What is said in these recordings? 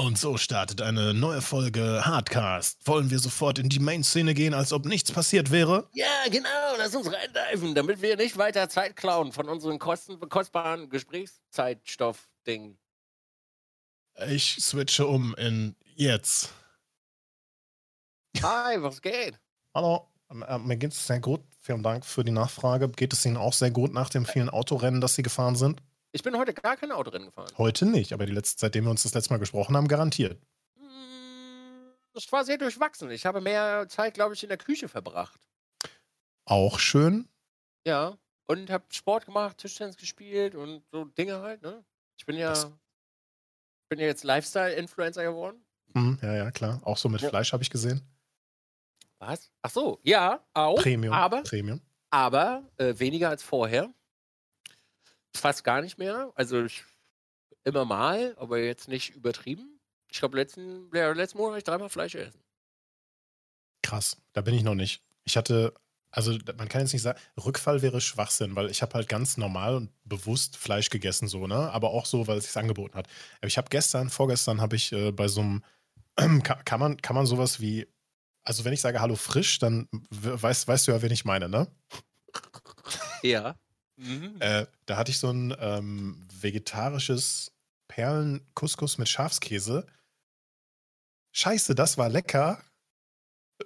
Und so startet eine neue Folge Hardcast. Wollen wir sofort in die Main-Szene gehen, als ob nichts passiert wäre? Ja, genau, lass uns reindeifen, damit wir nicht weiter Zeit klauen von unseren kosten kostbaren Gesprächszeitstoff-Ding. Ich switche um in jetzt. Hi, was geht? Hallo, äh, mir geht es sehr gut. Vielen Dank für die Nachfrage. Geht es Ihnen auch sehr gut nach dem vielen Autorennen, das Sie gefahren sind? Ich bin heute gar kein Autorennen gefahren. Heute nicht, aber die letzte, seitdem wir uns das letzte Mal gesprochen haben, garantiert. Das hm, war sehr durchwachsen. Ich habe mehr Zeit, glaube ich, in der Küche verbracht. Auch schön. Ja, und habe Sport gemacht, Tischtennis gespielt und so Dinge halt, ne? Ich bin ja, das bin ja jetzt Lifestyle-Influencer geworden. Mhm, ja, ja, klar. Auch so mit ja. Fleisch habe ich gesehen. Was? Ach so, ja, auch. Premium. Aber, Premium. aber äh, weniger als vorher fast gar nicht mehr. Also ich, immer mal, aber jetzt nicht übertrieben. Ich glaube, letzten, ja, letzten Monat habe ich dreimal Fleisch essen. Krass, da bin ich noch nicht. Ich hatte, also man kann jetzt nicht sagen, Rückfall wäre Schwachsinn, weil ich habe halt ganz normal und bewusst Fleisch gegessen, so, ne? Aber auch so, weil es sich angeboten hat. Ich habe gestern, vorgestern habe ich äh, bei so einem, äh, kann, kann, man, kann man sowas wie, also wenn ich sage Hallo frisch, dann weißt, weißt du ja, wen ich meine, ne? Ja. Mhm. Äh, da hatte ich so ein ähm, vegetarisches Perlen-Couscous mit Schafskäse. Scheiße, das war lecker.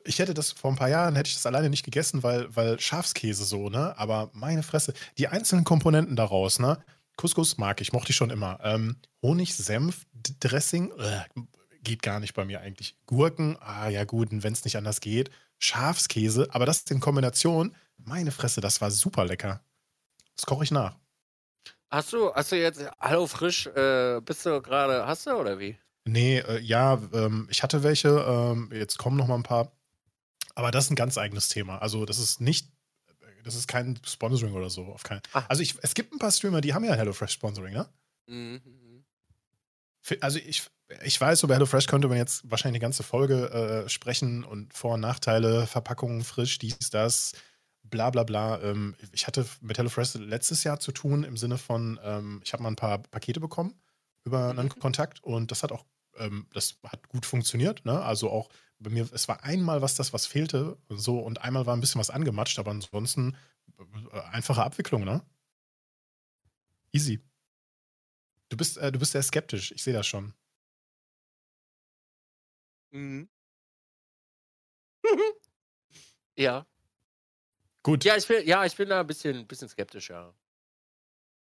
Ich hätte das vor ein paar Jahren hätte ich das alleine nicht gegessen, weil, weil Schafskäse so, ne? Aber meine Fresse, die einzelnen Komponenten daraus, ne? Couscous mag ich, mochte ich schon immer. Ähm, Honig, Senf, Dressing, äh, geht gar nicht bei mir eigentlich. Gurken, ah ja gut, wenn es nicht anders geht. Schafskäse, aber das in Kombination, meine Fresse, das war super lecker. Das koche ich nach. Hast du, hast du jetzt, hallo frisch, äh, bist du gerade, hast du oder wie? Nee, äh, ja, ähm, ich hatte welche, ähm, jetzt kommen noch mal ein paar. Aber das ist ein ganz eigenes Thema. Also, das ist nicht, das ist kein Sponsoring oder so. Auf kein, ah. also, ich, es gibt ein paar Streamer, die haben ja HelloFresh Sponsoring, ne? Mhm. Also, ich, ich weiß, über HelloFresh könnte man jetzt wahrscheinlich eine ganze Folge äh, sprechen und Vor- und Nachteile, Verpackungen frisch, dies, das bla bla bla. Ähm, ich hatte mit HelloFresh letztes Jahr zu tun im Sinne von, ähm, ich habe mal ein paar Pakete bekommen über einen mhm. Kontakt und das hat auch, ähm, das hat gut funktioniert. Ne? Also auch bei mir, es war einmal was das, was fehlte und so und einmal war ein bisschen was angematscht, aber ansonsten äh, einfache Abwicklung, ne? Easy. Du bist, äh, du bist sehr skeptisch, ich sehe das schon. Mhm. ja. Gut. Ja, ich bin, ja, ich bin da ein bisschen, bisschen skeptischer.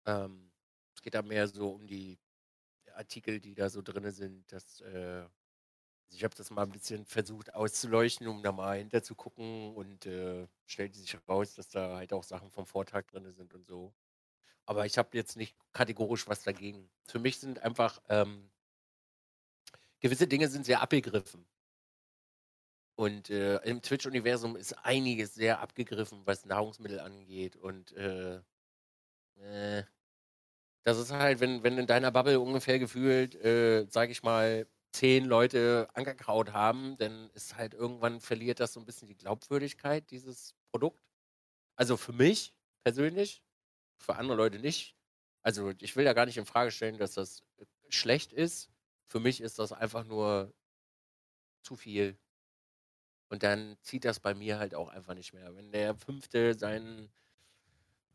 Ähm, es geht da mehr so um die Artikel, die da so drin sind. Dass, äh, ich habe das mal ein bisschen versucht auszuleuchten, um da mal hinter zu gucken und äh, stellt sich raus, dass da halt auch Sachen vom Vortag drin sind und so. Aber ich habe jetzt nicht kategorisch was dagegen. Für mich sind einfach ähm, gewisse Dinge sind sehr abgegriffen. Und äh, im Twitch-Universum ist einiges sehr abgegriffen, was Nahrungsmittel angeht. Und äh, äh, das ist halt, wenn, wenn in deiner Bubble ungefähr gefühlt, äh, sag ich mal, zehn Leute Ankerkraut haben, dann ist halt irgendwann verliert das so ein bisschen die Glaubwürdigkeit, dieses Produkt. Also für mich persönlich, für andere Leute nicht. Also ich will da gar nicht in Frage stellen, dass das schlecht ist. Für mich ist das einfach nur zu viel und dann zieht das bei mir halt auch einfach nicht mehr. Wenn der Fünfte seinen,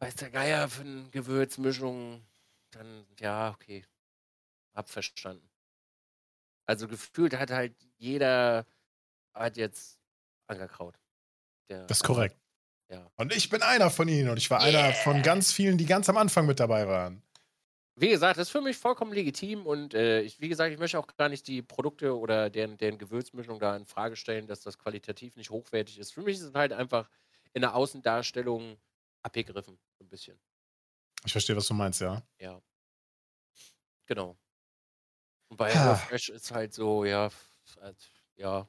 weiß der Geier, für eine Gewürzmischung, dann, ja, okay. Hab verstanden. Also gefühlt hat halt jeder, hat jetzt Ankerkraut. Der, das ist korrekt. Ja. Und ich bin einer von ihnen und ich war yeah. einer von ganz vielen, die ganz am Anfang mit dabei waren wie gesagt, das ist für mich vollkommen legitim und äh, ich, wie gesagt, ich möchte auch gar nicht die Produkte oder deren, deren Gewürzmischung da in Frage stellen, dass das qualitativ nicht hochwertig ist. Für mich ist es halt einfach in der Außendarstellung abgegriffen, so ein bisschen. Ich verstehe, was du meinst, ja. Ja. Genau. Und bei. Fresh ist halt so, ja, ja.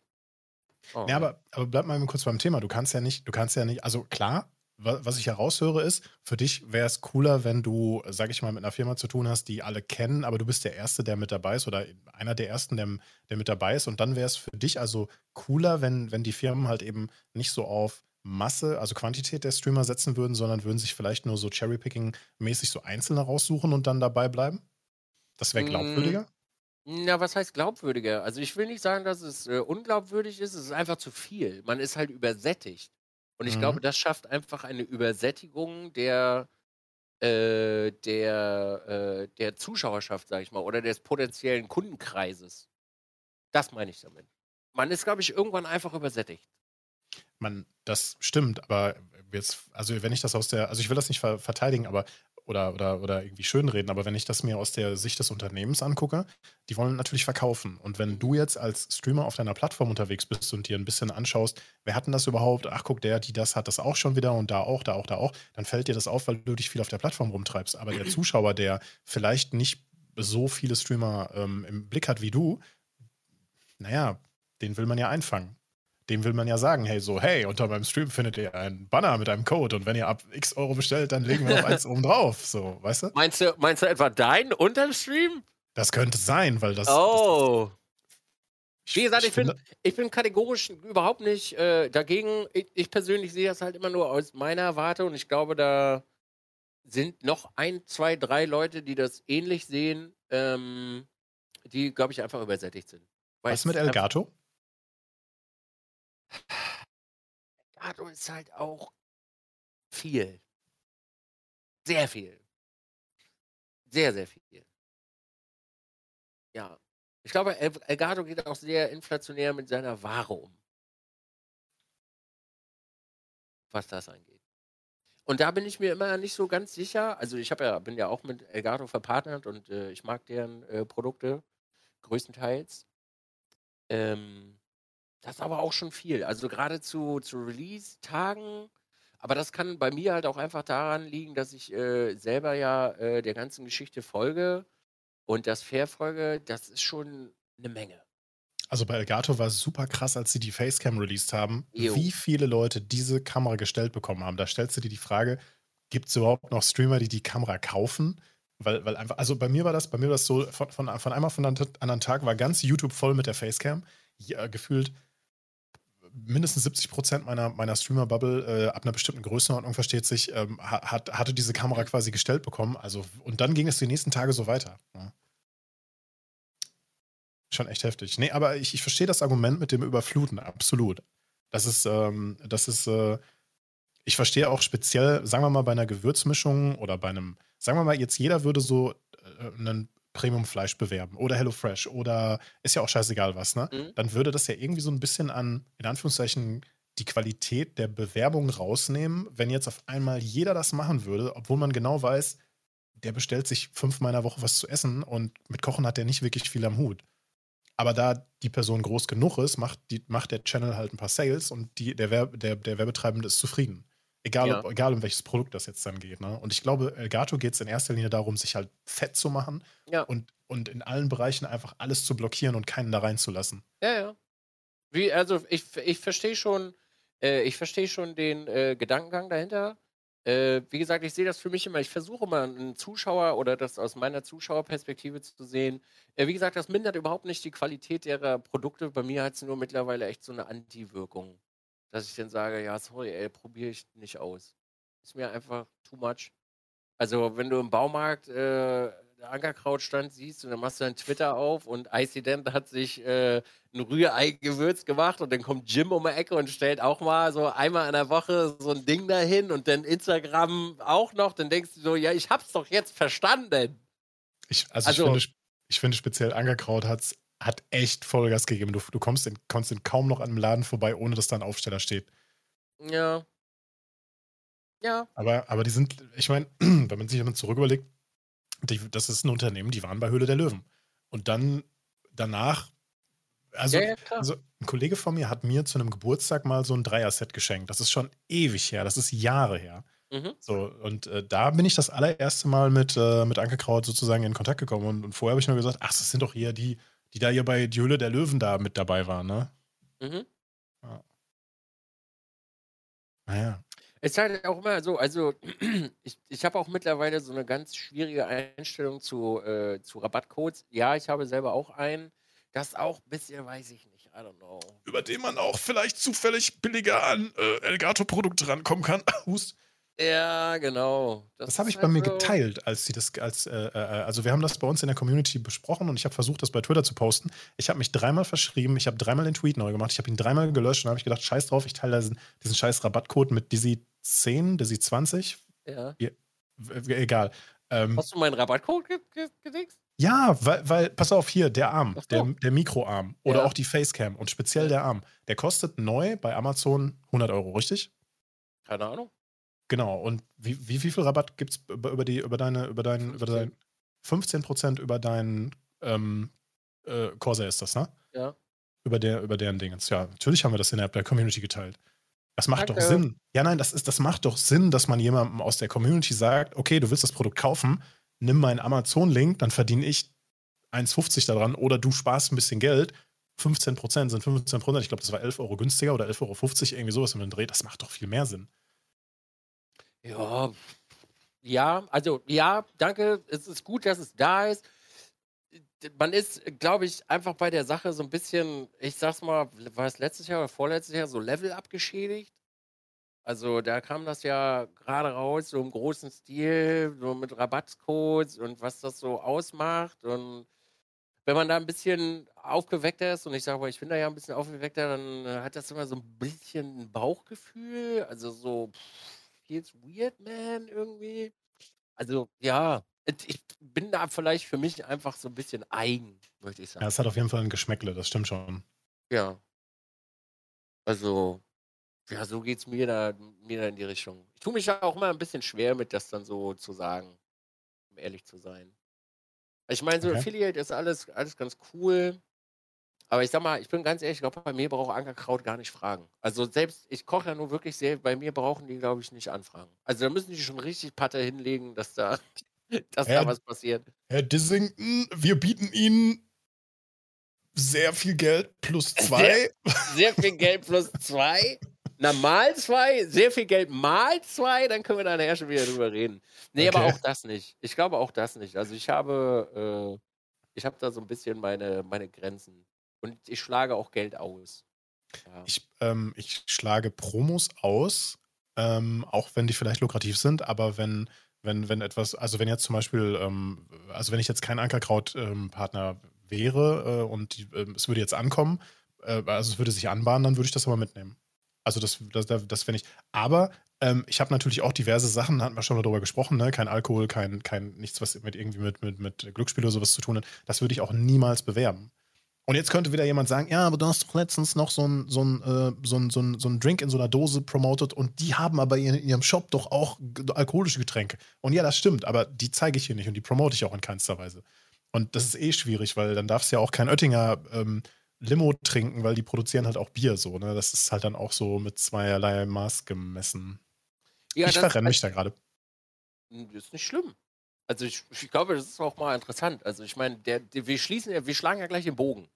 Oh. Ja, aber, aber bleib mal kurz beim Thema. Du kannst ja nicht, du kannst ja nicht, also klar, was ich heraushöre, ist, für dich wäre es cooler, wenn du, sag ich mal, mit einer Firma zu tun hast, die alle kennen, aber du bist der Erste, der mit dabei ist oder einer der Ersten, der, der mit dabei ist. Und dann wäre es für dich also cooler, wenn, wenn die Firmen halt eben nicht so auf Masse, also Quantität der Streamer setzen würden, sondern würden sich vielleicht nur so Cherrypicking-mäßig so Einzelne raussuchen und dann dabei bleiben? Das wäre glaubwürdiger? Na, was heißt glaubwürdiger? Also ich will nicht sagen, dass es äh, unglaubwürdig ist, es ist einfach zu viel. Man ist halt übersättigt. Und ich glaube, Mhm. das schafft einfach eine Übersättigung der, äh, der, äh, der Zuschauerschaft, sag ich mal, oder des potenziellen Kundenkreises. Das meine ich damit. Man ist, glaube ich, irgendwann einfach übersättigt. Man, das stimmt, aber jetzt, also wenn ich das aus der, also ich will das nicht ver verteidigen, aber oder, oder, oder irgendwie schönreden, aber wenn ich das mir aus der Sicht des Unternehmens angucke, die wollen natürlich verkaufen. Und wenn du jetzt als Streamer auf deiner Plattform unterwegs bist und dir ein bisschen anschaust, wer hat denn das überhaupt? Ach, guck, der, die das hat das auch schon wieder und da auch, da auch, da auch, dann fällt dir das auf, weil du dich viel auf der Plattform rumtreibst. Aber der Zuschauer, der vielleicht nicht so viele Streamer ähm, im Blick hat wie du, naja, den will man ja einfangen. Dem will man ja sagen, hey, so, hey, unter meinem Stream findet ihr einen Banner mit einem Code und wenn ihr ab x Euro bestellt, dann legen wir noch eins oben drauf. So, weißt du? Meinst du, meinst du etwa dein unterm Stream? Das könnte sein, weil das. Oh. das, Wie gesagt, ich bin, finde- ich bin kategorisch überhaupt nicht äh, dagegen. Ich, ich persönlich sehe das halt immer nur aus meiner Warte und ich glaube, da sind noch ein, zwei, drei Leute, die das ähnlich sehen, ähm, die, glaube ich, einfach übersättigt sind. Weil Was mit es einfach- Elgato? Ist halt auch viel. Sehr viel. Sehr, sehr viel. Ja. Ich glaube, El- Elgato geht auch sehr inflationär mit seiner Ware um. Was das angeht. Und da bin ich mir immer nicht so ganz sicher. Also ich ja, bin ja auch mit Elgato verpartnert und äh, ich mag deren äh, Produkte größtenteils. Ähm, das ist aber auch schon viel. Also gerade zu, zu Release-Tagen. Aber das kann bei mir halt auch einfach daran liegen, dass ich äh, selber ja äh, der ganzen Geschichte folge. Und das verfolge, das ist schon eine Menge. Also bei Elgato war es super krass, als sie die Facecam released haben, Jo. wie viele Leute diese Kamera gestellt bekommen haben. Da stellst du dir die Frage, gibt es überhaupt noch Streamer, die die Kamera kaufen? Weil, weil einfach, also bei mir war das, bei mir war das so, von, von, von einmal von einem anderen Tag war ganz YouTube voll mit der Facecam. Ja, gefühlt mindestens 70 Prozent meiner, meiner Streamer-Bubble äh, ab einer bestimmten Größenordnung, versteht sich, ähm, ha- hat, hatte diese Kamera quasi gestellt bekommen. Also, und dann ging es die nächsten Tage so weiter. Ja. Schon echt heftig. Nee, aber ich, ich verstehe das Argument mit dem Überfluten, absolut. Das ist, ähm, das ist, äh, ich verstehe auch speziell, sagen wir mal, bei einer Gewürzmischung oder bei einem, sagen wir mal, jetzt jeder würde so äh, einen Premium-Fleisch bewerben oder HelloFresh oder ist ja auch scheißegal was, ne? Mhm. Dann würde das ja irgendwie so ein bisschen an, in Anführungszeichen, die Qualität der Bewerbung rausnehmen, wenn jetzt auf einmal jeder das machen würde, obwohl man genau weiß, der bestellt sich fünfmal in der Woche was zu essen und mit Kochen hat der nicht wirklich viel am Hut. Aber da die Person groß genug ist, macht, die, macht der Channel halt ein paar Sales und die, der, Werb, der, der Werbetreibende ist zufrieden. Egal, Ja. ob, egal um welches Produkt das jetzt dann geht. Ne? Und ich glaube, Elgato geht es in erster Linie darum, sich halt fett zu machen Ja. und, und in allen Bereichen einfach alles zu blockieren und keinen da reinzulassen. Ja, ja. Wie, also ich, ich verstehe schon, äh, ich verstehe schon den äh, Gedankengang dahinter. Äh, wie gesagt, ich sehe das für mich immer, ich versuche mal einen Zuschauer oder das aus meiner Zuschauerperspektive zu sehen. Äh, wie gesagt, das mindert überhaupt nicht die Qualität ihrer Produkte. Bei mir hat es nur mittlerweile echt so eine Anti-Wirkung. Dass ich dann sage, ja, sorry, ey, probiere ich nicht aus. Ist mir einfach too much. Also, wenn du im Baumarkt äh, Ankerkrautstand siehst und dann machst du dein Twitter auf und Icident hat sich äh, ein Rührei-Gewürz gemacht und dann kommt Jim um die Ecke und stellt auch mal so einmal in der Woche so ein Ding dahin und dann Instagram auch noch, dann denkst du so, ja, ich hab's doch jetzt verstanden. Ich, also, Also- ich, finde, ich finde speziell Angerkraut hat's, hat echt Vollgas gegeben. Du, du kommst, in, kommst in kaum noch an einem Laden vorbei, ohne dass da ein Aufsteller steht. Ja. Ja. Aber, aber die sind, ich meine, wenn man sich jemand zurück überlegt, die, das ist ein Unternehmen, die waren bei Höhle der Löwen. Und dann danach, also, ja, ja, also ein Kollege von mir hat mir zu einem Geburtstag mal so ein Dreier-Set geschenkt. Das ist schon ewig her, das ist Jahre her. mhm. So, und äh, da bin ich das allererste Mal mit, äh, mit Ankerkraut sozusagen in Kontakt gekommen. Und, und vorher habe ich nur gesagt, ach, das sind doch hier die, die da hier bei die Höhle der Löwen da mit dabei waren, ne? Mhm. Naja. Es ist halt auch immer so, also ich, ich habe auch mittlerweile so eine ganz schwierige Einstellung zu, äh, zu Rabattcodes. Ja, ich habe selber auch einen. Das auch bisher weiß ich nicht. I don't know. Über den man auch vielleicht zufällig billiger an äh, Elgato-Produkte rankommen kann. Hust. Ja, genau. Das, das habe ich bei mir so geteilt, als sie das, als, äh, äh, also wir haben das bei uns in der Community besprochen und ich habe versucht, das bei Twitter zu posten. Ich habe mich dreimal verschrieben, ich habe dreimal den Tweet neu gemacht, ich habe ihn dreimal gelöscht und habe ich gedacht, scheiß drauf, ich teile diesen, diesen scheiß Rabattcode mit Dizzy 10, Dizzy 20. Ja. ja egal. Ähm, Hast du meinen Rabattcode gedingst? Ja, weil, weil, pass auf hier, der Arm, der, der Mikroarm oder ja. auch die Facecam und speziell der Arm, der kostet neu bei Amazon 100 Euro, richtig? Keine Ahnung. Genau, und wie, wie, wie viel Rabatt gibt es über, über, die, über deine, über deinen, über dein 15% über deinen ähm, äh, Corsair ist das, ne? Ja. Über, der, über deren Dingens. Ja, natürlich haben wir das innerhalb der Community geteilt. Das macht Danke. doch Sinn. Ja, nein, das, ist, das macht doch Sinn, dass man jemandem aus der Community sagt, okay, du willst das Produkt kaufen, nimm meinen Amazon-Link, dann verdiene ich 1,50 daran oder du sparst ein bisschen Geld. 15% sind 15%. Ich glaube, das war 11 Euro günstiger oder 11,50 Euro, irgendwie sowas in den Dreh. Das macht doch viel mehr Sinn. Ja, ja, also ja, danke. Es ist gut, dass es da ist. Man ist, glaube ich, einfach bei der Sache so ein bisschen, ich sag's mal, war es letztes Jahr oder vorletztes Jahr so Level abgeschädigt? Also da kam das ja gerade raus, so im großen Stil, so mit Rabattcodes und was das so ausmacht. Und wenn man da ein bisschen aufgeweckter ist, und ich sage mal, ich bin da ja ein bisschen aufgeweckter, dann äh, hat das immer so ein bisschen ein Bauchgefühl. Also so, pff, feels weird, man, irgendwie. Also ja, ich bin da vielleicht für mich einfach so ein bisschen eigen, möchte ich sagen. Ja, es hat auf jeden Fall ein Geschmäckle, das stimmt schon. Ja. Also, ja, so geht es mir da, mir da in die Richtung. Ich tue mich ja auch mal ein bisschen schwer mit, das dann so zu sagen, um ehrlich zu sein. Ich meine, so okay. Affiliate ist alles, alles ganz cool. Aber ich sag mal, ich bin ganz ehrlich, ich glaube, bei mir braucht Ankerkraut gar nicht fragen. Also selbst, ich koche ja nur wirklich sehr, bei mir brauchen die, glaube ich, nicht anfragen. Also da müssen die schon richtig Patte hinlegen, dass da, dass Herr, da was passiert. Herr Dissington, wir bieten Ihnen sehr viel Geld plus zwei. Sehr, sehr viel Geld plus zwei. Na, mal zwei, sehr viel Geld mal zwei, dann können wir da nachher schon wieder drüber reden. Nee, okay. aber auch das nicht. Ich glaube auch das nicht. Also ich habe, äh, ich habe da so ein bisschen meine, meine Grenzen. Und ich schlage auch Geld aus. Ja. Ich, ähm, ich schlage Promos aus, ähm, auch wenn die vielleicht lukrativ sind, aber wenn, wenn, wenn etwas, also wenn jetzt zum Beispiel, ähm, also wenn ich jetzt kein Ankerkraut-Partner ähm, wäre äh, und die, äh, es würde jetzt ankommen, äh, also es würde sich anbahnen, dann würde ich das aber mitnehmen. Also das, das, das finde ich. Aber ähm, ich habe natürlich auch diverse Sachen, hatten wir schon mal darüber gesprochen, ne? Kein Alkohol, kein, kein nichts, was mit irgendwie mit, mit, mit Glücksspiel oder sowas zu tun hat. Das würde ich auch niemals bewerben. Und jetzt könnte wieder jemand sagen, ja, aber du hast doch letztens noch so einen so äh, so ein, so ein, so ein Drink in so einer Dose promotet und die haben aber in, ihrem Shop doch auch alkoholische Getränke. Und ja, das stimmt, aber die zeige ich hier nicht und die promote ich auch in keinster Weise. Und das ist eh schwierig, weil dann darf es ja auch kein Oettinger ähm, Limo trinken, weil die produzieren halt auch Bier so, ne? Das ist halt dann auch so mit zweierlei Maß gemessen. Ja, ich verrenne mich da gerade. Hm, ist nicht schlimm. Also ich, ich, glaube, das ist auch mal interessant. Also ich meine, der, der, wir schließen ja, wir schlagen ja gleich den Bogen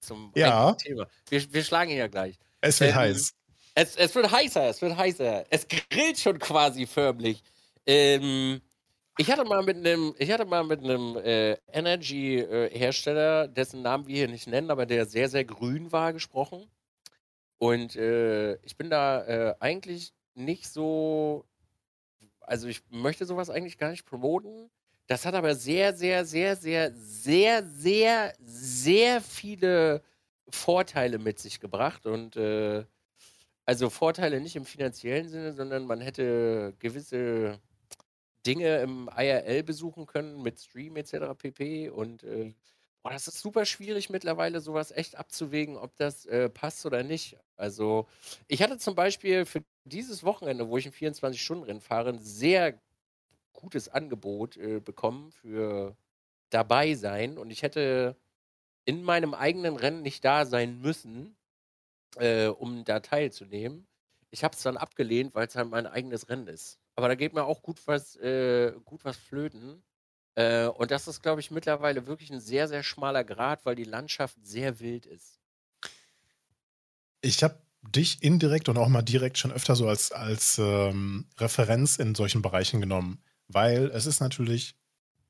zum ja. Thema. Wir, wir schlagen ihn ja gleich. Es wird ähm, heiß. Es, es wird heißer, es wird heißer. Es grillt schon quasi förmlich. Ähm, ich hatte mal mit einem, ich hatte mal mit einem äh, Energy-Hersteller, äh, dessen Namen wir hier nicht nennen, aber der sehr, sehr grün war, gesprochen. Und äh, ich bin da äh, eigentlich nicht so, also ich möchte sowas eigentlich gar nicht promoten. Das hat aber sehr, sehr, sehr, sehr, sehr, sehr, sehr viele Vorteile mit sich gebracht. Und äh, also Vorteile nicht im finanziellen Sinne, sondern man hätte gewisse Dinge im IRL besuchen können mit Stream etc. pp. Und äh, boah, das ist super schwierig mittlerweile, sowas echt abzuwägen, ob das äh, passt oder nicht. Also, ich hatte zum Beispiel für dieses Wochenende, wo ich ein 24-Stunden-Rennen fahre, ein sehr gutes Angebot äh, bekommen für dabei sein. Und ich hätte in meinem eigenen Rennen nicht da sein müssen, äh, um da teilzunehmen. Ich habe es dann abgelehnt, weil es halt mein eigenes Rennen ist. Aber da geht mir auch gut was, äh, gut was flöten. Äh, und das ist, glaube ich, mittlerweile wirklich ein sehr, sehr schmaler Grad, weil die Landschaft sehr wild ist. Ich habe dich indirekt und auch mal direkt schon öfter so als, als ähm, Referenz in solchen Bereichen genommen, weil es ist natürlich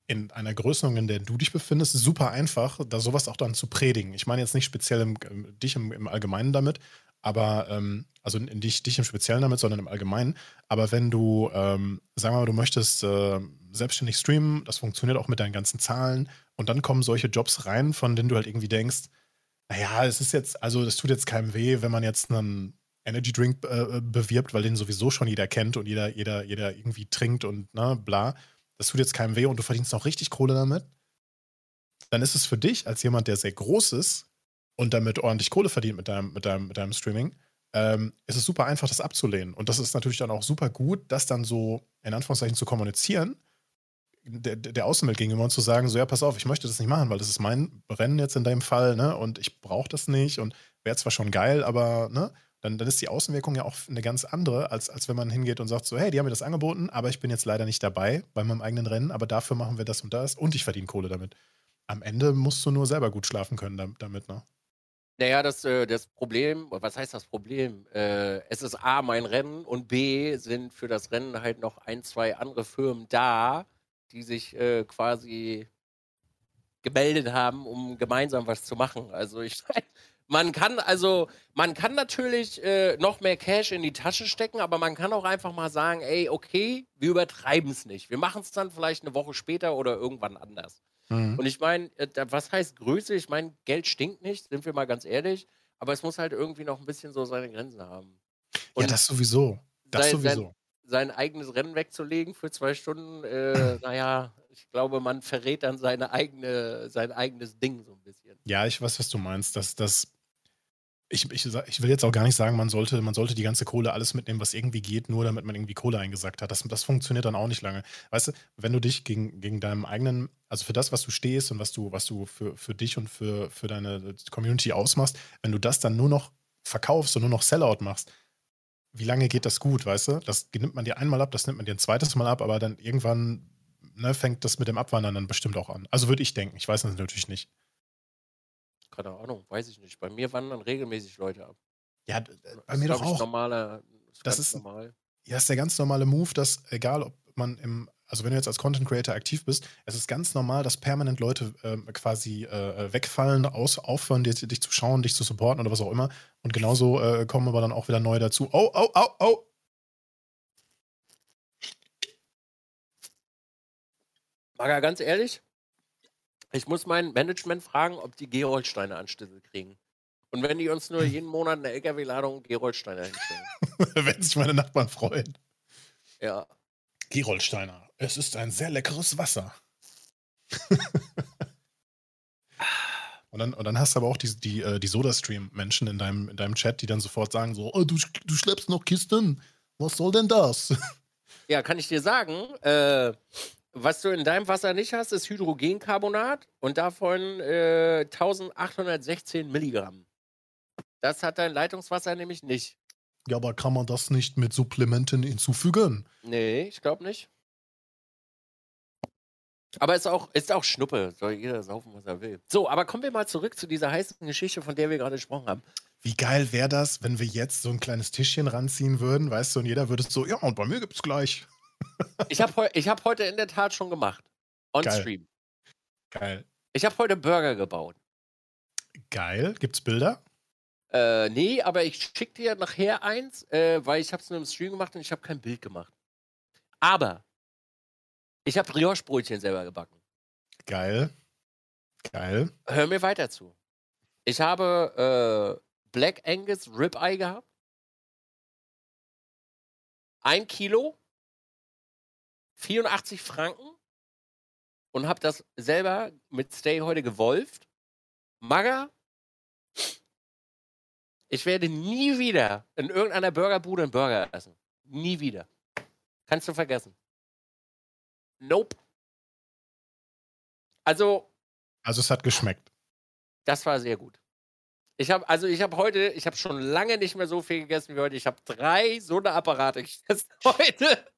in einer Größenordnung, in der du dich befindest, super einfach, da sowas auch dann zu predigen. Ich meine jetzt nicht speziell im, dich im, im Allgemeinen damit, aber ähm, also in dich, dich im Speziellen damit, sondern im Allgemeinen. Aber wenn du, ähm, sagen wir mal, du möchtest äh, selbstständig streamen, das funktioniert auch mit deinen ganzen Zahlen und dann kommen solche Jobs rein, von denen du halt irgendwie denkst, naja, es ist jetzt, also das tut jetzt keinem weh, wenn man jetzt einen Energy Drink äh, bewirbt, weil den sowieso schon jeder kennt und jeder, jeder, jeder irgendwie trinkt und ne, bla. Das tut jetzt keinem weh und du verdienst noch richtig Kohle damit. Dann ist es für dich als jemand, der sehr groß ist und damit ordentlich Kohle verdient mit deinem, mit deinem, mit deinem Streaming, ähm, ist es super einfach, das abzulehnen. Und das ist natürlich dann auch super gut, das dann so in Anführungszeichen zu kommunizieren, der, der Außenwelt gegenüber und zu sagen, so ja, pass auf, ich möchte das nicht machen, weil das ist mein Rennen jetzt in deinem Fall, ne? Und ich brauche das nicht und wäre zwar schon geil, aber ne? Dann, dann ist die Außenwirkung ja auch eine ganz andere, als, als wenn man hingeht und sagt so, hey, die haben mir das angeboten, aber ich bin jetzt leider nicht dabei bei meinem eigenen Rennen, aber dafür machen wir das und das und ich verdiene Kohle damit. Am Ende musst du nur selber gut schlafen können damit, ne? Naja, das, äh, das Problem, was heißt das Problem? Äh, es ist A, mein Rennen und B, sind für das Rennen halt noch ein, zwei andere Firmen da, die sich äh, quasi gemeldet haben, um gemeinsam was zu machen. Also ich man kann also, man kann natürlich äh, noch mehr Cash in die Tasche stecken, aber man kann auch einfach mal sagen, ey, okay, wir übertreiben es nicht. Wir machen es dann vielleicht eine Woche später oder irgendwann anders. Mhm. Und ich meine, äh, was heißt Größe? Ich meine, Geld stinkt nicht, sind wir mal ganz ehrlich. Aber es muss halt irgendwie noch ein bisschen so seine Grenzen haben. Und ja, das sowieso. Das sein, sowieso. Sein, sein, eigenes Rennen wegzulegen für zwei Stunden, äh, naja, ich glaube, man verrät dann seine eigene, sein eigenes Ding so ein bisschen. Ja, ich weiß, was du meinst. Das, das ich, ich, ich, will jetzt auch gar nicht sagen, man sollte, man sollte die ganze Kohle alles mitnehmen, was irgendwie geht, nur damit man irgendwie Kohle eingesackt hat. Das, das funktioniert dann auch nicht lange. Weißt du, wenn du dich gegen, gegen deinem eigenen, also für das, was du stehst und was du, was du für, für dich und für, für deine Community ausmachst, wenn du das dann nur noch verkaufst und nur noch Sellout machst, wie lange geht das gut, weißt du? Das nimmt man dir einmal ab, das nimmt man dir ein zweites Mal ab, aber dann irgendwann ne, fängt das mit dem Abwandern dann bestimmt auch an. Also würde ich denken. Ich weiß das natürlich nicht keine Ahnung, weiß ich nicht. Bei mir wandern regelmäßig Leute ab. Ja, äh, bei mir doch auch. Normaler, ist das ist normal. Ja, ist der ganz normale Move, dass egal, ob man im, also wenn du jetzt als Content Creator aktiv bist, es ist ganz normal, dass permanent Leute äh, quasi äh, wegfallen, aus, aufhören, dich, dich, zu schauen, dich zu supporten oder was auch immer. Und genauso äh, kommen aber dann auch wieder neue dazu. Oh, oh, oh, oh. Maga, ganz ehrlich, ich muss mein Management fragen, ob die Geroldsteine Anstütze kriegen. Und wenn die uns nur jeden Monat eine LKW-Ladung Geroldsteiner hinstellen. Werden sich meine Nachbarn freuen. Ja. Geroldsteiner. Es ist ein sehr leckeres Wasser. und, dann, und dann hast du aber auch die, die, äh, die Soda-Stream-Menschen in deinem, in deinem Chat, die dann sofort sagen: so, oh, du, du schleppst noch Kisten. Was soll denn das? Ja, kann ich dir sagen. Äh, was du in deinem Wasser nicht hast, ist Hydrogencarbonat und davon äh, 1816 Milligramm. Das hat dein Leitungswasser nämlich nicht. Ja, aber kann man das nicht mit Supplementen hinzufügen? Nee, ich glaube nicht. Aber ist auch, ist auch Schnuppe. Soll jeder saufen, was er will. So, aber kommen wir mal zurück zu dieser heißen Geschichte, von der wir gerade gesprochen haben. Wie geil wäre das, wenn wir jetzt so ein kleines Tischchen ranziehen würden, weißt du, und jeder würde so, ja, und bei mir gibt es gleich ich habe heu hab heute in der Tat schon gemacht. On Geil. Stream. Geil. Ich habe heute Burger gebaut. Geil. Gibt's Bilder? Äh, nee, aber ich schicke dir nachher eins, äh, weil ich habe es nur im Stream gemacht und ich habe kein Bild gemacht. Aber ich habe Brioche-Brötchen selber gebacken. Geil. Geil. Hör mir weiter zu. Ich habe äh, Black Angus Ribeye gehabt. Ein Kilo 84 Franken und habe das selber mit Stay heute gewolft. Magger, ich werde nie wieder in irgendeiner Burgerbude einen Burger essen. Nie wieder. Kannst du vergessen. Nope. Also. Also es hat geschmeckt. Das war sehr gut. Ich habe also ich habe heute, ich habe schon lange nicht mehr so viel gegessen wie heute. Ich habe drei so eine Apparate gegessen heute.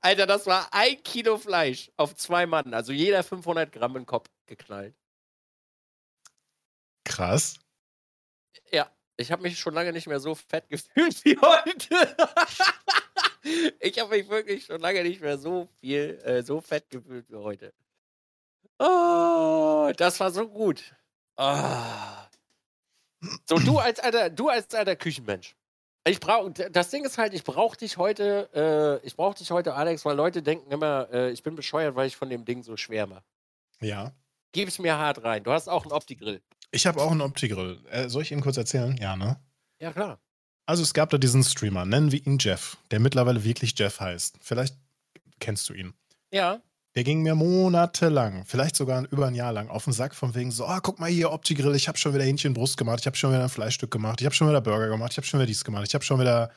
Alter, das war ein Kilo Fleisch auf zwei Mann. Also jeder 500 Gramm in den Kopf geknallt. Krass. Ja, ich habe mich schon lange nicht mehr so fett gefühlt wie heute. ich habe mich wirklich schon lange nicht mehr so viel, äh, so fett gefühlt wie heute. Oh, das war so gut. Oh. So, du als alter, du als alter Küchenmensch. Ich brauche, das Ding ist halt, ich brauche dich heute, äh, ich brauche dich heute, Alex, weil Leute denken immer, äh, ich bin bescheuert, weil ich von dem Ding so schwärme. Ja. Gib es mir hart rein. Du hast auch einen Opti-Grill. Ich habe auch einen Opti-Grill. Äh, soll ich Ihnen kurz erzählen? Ja, ne? Ja, klar. Also es gab da diesen Streamer, nennen wir ihn Jeff, der mittlerweile wirklich Jeff heißt. Vielleicht kennst du ihn. Ja. Der ging mir monatelang, vielleicht sogar über ein Jahr lang, auf den Sack von wegen so, oh, guck mal hier, Opti-Grill, ich habe schon wieder Hähnchenbrust gemacht, ich habe schon wieder ein Fleischstück gemacht, ich habe schon wieder Burger gemacht, ich habe schon wieder dies gemacht, ich habe schon wieder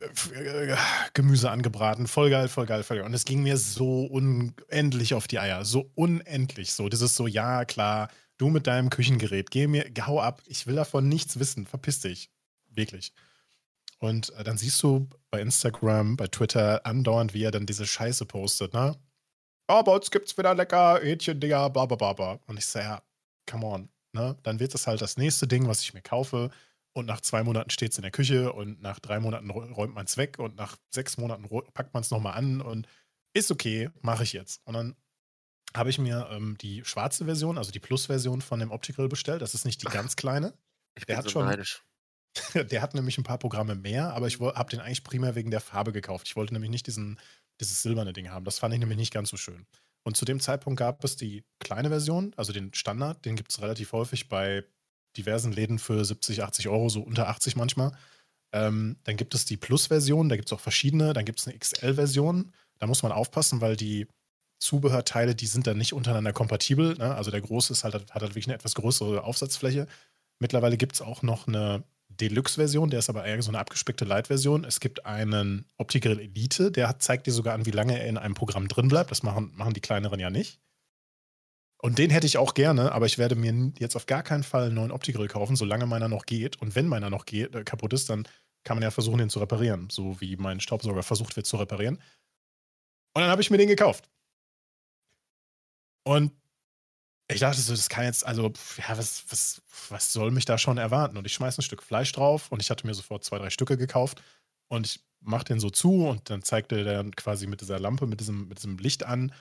äh, Gemüse angebraten, voll geil, voll geil, voll geil. Und es ging mir so unendlich auf die Eier, so unendlich so. Das ist so, ja, klar, du mit deinem Küchengerät, geh mir, hau ab, ich will davon nichts wissen, verpiss dich. Wirklich. Und äh, dann siehst du bei Instagram, bei Twitter andauernd, wie er dann diese Scheiße postet, ne? Oh, bei uns gibt's wieder lecker Hähnchen-Dinger, bla, bla, bla, bla. Und ich sage, ja, come on. Ne? Dann wird es halt das nächste Ding, was ich mir kaufe. Und nach zwei Monaten steht es in der Küche und nach drei Monaten räumt man es weg und nach sechs Monaten packt man es nochmal an und ist okay, mache ich jetzt. Und dann habe ich mir ähm, die schwarze Version, also die Plus-Version von dem Optical bestellt. Das ist nicht die ganz kleine. Ich bin der hat so schon, neidisch. Der hat nämlich ein paar Programme mehr, aber ich habe den eigentlich primär wegen der Farbe gekauft. Ich wollte nämlich nicht diesen dieses silberne Ding haben. Das fand ich nämlich nicht ganz so schön. Und zu dem Zeitpunkt gab es die kleine Version, also den Standard, den gibt es relativ häufig bei diversen Läden für 70, 80 Euro, so unter 80 manchmal. Ähm, dann gibt es die Plus-Version, da gibt es auch verschiedene. Dann gibt es eine XL-Version. Da muss man aufpassen, weil die Zubehörteile, die sind dann nicht untereinander kompatibel. Ne? Also der große ist halt, hat halt wirklich eine etwas größere Aufsatzfläche. Mittlerweile gibt es auch noch eine Deluxe-Version, der ist aber eher so eine abgespeckte Light-Version. Es gibt einen Opti-Grill Elite, der hat, zeigt dir sogar an, wie lange er in einem Programm drin bleibt. Das machen, machen die kleineren ja nicht. Und den hätte ich auch gerne, aber ich werde mir jetzt auf gar keinen Fall einen neuen Opti-Grill kaufen, solange meiner noch geht. Und wenn meiner noch geht, äh, kaputt ist, dann kann man ja versuchen, den zu reparieren. So wie mein Staubsauger versucht wird zu reparieren. Und dann habe ich mir den gekauft. Und ich dachte so, das kann jetzt, also, ja, was, was, was soll mich da schon erwarten? Und ich schmeiße ein Stück Fleisch drauf und ich hatte mir sofort zwei, drei Stücke gekauft und ich mache den so zu und dann zeigte der dann quasi mit dieser Lampe, mit diesem, mit diesem Licht an,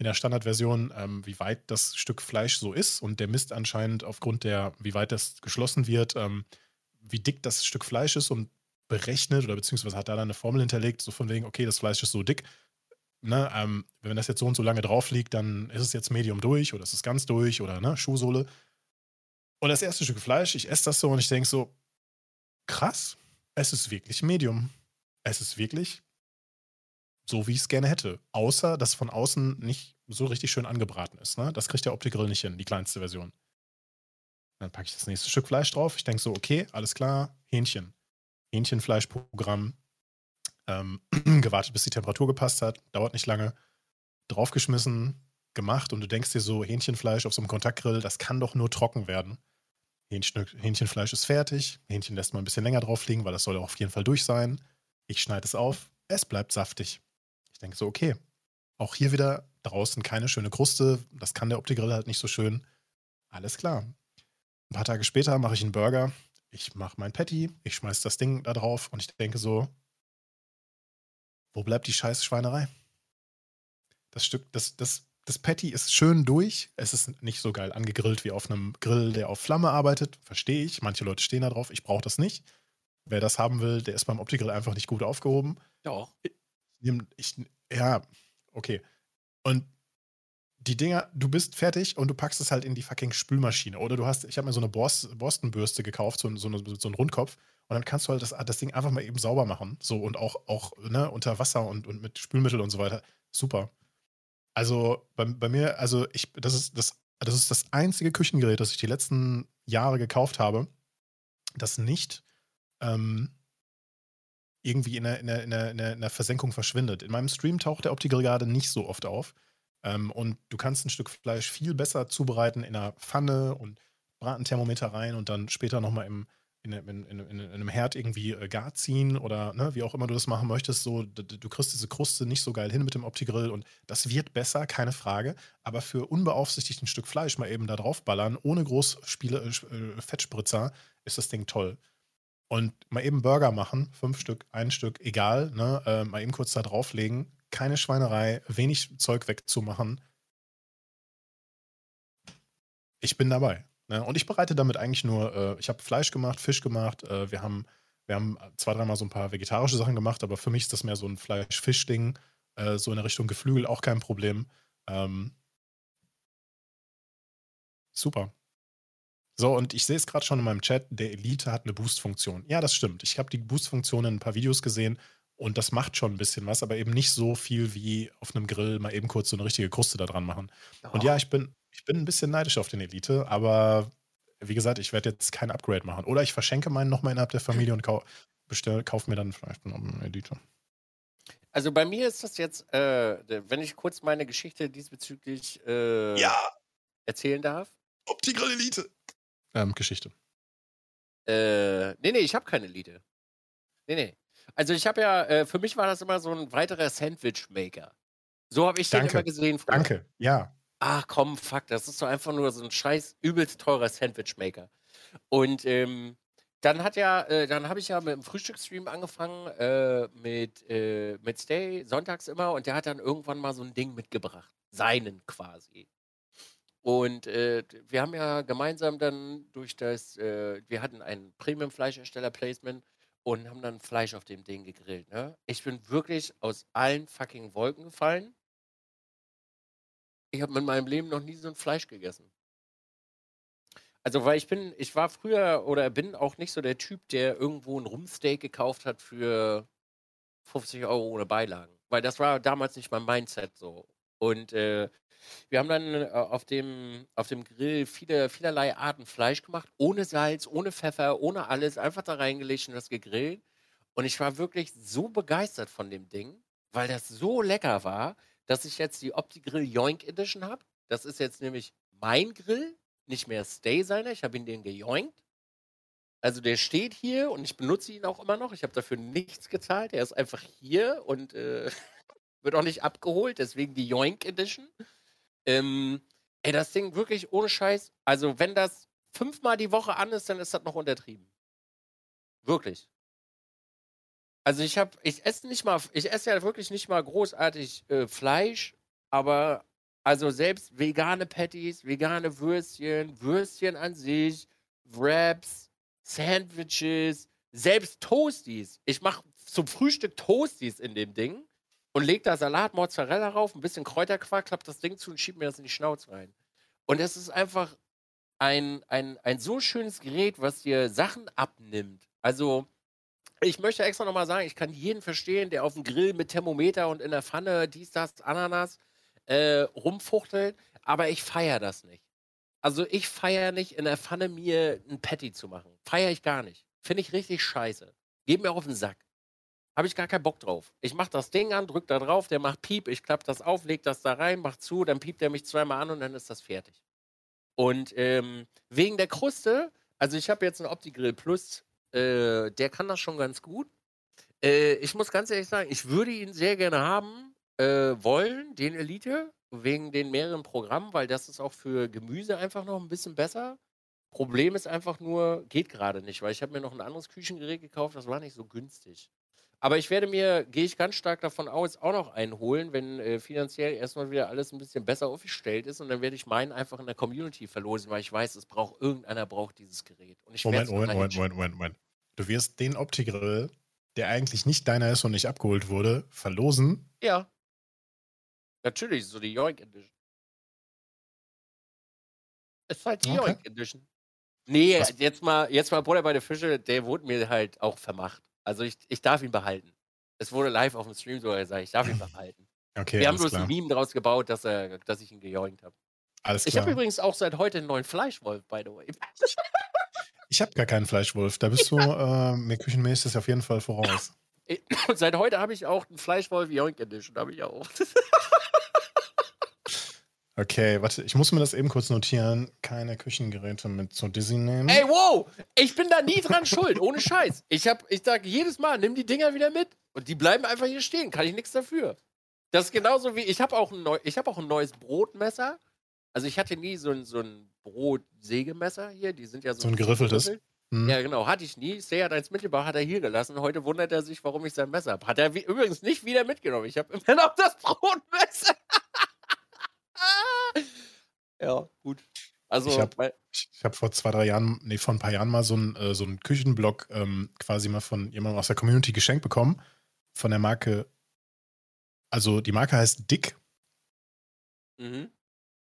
in der Standardversion, ähm, wie weit das Stück Fleisch so ist. Und der misst anscheinend aufgrund der, wie weit das geschlossen wird, ähm, wie dick das Stück Fleisch ist und berechnet oder beziehungsweise hat da dann eine Formel hinterlegt, so von wegen, okay, das Fleisch ist so dick, ne, ähm, wenn das jetzt so und so lange drauf liegt, dann ist es jetzt Medium durch oder ist es ganz durch oder ne, Schuhsohle. Und das erste Stück Fleisch, ich esse das so und ich denke so, krass, es ist wirklich Medium. Es ist wirklich so, wie ich es gerne hätte. Außer, dass von außen nicht so richtig schön angebraten ist. Ne? Das kriegt der Opti-Grill nicht hin, die kleinste Version. Dann packe ich das nächste Stück Fleisch drauf. Ich denke so, okay, alles klar, Hähnchen. Hähnchenfleischprogramm ähm, gewartet, bis die Temperatur gepasst hat, dauert nicht lange, draufgeschmissen, gemacht und du denkst dir so, Hähnchenfleisch auf so einem Kontaktgrill, das kann doch nur trocken werden. Hähnchen, Hähnchenfleisch ist fertig, Hähnchen lässt man ein bisschen länger drauf liegen, weil das soll auf jeden Fall durch sein. Ich schneide es auf, es bleibt saftig. Ich denke so, okay, auch hier wieder draußen keine schöne Kruste, das kann der Opti-Grill halt nicht so schön. Alles klar. Ein paar Tage später mache ich einen Burger, ich mache mein Patty, ich schmeiße das Ding da drauf und ich denke so, wo bleibt die scheiß Schweinerei? Das Stück, das, das, das Patty ist schön durch. Es ist nicht so geil angegrillt wie auf einem Grill, der auf Flamme arbeitet. Verstehe ich. Manche Leute stehen da drauf. Ich brauche das nicht. Wer das haben will, der ist beim Opti-Grill einfach nicht gut aufgehoben. Ja. Ich, ich, ja, okay. Und die Dinger, du bist fertig und du packst es halt in die fucking Spülmaschine. Oder du hast, ich habe mir so eine Borstenbürste gekauft, so, so, so einen Rundkopf. Und dann kannst du halt das, das Ding einfach mal eben sauber machen. So und auch, auch ne, unter Wasser und, und mit Spülmittel und so weiter. Super. Also bei, bei mir, also ich, das ist das, das ist das einzige Küchengerät, das ich die letzten Jahre gekauft habe, das nicht ähm, irgendwie in der, in, in, in Versenkung verschwindet. In meinem Stream taucht der Optical gerade nicht so oft auf. Ähm, und du kannst ein Stück Fleisch viel besser zubereiten in einer Pfanne und Bratenthermometer rein und dann später nochmal im, in, in, in, in, einem Herd irgendwie äh, gar ziehen oder ne, wie auch immer du das machen möchtest. So, du kriegst diese Kruste nicht so geil hin mit dem Opti-Grill und das wird besser, keine Frage. Aber für unbeaufsichtigt ein Stück Fleisch mal eben da drauf ballern, ohne groß Spiele, äh, äh, Fettspritzer, ist das Ding toll. Und mal eben Burger machen, fünf Stück, ein Stück, egal, ne, äh, mal eben kurz da drauflegen, keine Schweinerei, wenig Zeug wegzumachen. Ich bin dabei. Ne? Und ich bereite damit eigentlich nur, äh, ich habe Fleisch gemacht, Fisch gemacht, äh, wir haben wir haben zwei, dreimal so ein paar vegetarische Sachen gemacht, aber für mich ist das mehr so ein Fleisch-Fisch-Ding. Äh, so in der Richtung Geflügel auch kein Problem. Ähm, super. So, und ich sehe es gerade schon in meinem Chat, der Elite hat eine Boost-Funktion. Ja, das stimmt. Ich habe die Boost-Funktion in ein paar Videos gesehen und das macht schon ein bisschen was, aber eben nicht so viel wie auf einem Grill mal eben kurz so eine richtige Kruste da dran machen. Oh. Und ja, ich bin, ich bin ein bisschen neidisch auf den Elite, aber wie gesagt, ich werde jetzt kein Upgrade machen. Oder ich verschenke meinen nochmal innerhalb der Familie und kau kaufe mir dann vielleicht noch einen Editor. Also bei mir ist das jetzt, äh, wenn ich kurz meine Geschichte diesbezüglich äh, ja. erzählen darf. Optical Elite. Ähm, Geschichte. Äh, nee, nee, ich habe keine Elite. Nee, nee. Also ich habe ja, äh, für mich war das immer so ein weiterer Sandwich-Maker. So habe ich Danke. den immer gesehen. Früher. Danke, ja ach komm, fuck, das ist doch einfach nur so ein scheiß übelst teurer Sandwichmaker. Und ähm, dann hat ja, äh, dann habe ich ja mit dem Frühstücksstream angefangen, äh, mit, äh, mit Stay, sonntags immer, und der hat dann irgendwann mal so ein Ding mitgebracht. Seinen quasi. Und äh, wir haben ja gemeinsam dann durch das, äh, wir hatten ein Premium-Fleischhersteller-Placement und haben dann Fleisch auf dem Ding gegrillt. Ne? Ich bin wirklich aus allen fucking Wolken gefallen. Ich habe in meinem Leben noch nie so ein Fleisch gegessen. Also, weil ich bin, ich war früher oder bin auch nicht so der Typ, der irgendwo ein Rumsteak gekauft hat für 50 Euro ohne Beilagen. Weil das war damals nicht mein Mindset so. Und äh, wir haben dann äh, auf, dem, auf dem Grill viele, vielerlei Arten Fleisch gemacht, ohne Salz, ohne Pfeffer, ohne alles, einfach da reingelegt und das gegrillt. Und ich war wirklich so begeistert von dem Ding, weil das so lecker war, dass ich jetzt die OptiGrill Yoink Edition habe. Das ist jetzt nämlich mein Grill, nicht mehr Stay seiner. Ich habe ihn den gejoinkt. Also der steht hier und ich benutze ihn auch immer noch. Ich habe dafür nichts gezahlt. Er ist einfach hier und äh, wird auch nicht abgeholt. Deswegen die Yoink Edition. Ähm, ey, das Ding wirklich ohne Scheiß. Also wenn das fünfmal die Woche an ist, dann ist das noch untertrieben. Wirklich. Also ich habe, ich esse nicht mal, ich esse ja wirklich nicht mal großartig äh, Fleisch, aber also selbst vegane Patties, vegane Würstchen, Würstchen an sich, Wraps, Sandwiches, selbst Toasties. Ich mache zum Frühstück Toasties in dem Ding und lege da Salat, Mozzarella rauf, ein bisschen Kräuterquark, klappe das Ding zu und schiebe mir das in die Schnauze rein. Und es ist einfach ein, ein, ein so schönes Gerät, was dir Sachen abnimmt. Also ich möchte extra nochmal sagen, ich kann jeden verstehen, der auf dem Grill mit Thermometer und in der Pfanne dies, das, Ananas äh, rumfuchtelt, aber ich feiere das nicht. Also ich feiere nicht, in der Pfanne mir ein Patty zu machen. Feiere ich gar nicht. Finde ich richtig scheiße. Geht mir auf den Sack. Habe ich gar keinen Bock drauf. Ich mache das Ding an, drück da drauf, der macht Piep, ich klappe das auf, leg das da rein, mach zu, dann piept er mich zweimal an und dann ist das fertig. Und ähm, wegen der Kruste, also ich habe jetzt einen OptiGrill Plus äh, der kann das schon ganz gut. Äh, ich muss ganz ehrlich sagen, ich würde ihn sehr gerne haben äh, wollen, den Elite, wegen den mehreren Programmen, weil das ist auch für Gemüse einfach noch ein bisschen besser. Problem ist einfach nur, geht gerade nicht, weil ich habe mir noch ein anderes Küchengerät gekauft, das war nicht so günstig. Aber ich werde mir, gehe ich ganz stark davon aus, auch noch einen holen, wenn äh, finanziell erstmal wieder alles ein bisschen besser aufgestellt ist. Und dann werde ich meinen einfach in der Community verlosen, weil ich weiß, es braucht irgendeiner braucht dieses Gerät. Moment, Moment, Moment, Moment, Moment, Moment. Du wirst den Opti-Grill, der eigentlich nicht deiner ist und nicht abgeholt wurde, verlosen. Ja. Natürlich, so die Yoink Edition. Es ist halt die okay. Yoink Edition. Nee, Was? jetzt mal, jetzt mal Bruder bei der Fische, der wurde mir halt auch vermacht. Also ich, ich darf ihn behalten. Es wurde live auf dem Stream sogar gesagt, ich darf ihn behalten. Okay, Wir haben bloß klar. ein Meme daraus gebaut, dass, er, dass ich ihn gejoinkt habe. Alles klar. Ich habe übrigens auch seit heute einen neuen Fleischwolf, by the way. ich habe gar keinen Fleischwolf. Da bist du äh, mir küchenmäßig auf jeden Fall voraus. Und seit heute habe ich auch einen Fleischwolf Yoink Edition, habe ich auch. Okay, warte, ich muss mir das eben kurz notieren. Keine Küchengeräte mit zu Dizzy nehmen. Ey, wow! Ich bin da nie dran schuld, ohne Scheiß. Ich, hab, ich sage jedes Mal, nimm die Dinger wieder mit. Und die bleiben einfach hier stehen. Kann ich nichts dafür. Das ist genauso wie, ich habe auch, ein hab auch ein neues Brotmesser. Also ich hatte nie so ein, so ein Brotsägemesser hier. Die sind ja so, so ein geriffeltes. Hm. Ja, genau. Hatte ich nie. Sehr hat eins mitgebracht, hat er hier gelassen. Heute wundert er sich, warum ich sein Messer habe. Hat er übrigens nicht wieder mitgenommen. Ich habe immer noch das Brotmesser. Ja, gut. Also, ich habe hab vor zwei, drei Jahren, nee, vor ein paar Jahren mal so einen äh, so Küchenblock ähm, quasi mal von jemandem aus der Community geschenkt bekommen. Von der Marke, also die Marke heißt Dick. Mhm.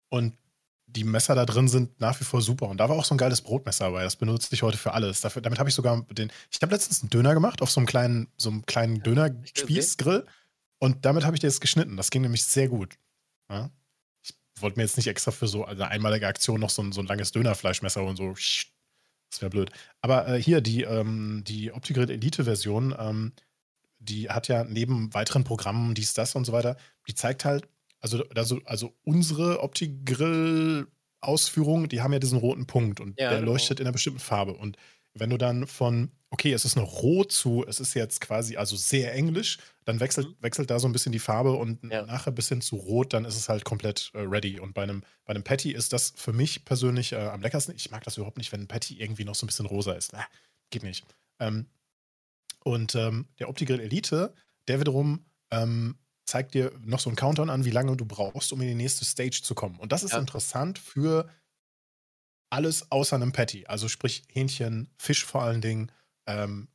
Und die Messer da drin sind nach wie vor super. Und da war auch so ein geiles Brotmesser dabei. Das benutze ich heute für alles. Dafür, damit habe ich sogar den. Ich habe letztens einen Döner gemacht auf so einem kleinen, so einem kleinen Döner-Spießgrill. Und damit habe ich dir jetzt geschnitten. Das ging nämlich sehr gut. Ja? Wollte mir jetzt nicht extra für so eine einmalige Aktion noch so ein, so ein langes Dönerfleischmesser und so. Das wäre blöd. Aber äh, hier, die, ähm, die Optigrid Elite-Version, ähm, die hat ja neben weiteren Programmen dies, das und so weiter, die zeigt halt, also, also, also unsere Opti-Grill-Ausführungen, die haben ja diesen roten Punkt und ja, der genau. leuchtet in einer bestimmten Farbe. Und wenn du dann von, okay, es ist noch rot zu, es ist jetzt quasi also sehr englisch, dann wechselt, mhm. wechselt da so ein bisschen die Farbe und ja. nachher bis hin zu rot, dann ist es halt komplett äh, ready. Und bei einem, bei einem Patty ist das für mich persönlich äh, am leckersten. Ich mag das überhaupt nicht, wenn ein Patty irgendwie noch so ein bisschen rosa ist. Ah, geht nicht. Ähm, und ähm, der Opti-Grill Elite, der wiederum ähm, zeigt dir noch so einen Countdown an, wie lange du brauchst, um in die nächste Stage zu kommen. Und das ist ja. interessant für alles außer einem Patty. Also sprich Hähnchen, Fisch vor allen Dingen, ähm,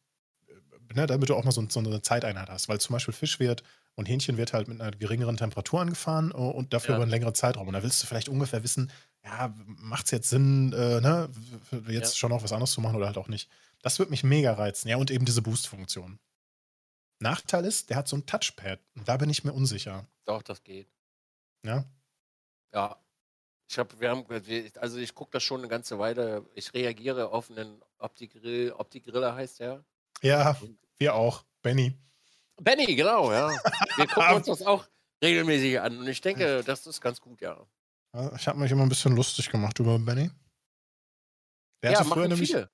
ne, damit du auch mal so, so, eine Zeiteinheit hast. Weil zum Beispiel Fisch wird und Hähnchen wird halt mit einer geringeren Temperatur angefahren äh, und dafür ja. über einen längeren Zeitraum. Und da willst du vielleicht ungefähr wissen, ja, macht es jetzt Sinn, äh, ne, jetzt ja. schon noch was anderes zu machen oder halt auch nicht. Das wird mich mega reizen. Ja, und eben diese Boost-Funktion. Nachteil ist, der hat so ein Touchpad. Und da bin ich mir unsicher. Doch, das geht. Ja? Ja. Ich habe, wir haben, also ich gucke das schon eine ganze Weile. Ich reagiere auf einen Opti-Grill. Opti-Griller heißt der. Ja, wir auch. Benny. Benny, genau, ja. Wir gucken uns das auch regelmäßig an. Und ich denke, das ist ganz gut, ja. Ich habe mich immer ein bisschen lustig gemacht über Benny. Der ja, früher nämlich, viele.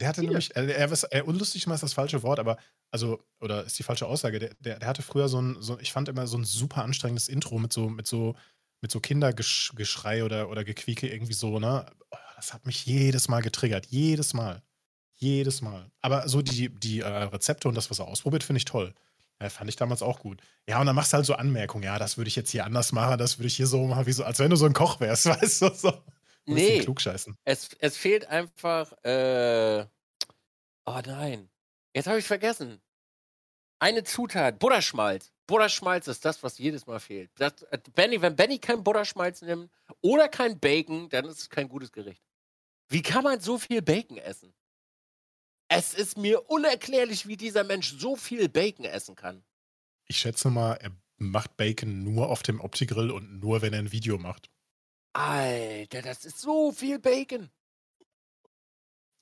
Der hatte Viele. nämlich, äh, er, er, unlustig ist das falsche Wort, aber also, oder ist die falsche Aussage, der, der, der hatte früher so ein, so, ich fand immer so ein super anstrengendes Intro mit so, mit so, mit so Kindergeschrei oder, oder Gequieke irgendwie so, ne? Oh, das hat mich jedes Mal getriggert. Jedes Mal. Jedes Mal. Aber so die, die äh, Rezepte und das, was er ausprobiert, finde ich toll. Ja, fand ich damals auch gut. Ja, und dann machst du halt so Anmerkungen. Ja, das würde ich jetzt hier anders machen, das würde ich hier so machen, wie so, als wenn du so ein Koch wärst, weißt du? So. Nee. Klugscheißen. Es, es fehlt einfach. Äh... Oh nein. Jetzt habe ich vergessen. Eine Zutat: Butterschmalz. Butterschmalz ist das, was jedes Mal fehlt. Das, äh, Benny, wenn Benny kein Butterschmalz nimmt oder kein Bacon, dann ist es kein gutes Gericht. Wie kann man so viel Bacon essen? Es ist mir unerklärlich, wie dieser Mensch so viel Bacon essen kann. Ich schätze mal, er macht Bacon nur auf dem Opti-Grill und nur, wenn er ein Video macht. Alter, das ist so viel Bacon.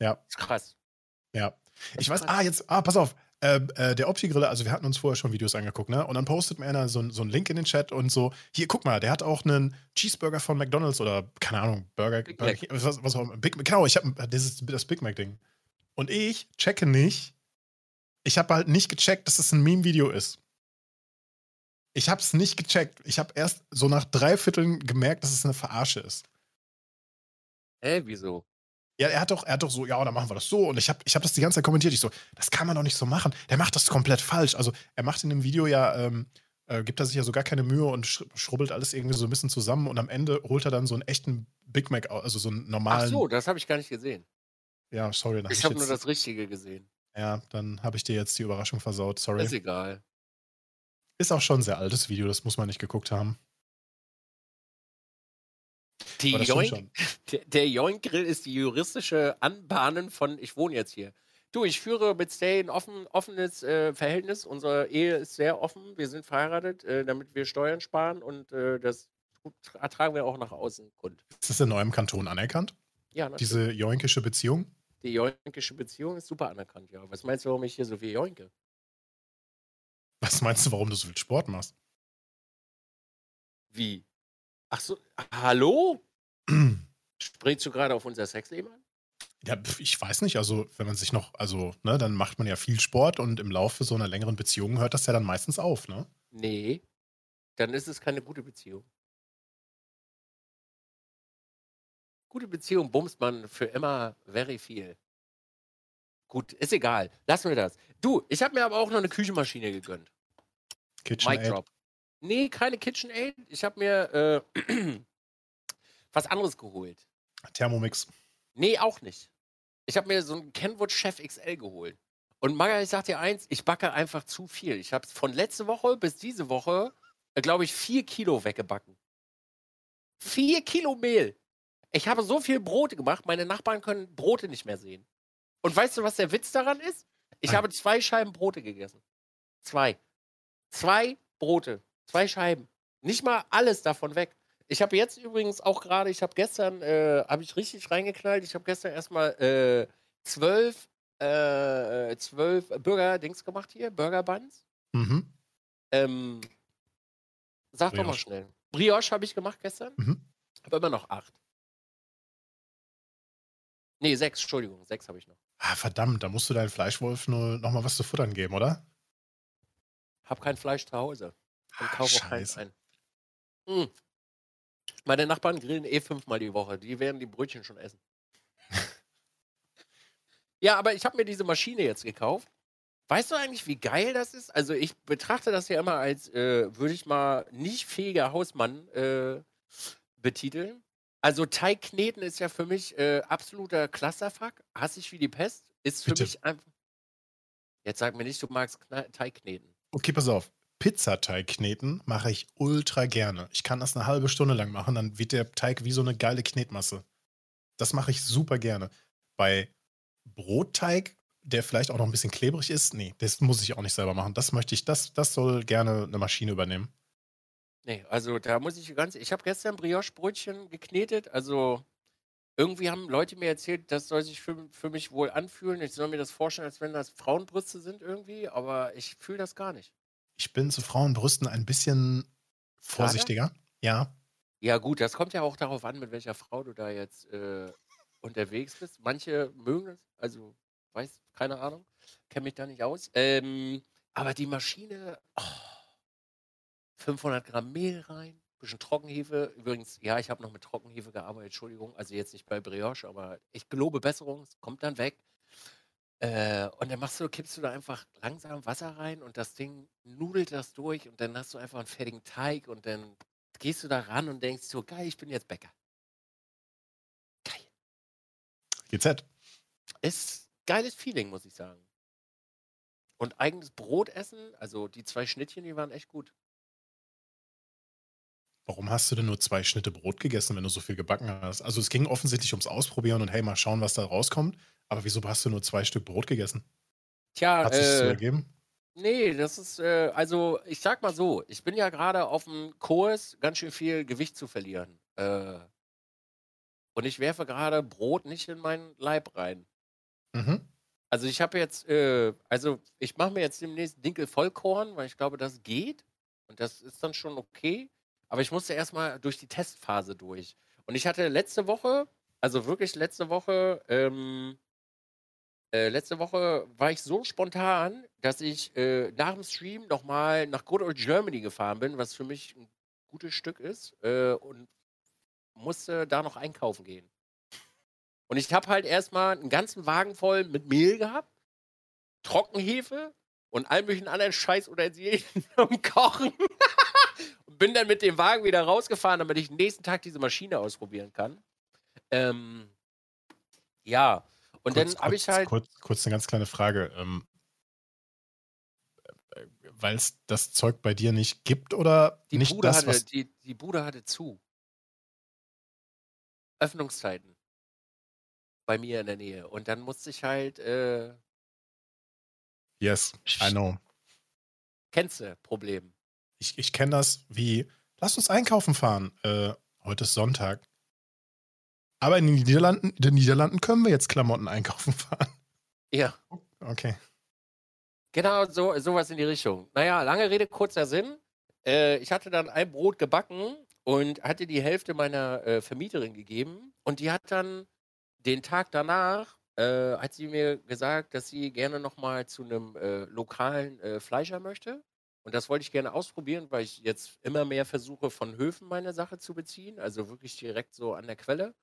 Ja. Das ist krass. Ja. Ich weiß, ah, jetzt, ah, pass auf. Äh, äh, der Opti-Grille, also wir hatten uns vorher schon Videos angeguckt, ne? Und dann postet mir einer so, so einen Link in den Chat und so, hier, guck mal, der hat auch einen Cheeseburger von McDonalds oder, keine Ahnung, Burger, Big Burger was, was auch Big Genau, ich habe das, das Big Mac-Ding. Und ich checke nicht, ich habe halt nicht gecheckt, dass es das ein Meme-Video ist. Ich habe es nicht gecheckt. Ich habe erst so nach drei Vierteln gemerkt, dass es eine Verarsche ist. Hä, wieso? Ja, er hat doch, er hat doch so, ja, dann machen wir das so. Und ich habe ich hab das die ganze Zeit kommentiert. Ich so, das kann man doch nicht so machen. Der macht das komplett falsch. Also, er macht in dem Video ja, ähm, äh, gibt er sich ja so gar keine Mühe und schrubbelt alles irgendwie so ein bisschen zusammen. Und am Ende holt er dann so einen echten Big Mac, also so einen normalen. Ach so, das habe ich gar nicht gesehen. Ja, sorry. Ich habe nur das Richtige gesehen. Ja, dann habe ich dir jetzt die Überraschung versaut. Sorry. Ist egal. Ist auch schon ein sehr altes Video, das muss man nicht geguckt haben. Joink, der, der Joink-Grill ist die juristische Anbahnen von Ich wohne jetzt hier. Du, ich führe mit Stay ein offen, offenes äh, Verhältnis. Unsere Ehe ist sehr offen. Wir sind verheiratet, äh, damit wir Steuern sparen und äh, das ertragen wir auch nach außen kund. Ist das in neuem Kanton anerkannt? Ja, natürlich. Diese joinkische Beziehung? Die joinkische Beziehung ist super anerkannt, ja. Was meinst du, warum ich hier so viel joinke? Was meinst du, warum du so viel Sport machst? Wie? Ach so, hallo? Springst du gerade auf unser Sexleben an? Ja, ich weiß nicht. Also, wenn man sich noch, also, ne, dann macht man ja viel Sport und im Laufe so einer längeren Beziehung hört das ja dann meistens auf, ne? Nee. Dann ist es keine gute Beziehung. Gute Beziehung bumst man für immer very viel. Gut, ist egal. Lassen wir das. Du, ich habe mir aber auch noch eine Küchenmaschine gegönnt. KitchenAid? Drop. Nee, keine KitchenAid. Ich habe mir äh, was anderes geholt. Thermomix. Nee, auch nicht. Ich habe mir so einen Kenwood Chef XL geholt. Und Maga, ich sag dir eins, ich backe einfach zu viel. Ich habe von letzte Woche bis diese Woche, äh, glaube ich, vier Kilo weggebacken. Vier Kilo Mehl. Ich habe so viel Brote gemacht, meine Nachbarn können Brote nicht mehr sehen. Und weißt du, was der Witz daran ist? Ich Nein. habe zwei Scheiben Brote gegessen. Zwei. Zwei Brote. Zwei Scheiben. Nicht mal alles davon weg. Ich habe jetzt übrigens auch gerade, ich habe gestern, äh, habe ich richtig reingeknallt. Ich habe gestern erstmal äh, zwölf, äh, zwölf Burger-Dings gemacht hier, Burger-Buns. Mhm. Ähm, sag doch mal Brioche. schnell. Brioche habe ich gemacht gestern. Mhm. Habe immer noch acht. Nee, sechs, Entschuldigung, sechs habe ich noch. Ah, verdammt, da musst du deinen Fleischwolf nur noch mal was zu futtern geben, oder? Hab kein Fleisch zu Hause. Und kaufe auch keins ein. Hm. Meine Nachbarn grillen eh fünfmal die Woche. Die werden die Brötchen schon essen. ja, aber ich habe mir diese Maschine jetzt gekauft. Weißt du eigentlich, wie geil das ist? Also ich betrachte das ja immer als, äh, würde ich mal nicht fähiger Hausmann äh, betiteln. Also Teigkneten ist ja für mich äh, absoluter Clusterfuck. Hasse ich wie die Pest. Ist für Bitte. mich einfach. Jetzt sag mir nicht, du magst Kne Teigkneten. Okay, pass auf. Pizzateig kneten mache ich ultra gerne. Ich kann das eine halbe Stunde lang machen, dann wird der Teig wie so eine geile Knetmasse. Das mache ich super gerne. Bei Brotteig, der vielleicht auch noch ein bisschen klebrig ist, nee, das muss ich auch nicht selber machen. Das möchte ich, das, das soll gerne eine Maschine übernehmen. Nee, also da muss ich ganz. Ich habe gestern Brioche-Brötchen geknetet. Also irgendwie haben Leute mir erzählt, das soll sich für, für mich wohl anfühlen. Ich soll mir das vorstellen, als wenn das Frauenbrüste sind irgendwie, aber ich fühle das gar nicht. Ich bin zu Frauenbrüsten ein bisschen vorsichtiger. Ja, Ja, gut, das kommt ja auch darauf an, mit welcher Frau du da jetzt äh, unterwegs bist. Manche mögen es, also weiß, keine Ahnung, kenne mich da nicht aus. Ähm, aber die Maschine, oh, 500 Gramm Mehl rein, bisschen Trockenhefe. Übrigens, ja, ich habe noch mit Trockenhefe gearbeitet, Entschuldigung. Also jetzt nicht bei Brioche, aber ich gelobe Besserung, es kommt dann weg. Äh, und dann machst du, kippst du da einfach langsam Wasser rein und das Ding nudelt das durch und dann hast du einfach einen fertigen Teig und dann gehst du da ran und denkst so, geil, ich bin jetzt Bäcker. Geil. GZ. Ist geiles Feeling, muss ich sagen. Und eigenes Brot essen, also die zwei Schnittchen, die waren echt gut. Warum hast du denn nur zwei Schnitte Brot gegessen, wenn du so viel gebacken hast? Also es ging offensichtlich ums Ausprobieren und hey, mal schauen, was da rauskommt. Aber wieso hast du nur zwei Stück Brot gegessen? Tja, Hat sich so äh, ergeben? nee, das ist, äh, also ich sag mal so, ich bin ja gerade auf dem Kurs, ganz schön viel Gewicht zu verlieren. Äh, und ich werfe gerade Brot nicht in meinen Leib rein. Mhm. Also ich habe jetzt, äh, also ich mache mir jetzt demnächst Dinkel Vollkorn, weil ich glaube, das geht. Und das ist dann schon okay. Aber ich musste erstmal durch die Testphase durch. Und ich hatte letzte Woche, also wirklich letzte Woche, ähm, äh, letzte Woche war ich so spontan, dass ich äh, nach dem Stream nochmal nach Good Old Germany gefahren bin, was für mich ein gutes Stück ist. Äh, und musste da noch einkaufen gehen. Und ich habe halt erstmal einen ganzen Wagen voll mit Mehl gehabt, Trockenhefe und all möglichen anderen Scheißutensilien zum Kochen. Und bin dann mit dem Wagen wieder rausgefahren, damit ich nächsten Tag diese Maschine ausprobieren kann. Ähm, ja, und kurz, dann habe ich halt. Kurz, kurz eine ganz kleine Frage. Ähm, Weil es das Zeug bei dir nicht gibt oder Die nicht Bude, das, hatte, was. die, die Bude hatte zu. Öffnungszeiten. Bei mir in der Nähe. Und dann musste ich halt, äh, Yes, I know. kennst du, Problem. Ich, ich kenne das wie, lass uns einkaufen fahren. Äh, heute ist Sonntag. Aber in den Niederlanden, in den Niederlanden können wir jetzt Klamotten einkaufen fahren. Ja. Okay. Genau, so, sowas in die Richtung. Naja, lange Rede, kurzer Sinn. Äh, ich hatte dann ein Brot gebacken und hatte die Hälfte meiner äh, Vermieterin gegeben. Und die hat dann den Tag danach, äh, hat sie mir gesagt, dass sie gerne nochmal zu einem äh, lokalen äh, Fleischer möchte. Und das wollte ich gerne ausprobieren, weil ich jetzt immer mehr versuche, von Höfen meine Sache zu beziehen. Also wirklich direkt so an der Quelle.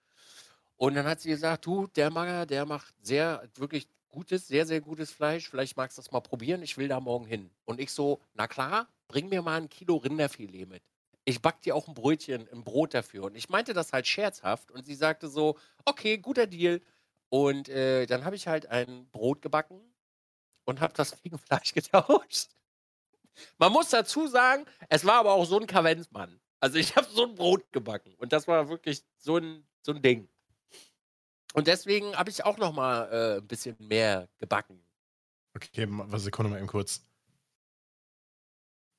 Und dann hat sie gesagt, du, der Mager, der macht sehr, wirklich gutes, sehr, sehr gutes Fleisch. Vielleicht magst du das mal probieren. Ich will da morgen hin. Und ich so, na klar, bring mir mal ein Kilo Rinderfilet mit. ich back dir auch ein Brötchen, ein Brot dafür. Und ich meinte das halt scherzhaft und sie sagte so, okay, guter Deal. Und äh, dann habe ich halt ein Brot gebacken und habe das gegen Fleisch getauscht. Man muss dazu sagen, es war aber auch so ein Kavenzmann. Also ich habe so ein Brot gebacken und das war wirklich so ein, so ein Ding. Und deswegen habe ich auch noch mal äh, ein bisschen mehr gebacken. Okay, was Sekunde mal eben kurz.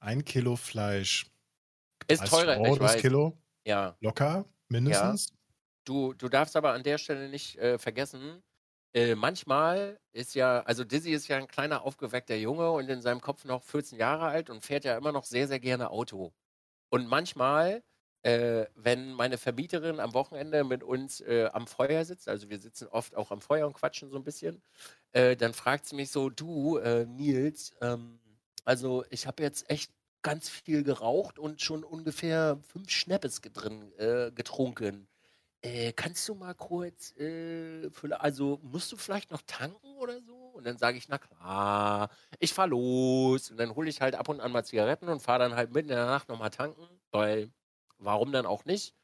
Ein Kilo Fleisch. Ist teurer, Euro ich das weiß. Kilo? Ja. Locker, mindestens? Ja. Du, du darfst aber an der Stelle nicht äh, vergessen, äh, manchmal ist ja, also Dizzy ist ja ein kleiner aufgeweckter Junge und in seinem Kopf noch 14 Jahre alt und fährt ja immer noch sehr, sehr gerne Auto. Und manchmal, äh, wenn meine Vermieterin am Wochenende mit uns äh, am Feuer sitzt, also wir sitzen oft auch am Feuer und quatschen so ein bisschen, äh, dann fragt sie mich so, du, äh, Nils, ähm, also ich habe jetzt echt ganz viel geraucht und schon ungefähr fünf Schnappes drin getrunken. Äh, kannst du mal kurz, äh, für, also musst du vielleicht noch tanken oder so? Und dann sage ich, na klar, ich fahr los. Und dann hole ich halt ab und an mal Zigaretten und fahre dann halt mitten in der Nacht nochmal tanken, weil warum dann auch nicht?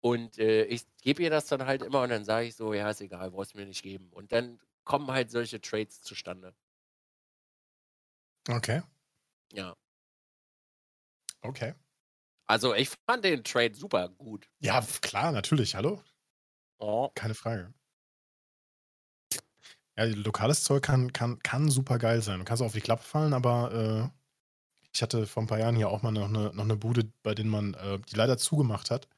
Und äh, ich gebe ihr das dann halt immer und dann sage ich so, ja, ist egal, brauchst du mir nicht geben. Und dann kommen halt solche Trades zustande. Okay. Ja. Okay. Also ich fand den Trade super gut. Ja, klar, natürlich. Hallo? Oh. Keine Frage. Ja, lokales Zeug kann, kann, kann super geil sein. Du kannst auch auf die Klappe fallen, aber äh, ich hatte vor ein paar Jahren hier auch mal noch eine, noch eine Bude, bei denen man, äh, die leider zugemacht hat,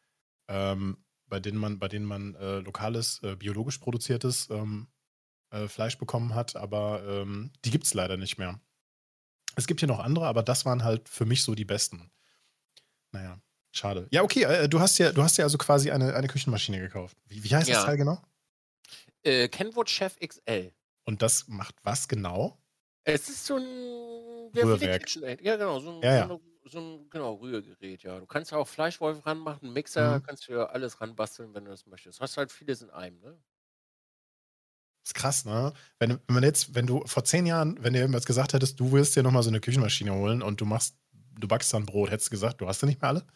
ähm, bei denen man, bei denen man äh, lokales, äh, biologisch produziertes ähm, äh, Fleisch bekommen hat, aber ähm, die gibt es leider nicht mehr. Es gibt hier noch andere, aber das waren halt für mich so die besten. Naja, schade. Ja, okay, äh, du hast ja, du hast ja also quasi eine, eine Küchenmaschine gekauft. Wie, wie heißt ja. das Teil genau? Äh, Kenwood Chef XL. Und das macht was genau? Es ist so ein ja, Rührwerk. Ja, genau, so ein, ja, ja. So, ein genau, Rührgerät, ja. Du kannst ja auch Fleischwolf ranmachen, Mixer, mhm. kannst du ja alles ranbasteln, wenn du das möchtest. Du hast halt vieles in einem, ne? Das ist krass, ne? Wenn, wenn man jetzt, wenn du vor zehn Jahren, wenn du irgendwas gesagt hättest, du willst dir nochmal so eine Küchenmaschine holen und du machst du backst dann Brot. Hättest du gesagt, du hast ja nicht mehr alle?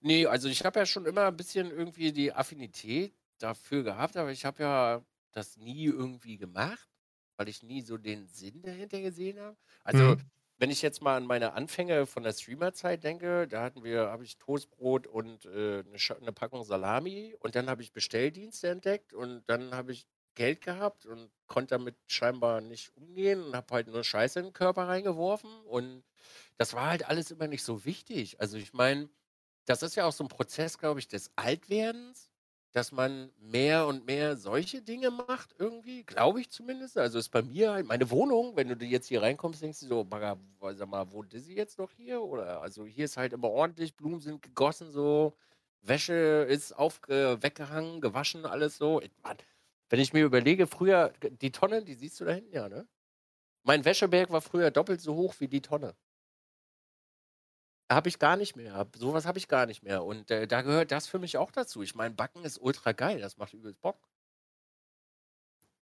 Nee, also ich habe ja schon immer ein bisschen irgendwie die Affinität dafür gehabt, aber ich habe ja das nie irgendwie gemacht, weil ich nie so den Sinn dahinter gesehen habe. Also, mhm. wenn ich jetzt mal an meine Anfänge von der Streamer-Zeit denke, da hatten wir, habe ich Toastbrot und äh, eine, eine Packung Salami und dann habe ich Bestelldienste entdeckt und dann habe ich Geld gehabt und konnte damit scheinbar nicht umgehen und habe halt nur Scheiße in den Körper reingeworfen und das war halt alles immer nicht so wichtig. Also ich meine, das ist ja auch so ein Prozess, glaube ich, des Altwerdens, dass man mehr und mehr solche Dinge macht irgendwie, glaube ich zumindest. Also ist bei mir halt meine Wohnung, wenn du jetzt hier reinkommst, denkst du so, Bagger, sag mal, wohnt sie jetzt noch hier? Oder also hier ist halt immer ordentlich, Blumen sind gegossen so, Wäsche ist auf, weggehangen, gewaschen, alles so. Ich, Mann, wenn ich mir überlege, früher, die Tonne, die siehst du da hinten, ja, ne? Mein Wäscheberg war früher doppelt so hoch wie die Tonne. Habe ich gar nicht mehr. Sowas habe ich gar nicht mehr. Und äh, da gehört das für mich auch dazu. Ich meine, Backen ist ultra geil. Das macht übelst Bock.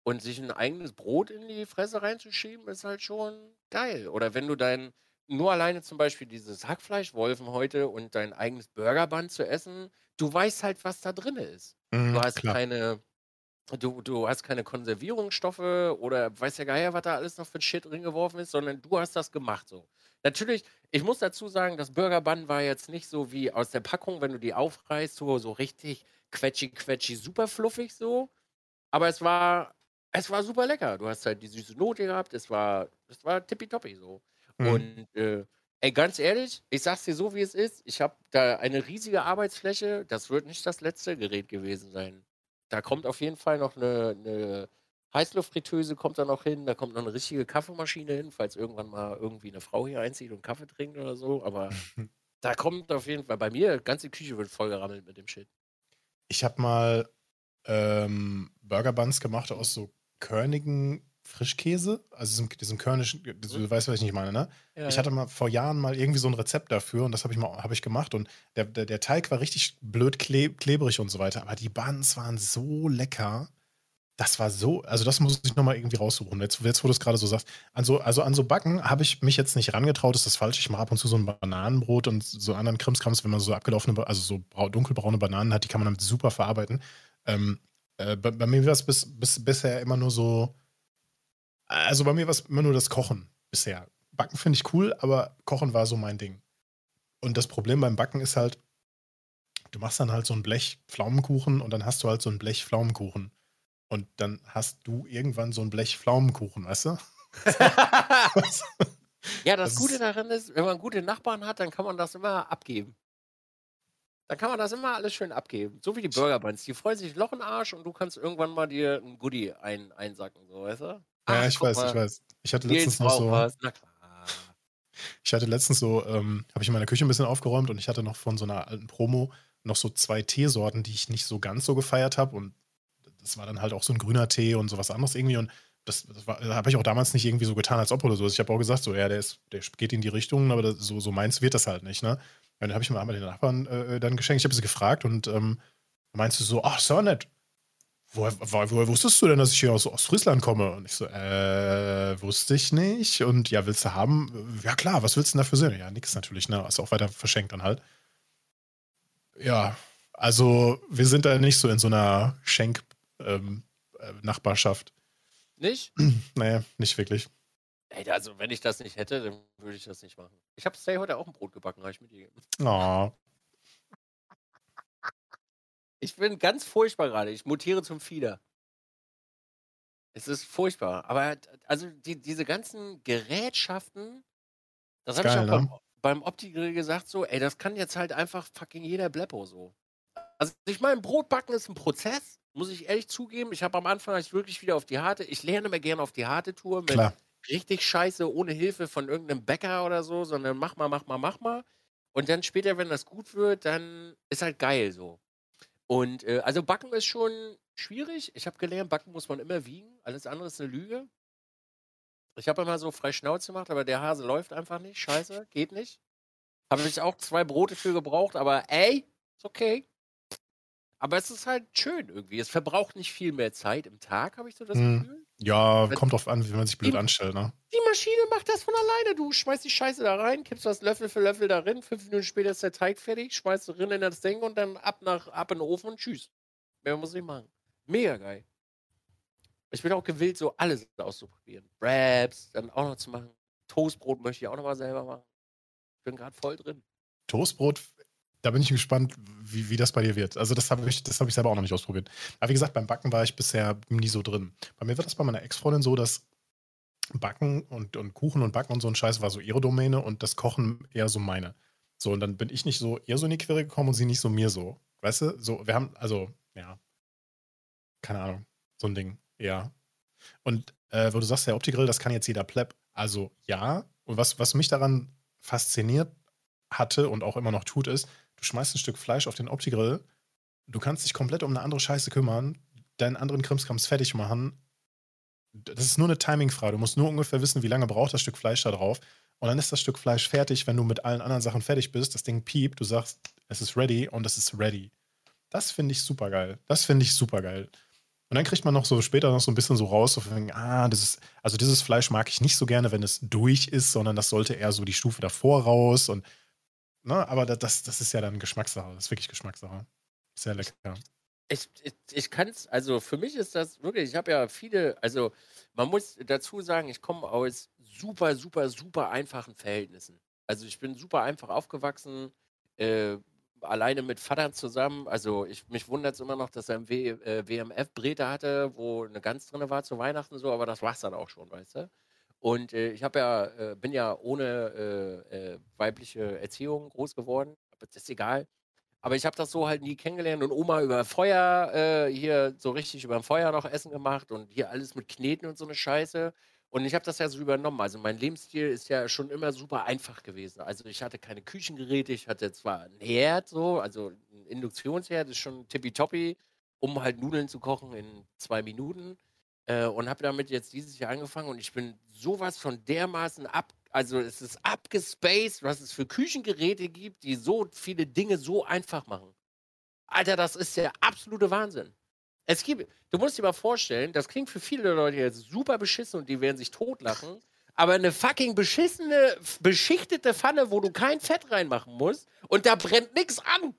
Und sich ein eigenes Brot in die Fresse reinzuschieben, ist halt schon geil. Oder wenn du dein, nur alleine zum Beispiel dieses Hackfleischwolfen heute und dein eigenes Burgerband zu essen, du weißt halt, was da drin ist. Mhm, du hast klar. keine, du, du hast keine Konservierungsstoffe oder weiß ja gar nicht, was da alles noch für ein Shit drin geworfen ist, sondern du hast das gemacht so. Natürlich, ich muss dazu sagen, das Burger Bun war jetzt nicht so wie aus der Packung, wenn du die aufreißt, so, so richtig quetschi, quetschi, super fluffig so. Aber es war, es war super lecker. Du hast halt die süße Note gehabt, es war, es war tippitoppi so. Mhm. Und äh, ey, ganz ehrlich, ich sag's dir so, wie es ist. Ich habe da eine riesige Arbeitsfläche. Das wird nicht das letzte Gerät gewesen sein. Da kommt auf jeden Fall noch eine, eine Heißluftfritteuse kommt da noch hin, da kommt noch eine richtige Kaffeemaschine hin, falls irgendwann mal irgendwie eine Frau hier einzieht und Kaffee trinkt oder so. Aber da kommt auf jeden Fall bei mir, ganze Küche wird vollgerammelt mit dem Shit. Ich habe mal ähm, Burger Buns gemacht aus so körnigen Frischkäse, also diesem, diesem körnischen, du mhm. weißt, was ich nicht meine, ne? Ja, ich hatte mal vor Jahren mal irgendwie so ein Rezept dafür und das habe ich mal hab ich gemacht und der, der, der Teig war richtig blöd kleb, klebrig und so weiter, aber die Buns waren so lecker. Das war so, also das muss ich nochmal irgendwie raussuchen. Jetzt, jetzt wo du es gerade so sagst. Also, also an so Backen habe ich mich jetzt nicht rangetraut, ist das falsch. Ich mache ab und zu so ein Bananenbrot und so anderen Krimskrams, wenn man so abgelaufene, also so dunkelbraune Bananen hat, die kann man damit super verarbeiten. Ähm, äh, bei, bei, mir war es bis, bis, bisher immer nur so, also bei mir war es immer nur das Kochen bisher. Backen finde ich cool, aber Kochen war so mein Ding. Und das Problem beim Backen ist halt, du machst dann halt so ein Blech Pflaumenkuchen und dann hast du halt so ein Blech Pflaumenkuchen. Und dann hast du irgendwann so ein Blech Pflaumenkuchen, weißt du? ja, das, das Gute daran ist, wenn man gute Nachbarn hat, dann kann man das immer abgeben. Dann kann man das immer alles schön abgeben. So wie die Burger Buns. Die freuen sich Loch im Arsch und du kannst irgendwann mal dir ein Goodie ein, einsacken, so, weißt du? Ach, ja, ich weiß, mal. ich weiß. Ich hatte letztens noch so. Was. Na klar. Ich hatte letztens so, ähm, habe ich in meiner Küche ein bisschen aufgeräumt und ich hatte noch von so einer alten Promo noch so zwei Teesorten, die ich nicht so ganz so gefeiert habe und das war dann halt auch so ein grüner Tee und sowas anderes irgendwie. Und das, das habe ich auch damals nicht irgendwie so getan, als ob oder so. Also ich habe auch gesagt, so, ja, der, ist, der geht in die Richtung, aber das, so, so meins wird das halt nicht, ne? Und dann habe ich mir einmal den Nachbarn äh, dann geschenkt. Ich habe sie gefragt und ähm, meinst du so, ach, so nett. Woher, woher, wusstest du denn, dass ich hier aus Ostfriesland komme? Und ich so, äh, wusste ich nicht. Und ja, willst du haben? Ja, klar, was willst du denn dafür sehen? Ja, nix natürlich, ne? Ist auch weiter verschenkt dann halt. Ja, also wir sind da nicht so in so einer Schenk- ähm, äh, Nachbarschaft. Nicht? naja, nicht wirklich. Ey, also wenn ich das nicht hätte, dann würde ich das nicht machen. Ich habe Stay heute auch ein Brot gebacken, habe ich mit dir Oh. Ich bin ganz furchtbar gerade. Ich mutiere zum Fieder. Es ist furchtbar. Aber also die, diese ganzen Gerätschaften, das habe ich auch ne? beim, beim Opti-Grill gesagt, so, ey, das kann jetzt halt einfach fucking jeder Bleppo so. Also ich meine, Brotbacken ist ein Prozess muss ich ehrlich zugeben. Ich habe am Anfang ich wirklich wieder auf die harte. Ich lerne immer gerne auf die harte Tour mit Klar. richtig Scheiße ohne Hilfe von irgendeinem Bäcker oder so, sondern mach mal, mach mal, mach mal. Und dann später, wenn das gut wird, dann ist halt geil so. Und äh, also Backen ist schon schwierig. Ich habe gelernt, Backen muss man immer wiegen. Alles andere ist eine Lüge. Ich habe immer so frei Schnauze gemacht, aber der Hase läuft einfach nicht. Scheiße, geht nicht. Habe ich auch zwei Brote für gebraucht, aber ey, ist okay. Aber es ist halt schön irgendwie. Es verbraucht nicht viel mehr Zeit im Tag, habe ich so das hm. Gefühl. Ja, kommt drauf an, wie man sich blöd die, anstellt, ne? Die Maschine macht das von alleine. Du schmeißt die Scheiße da rein, kippst das Löffel für Löffel da rein, fünf Minuten später ist der Teig fertig, schmeißt du rein in das Ding und dann ab, nach, ab in den Ofen und tschüss. Mehr muss ich machen. Mega geil. Ich bin auch gewillt, so alles auszuprobieren. Wraps, dann auch noch zu machen. Toastbrot möchte ich auch noch mal selber machen. Ich bin gerade voll drin. Toastbrot da bin ich gespannt, wie, wie das bei dir wird. Also, das habe ich, hab ich selber auch noch nicht ausprobiert. Aber wie gesagt, beim Backen war ich bisher nie so drin. Bei mir wird das bei meiner Ex-Freundin so, dass Backen und, und Kuchen und Backen und so ein Scheiß war so ihre Domäne und das Kochen eher so meine. So, und dann bin ich nicht so eher so in die Quere gekommen und sie nicht so mir so. Weißt du? So, wir haben, also, ja. Keine Ahnung. So ein Ding. Ja. Und äh, wo du sagst, der Opti-Grill, das kann jetzt jeder Pleb. Also, ja. Und was, was mich daran fasziniert hatte und auch immer noch tut, ist, du schmeißt ein Stück Fleisch auf den Opti-Grill, du kannst dich komplett um eine andere Scheiße kümmern, deinen anderen Krimskrams fertig machen. Das ist nur eine Timing-Frage. Du musst nur ungefähr wissen, wie lange braucht das Stück Fleisch da drauf. Und dann ist das Stück Fleisch fertig, wenn du mit allen anderen Sachen fertig bist. Das Ding piept, du sagst, es ist ready und es ist ready. Das finde ich super geil. Das finde ich super geil. Und dann kriegt man noch so später noch so ein bisschen so raus, so von, ah, das ist, also dieses Fleisch mag ich nicht so gerne, wenn es durch ist, sondern das sollte eher so die Stufe davor raus und Ne? Aber das, das ist ja dann Geschmackssache. Das ist wirklich Geschmackssache. Sehr lecker. Ich, ich, ich kann es, also für mich ist das wirklich, ich habe ja viele, also man muss dazu sagen, ich komme aus super, super, super einfachen Verhältnissen. Also ich bin super einfach aufgewachsen, äh, alleine mit Vater zusammen. Also ich, mich wundert es immer noch, dass er ein w, äh, WMF-Brete hatte, wo eine Gans drin war zu Weihnachten so, aber das war es dann auch schon, weißt du? Und äh, ich habe ja, äh, bin ja ohne äh, äh weibliche Erziehung groß geworden. Aber das ist egal. Aber ich habe das so halt nie kennengelernt und Oma über Feuer, äh, hier so richtig über Feuer noch Essen gemacht und hier alles mit Kneten und so eine Scheiße. Und ich habe das ja so übernommen. Also mein Lebensstil ist ja schon immer super einfach gewesen. Also ich hatte keine Küchengeräte, ich hatte zwar ein Herd so, also ein Induktionsherd ist schon tippitoppi, um halt Nudeln zu kochen in zwei Minuten. Äh, und habe damit jetzt dieses Jahr angefangen und ich bin sowas von dermaßen ab, also es ist abgespaced, was es für Küchengeräte gibt, die so viele Dinge so einfach machen. Alter, das ist der absolute Wahnsinn. Es gibt, du musst dir mal vorstellen, das klingt für viele Leute jetzt super beschissen und die werden sich totlachen. Aber eine fucking beschissene, beschichtete Pfanne, wo du kein Fett reinmachen musst und da brennt nichts an.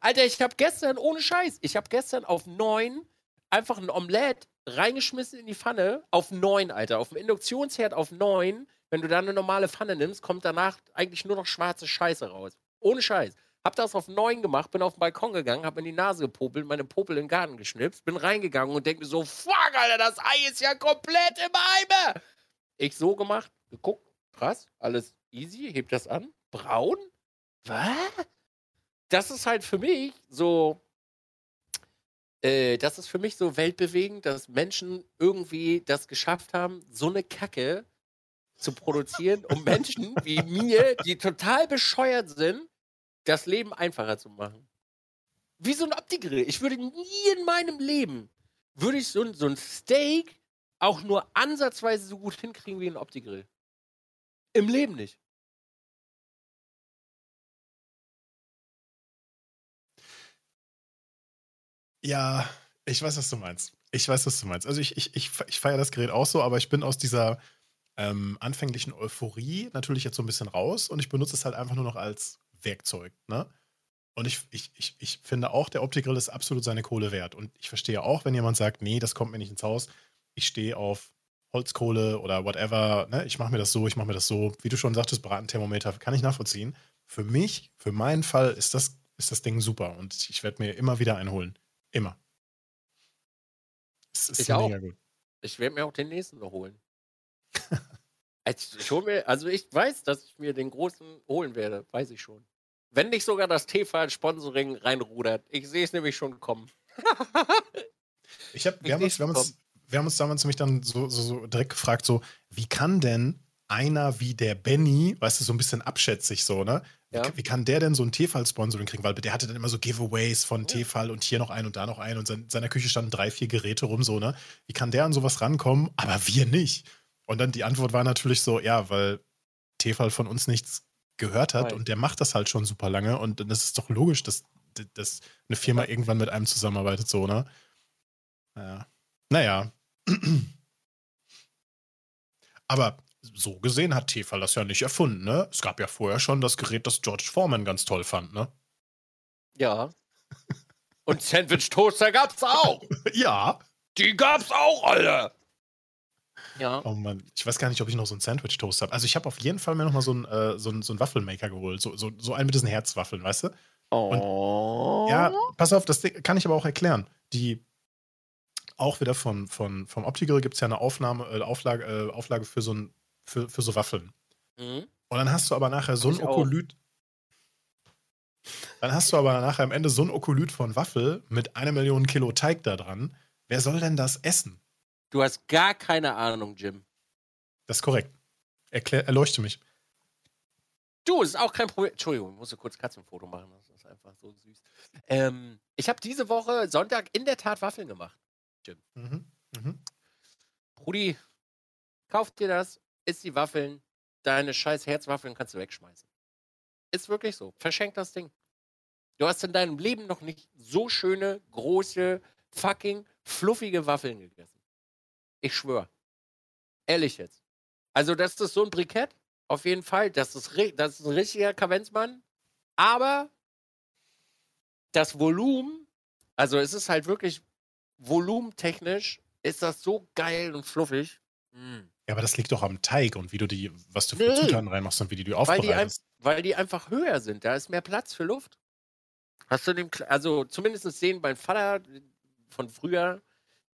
Alter, ich habe gestern, ohne Scheiß, ich habe gestern auf neun einfach ein Omelette reingeschmissen in die Pfanne auf neun, Alter. Auf dem Induktionsherd auf neun. Wenn du da eine normale Pfanne nimmst, kommt danach eigentlich nur noch schwarze Scheiße raus. Ohne Scheiß. Hab das auf neun gemacht, bin auf den Balkon gegangen, hab in die Nase gepopelt, meine Popel in den Garten geschnipst, bin reingegangen und denk mir so, fuck, Alter, das Ei ist ja komplett im Eimer. Ich so gemacht, geguckt, krass, alles easy, heb das an, braun? Was? Das ist halt für mich so, äh, das ist für mich so weltbewegend, dass Menschen irgendwie das geschafft haben, so eine Kacke zu produzieren, um Menschen wie mir, die total bescheuert sind, das Leben einfacher zu machen. Wie so ein Optikgrill. Ich würde nie in meinem Leben, würde ich so, so ein Steak auch nur ansatzweise so gut hinkriegen wie ein Optikgrill. Im Leben nicht. Ja, ich weiß, was du meinst. Ich weiß, was du meinst. Also ich, ich, ich, ich feiere das Gerät auch so, aber ich bin aus dieser ähm, anfänglichen Euphorie natürlich jetzt so ein bisschen raus und ich benutze es halt einfach nur noch als Werkzeug. Ne? Und ich, ich, ich, ich finde auch, der Optikgrill ist absolut seine Kohle wert. Und ich verstehe auch, wenn jemand sagt, nee, das kommt mir nicht ins Haus. Ich stehe auf Holzkohle oder whatever. Ne? Ich mache mir das so, ich mache mir das so. Wie du schon sagtest, Bratenthermometer kann ich nachvollziehen. Für mich, für meinen Fall ist das, ist das Ding super und ich werde mir immer wieder einholen. Immer. Das ist ich auch. Gut. Ich werde mir auch den nächsten noch holen. ich mir, also ich weiß, dass ich mir den großen holen werde, weiß ich schon. Wenn nicht sogar das TV-Sponsoring reinrudert. Ich sehe es nämlich schon kommen. ich hab, wir, haben uns, wir, haben uns, wir haben uns damals nämlich dann so, so, so direkt gefragt, so, wie kann denn einer wie der Benny, weißt du, so ein bisschen abschätzig so, ne? Ja. Wie, wie, kann der denn so ein Tefal-Sponsoring kriegen? Weil der hatte dann immer so Giveaways von ja. Tefal und hier noch ein und da noch ein und in seiner Küche standen drei, vier Geräte rum, so, ne? Wie kann der an sowas rankommen? Aber wir nicht. Und dann die Antwort war natürlich so, ja, weil Tefal von uns nichts gehört hat Nein. und der macht das halt schon super lange und dann ist es doch logisch, dass, dass eine Firma ja. irgendwann mit einem zusammenarbeitet, so, ne? Naja. Naja. Aber so gesehen hat Tefal das ja nicht erfunden, ne? Es gab ja vorher schon das Gerät, das George Foreman ganz toll fand, ne? Ja. Und Sandwich Toaster gab's auch. ja. Die gab's auch, Alter. Ja. Oh Mann, ich weiß gar nicht, ob ich noch so einen Sandwich-Toast habe. Also ich habe auf jeden Fall mir noch mal so einen, äh, so einen, so einen Waffelmaker geholt. So, so, so einen mit diesen Herzwaffeln, weißt du? Oh. Und, ja, pass auf, das kann ich aber auch erklären. Die, auch wieder von, von, vom Optical gibt es ja eine Aufnahme, äh, Auflage, äh, Auflage für so, ein, für, für so Waffeln. Mhm. Und dann hast du aber nachher so ein Okolyt. Dann hast du aber nachher am Ende so ein Okolyt von Waffel mit einer Million Kilo Teig da dran. Wer soll denn das essen? Du hast gar keine Ahnung, Jim. Das ist korrekt. Erklär, erleuchte mich. Du, ist auch kein Problem. Entschuldigung, ich musste kurz Katzenfoto machen. Das ist einfach so süß. Ähm, ich habe diese Woche Sonntag in der Tat Waffeln gemacht, Jim. Mhm. Mhm. Brudi, kauf dir das, isst die Waffeln, deine scheiß Herzwaffeln kannst du wegschmeißen. Ist wirklich so. Verschenk das Ding. Du hast in deinem Leben noch nicht so schöne, große, fucking fluffige Waffeln gegessen. Ich schwöre. Ehrlich jetzt. Also, das ist so ein Brikett. Auf jeden Fall. Das ist, das ist ein richtiger Kavenzmann. Aber das Volumen, also es ist halt wirklich volumentechnisch, ist das so geil und fluffig. Mm. Ja, aber das liegt doch am Teig und wie du die, was du für. Zutaten reinmachst und wie die du aufbereitest. Weil die, weil die einfach höher sind. Da ist mehr Platz für Luft. Hast du dem, also zumindest sehen beim Vater von früher,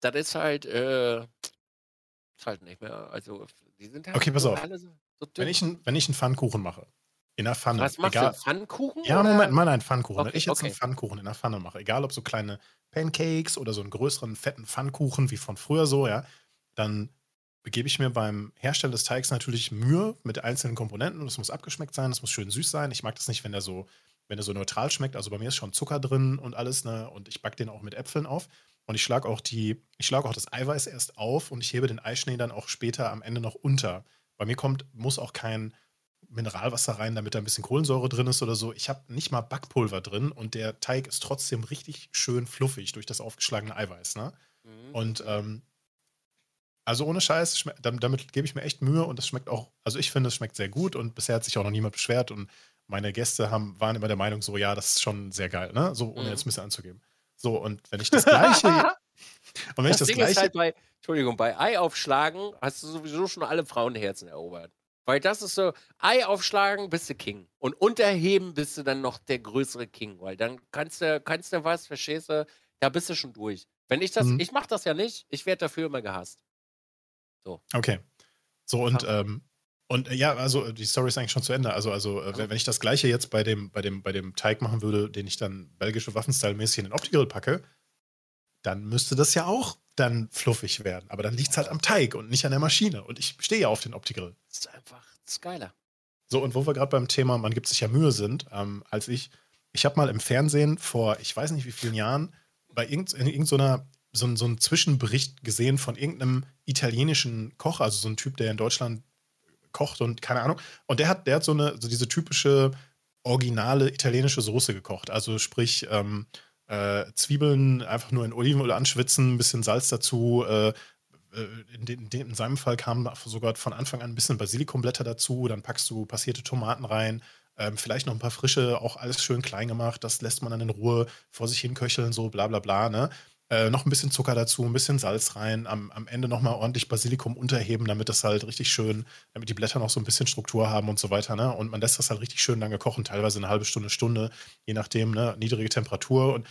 das ist halt, äh, ist halt nicht mehr. Also, die sind halt okay, pass auf. So, so wenn, ich ein, wenn ich einen Pfannkuchen mache, in der Pfanne. Was machst egal, du, Pfannkuchen? Ja, Moment, mal einen Pfannkuchen. Okay, wenn ich jetzt okay. einen Pfannkuchen in der Pfanne mache, egal ob so kleine Pancakes oder so einen größeren, fetten Pfannkuchen wie von früher so, ja, dann begebe ich mir beim Herstellen des Teigs natürlich Mühe mit einzelnen Komponenten und es muss abgeschmeckt sein, es muss schön süß sein. Ich mag das nicht, wenn der so, wenn der so neutral schmeckt. Also bei mir ist schon Zucker drin und alles, ne? Und ich backe den auch mit Äpfeln auf. Und ich schlage auch die, ich schlage auch das Eiweiß erst auf und ich hebe den Eischnee dann auch später am Ende noch unter. Bei mir kommt, muss auch kein Mineralwasser rein, damit da ein bisschen Kohlensäure drin ist oder so. Ich habe nicht mal Backpulver drin und der Teig ist trotzdem richtig schön fluffig durch das aufgeschlagene Eiweiß. Ne? Mhm. Und ähm, also ohne Scheiß, damit, damit gebe ich mir echt Mühe und es schmeckt auch, also ich finde, es schmeckt sehr gut und bisher hat sich auch noch niemand beschwert und meine Gäste haben, waren immer der Meinung, so, ja, das ist schon sehr geil, ne? So, ohne mhm. jetzt ein bisschen anzugeben. So, und wenn ich das Gleiche. und wenn das ich das Ding Gleiche. Ist halt bei, Entschuldigung, bei Ei aufschlagen hast du sowieso schon alle Frauenherzen erobert. Weil das ist so, Ei aufschlagen bist du King. Und unterheben bist du dann noch der größere King. Weil dann kannst du, kannst du was, verstehst du, da bist du schon durch. Wenn ich das, mhm. ich mach das ja nicht, ich werde dafür immer gehasst. So. Okay. So und, ähm, und äh, ja, also die Story ist eigentlich schon zu Ende. Also, also äh, wenn ich das gleiche jetzt bei dem, bei dem, bei dem Teig machen würde, den ich dann belgische Waffenstyle-mäßig in den Opti-Grill packe, dann müsste das ja auch dann fluffig werden. Aber dann liegt es halt am Teig und nicht an der Maschine. Und ich stehe ja auf den Opti-Grill. Das ist einfach das ist geiler. So, und wo wir gerade beim Thema, man gibt sich ja Mühe sind, ähm, als ich, ich habe mal im Fernsehen vor, ich weiß nicht wie vielen Jahren, bei irgend, in so, so einen Zwischenbericht gesehen von irgendeinem italienischen Koch, also so ein Typ, der in Deutschland kocht und keine Ahnung. Und der hat, der hat so eine, so diese typische originale italienische Soße gekocht. Also sprich, ähm, äh, Zwiebeln einfach nur in Olivenöl anschwitzen, ein bisschen Salz dazu. Äh, äh in, den, in, seinem Fall kam sogar von Anfang an ein bisschen Basilikumblätter dazu. Dann packst du passierte Tomaten rein. Ähm, vielleicht noch ein paar frische, auch alles schön klein gemacht. Das lässt man dann in Ruhe vor sich hin köcheln, so bla bla bla. Ne? Äh, noch ein bisschen Zucker dazu, ein bisschen Salz rein, am, am Ende nochmal ordentlich Basilikum unterheben, damit das halt richtig schön, damit die Blätter noch so ein bisschen Struktur haben und so weiter. Ne? Und man lässt das halt richtig schön lange kochen, teilweise eine halbe Stunde, Stunde, je nachdem, ne? niedrige Temperatur. Und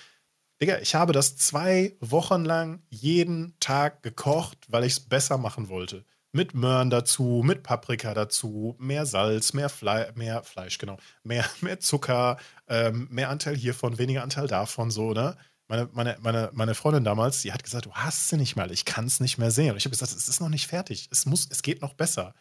Digga, ich habe das zwei Wochen lang jeden Tag gekocht, weil ich es besser machen wollte. Mit Möhren dazu, mit Paprika dazu, mehr Salz, mehr, Fle mehr Fleisch, genau, mehr, mehr Zucker, ähm, mehr Anteil hiervon, weniger Anteil davon, so, ne? Meine, meine, meine, meine Freundin damals, die hat gesagt, du hast sie nicht mal, ich kann es nicht mehr sehen. Und ich habe gesagt, es ist noch nicht fertig, es muss, es geht noch besser.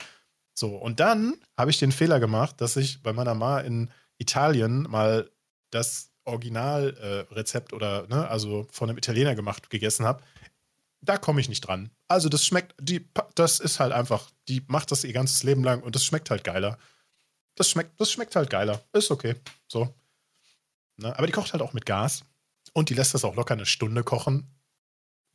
So, und dann habe ich den Fehler gemacht, dass ich bei meiner Ma in Italien mal das Originalrezept äh, oder, ne, also von einem Italiener gemacht, gegessen habe. Da komme ich nicht dran. Also das schmeckt, die, das ist halt einfach, die macht das ihr ganzes Leben lang und das schmeckt halt geiler. Das schmeckt, das schmeckt halt geiler. Ist okay. So. Ne? Aber die kocht halt auch mit Gas. Und die lässt das auch locker eine Stunde kochen.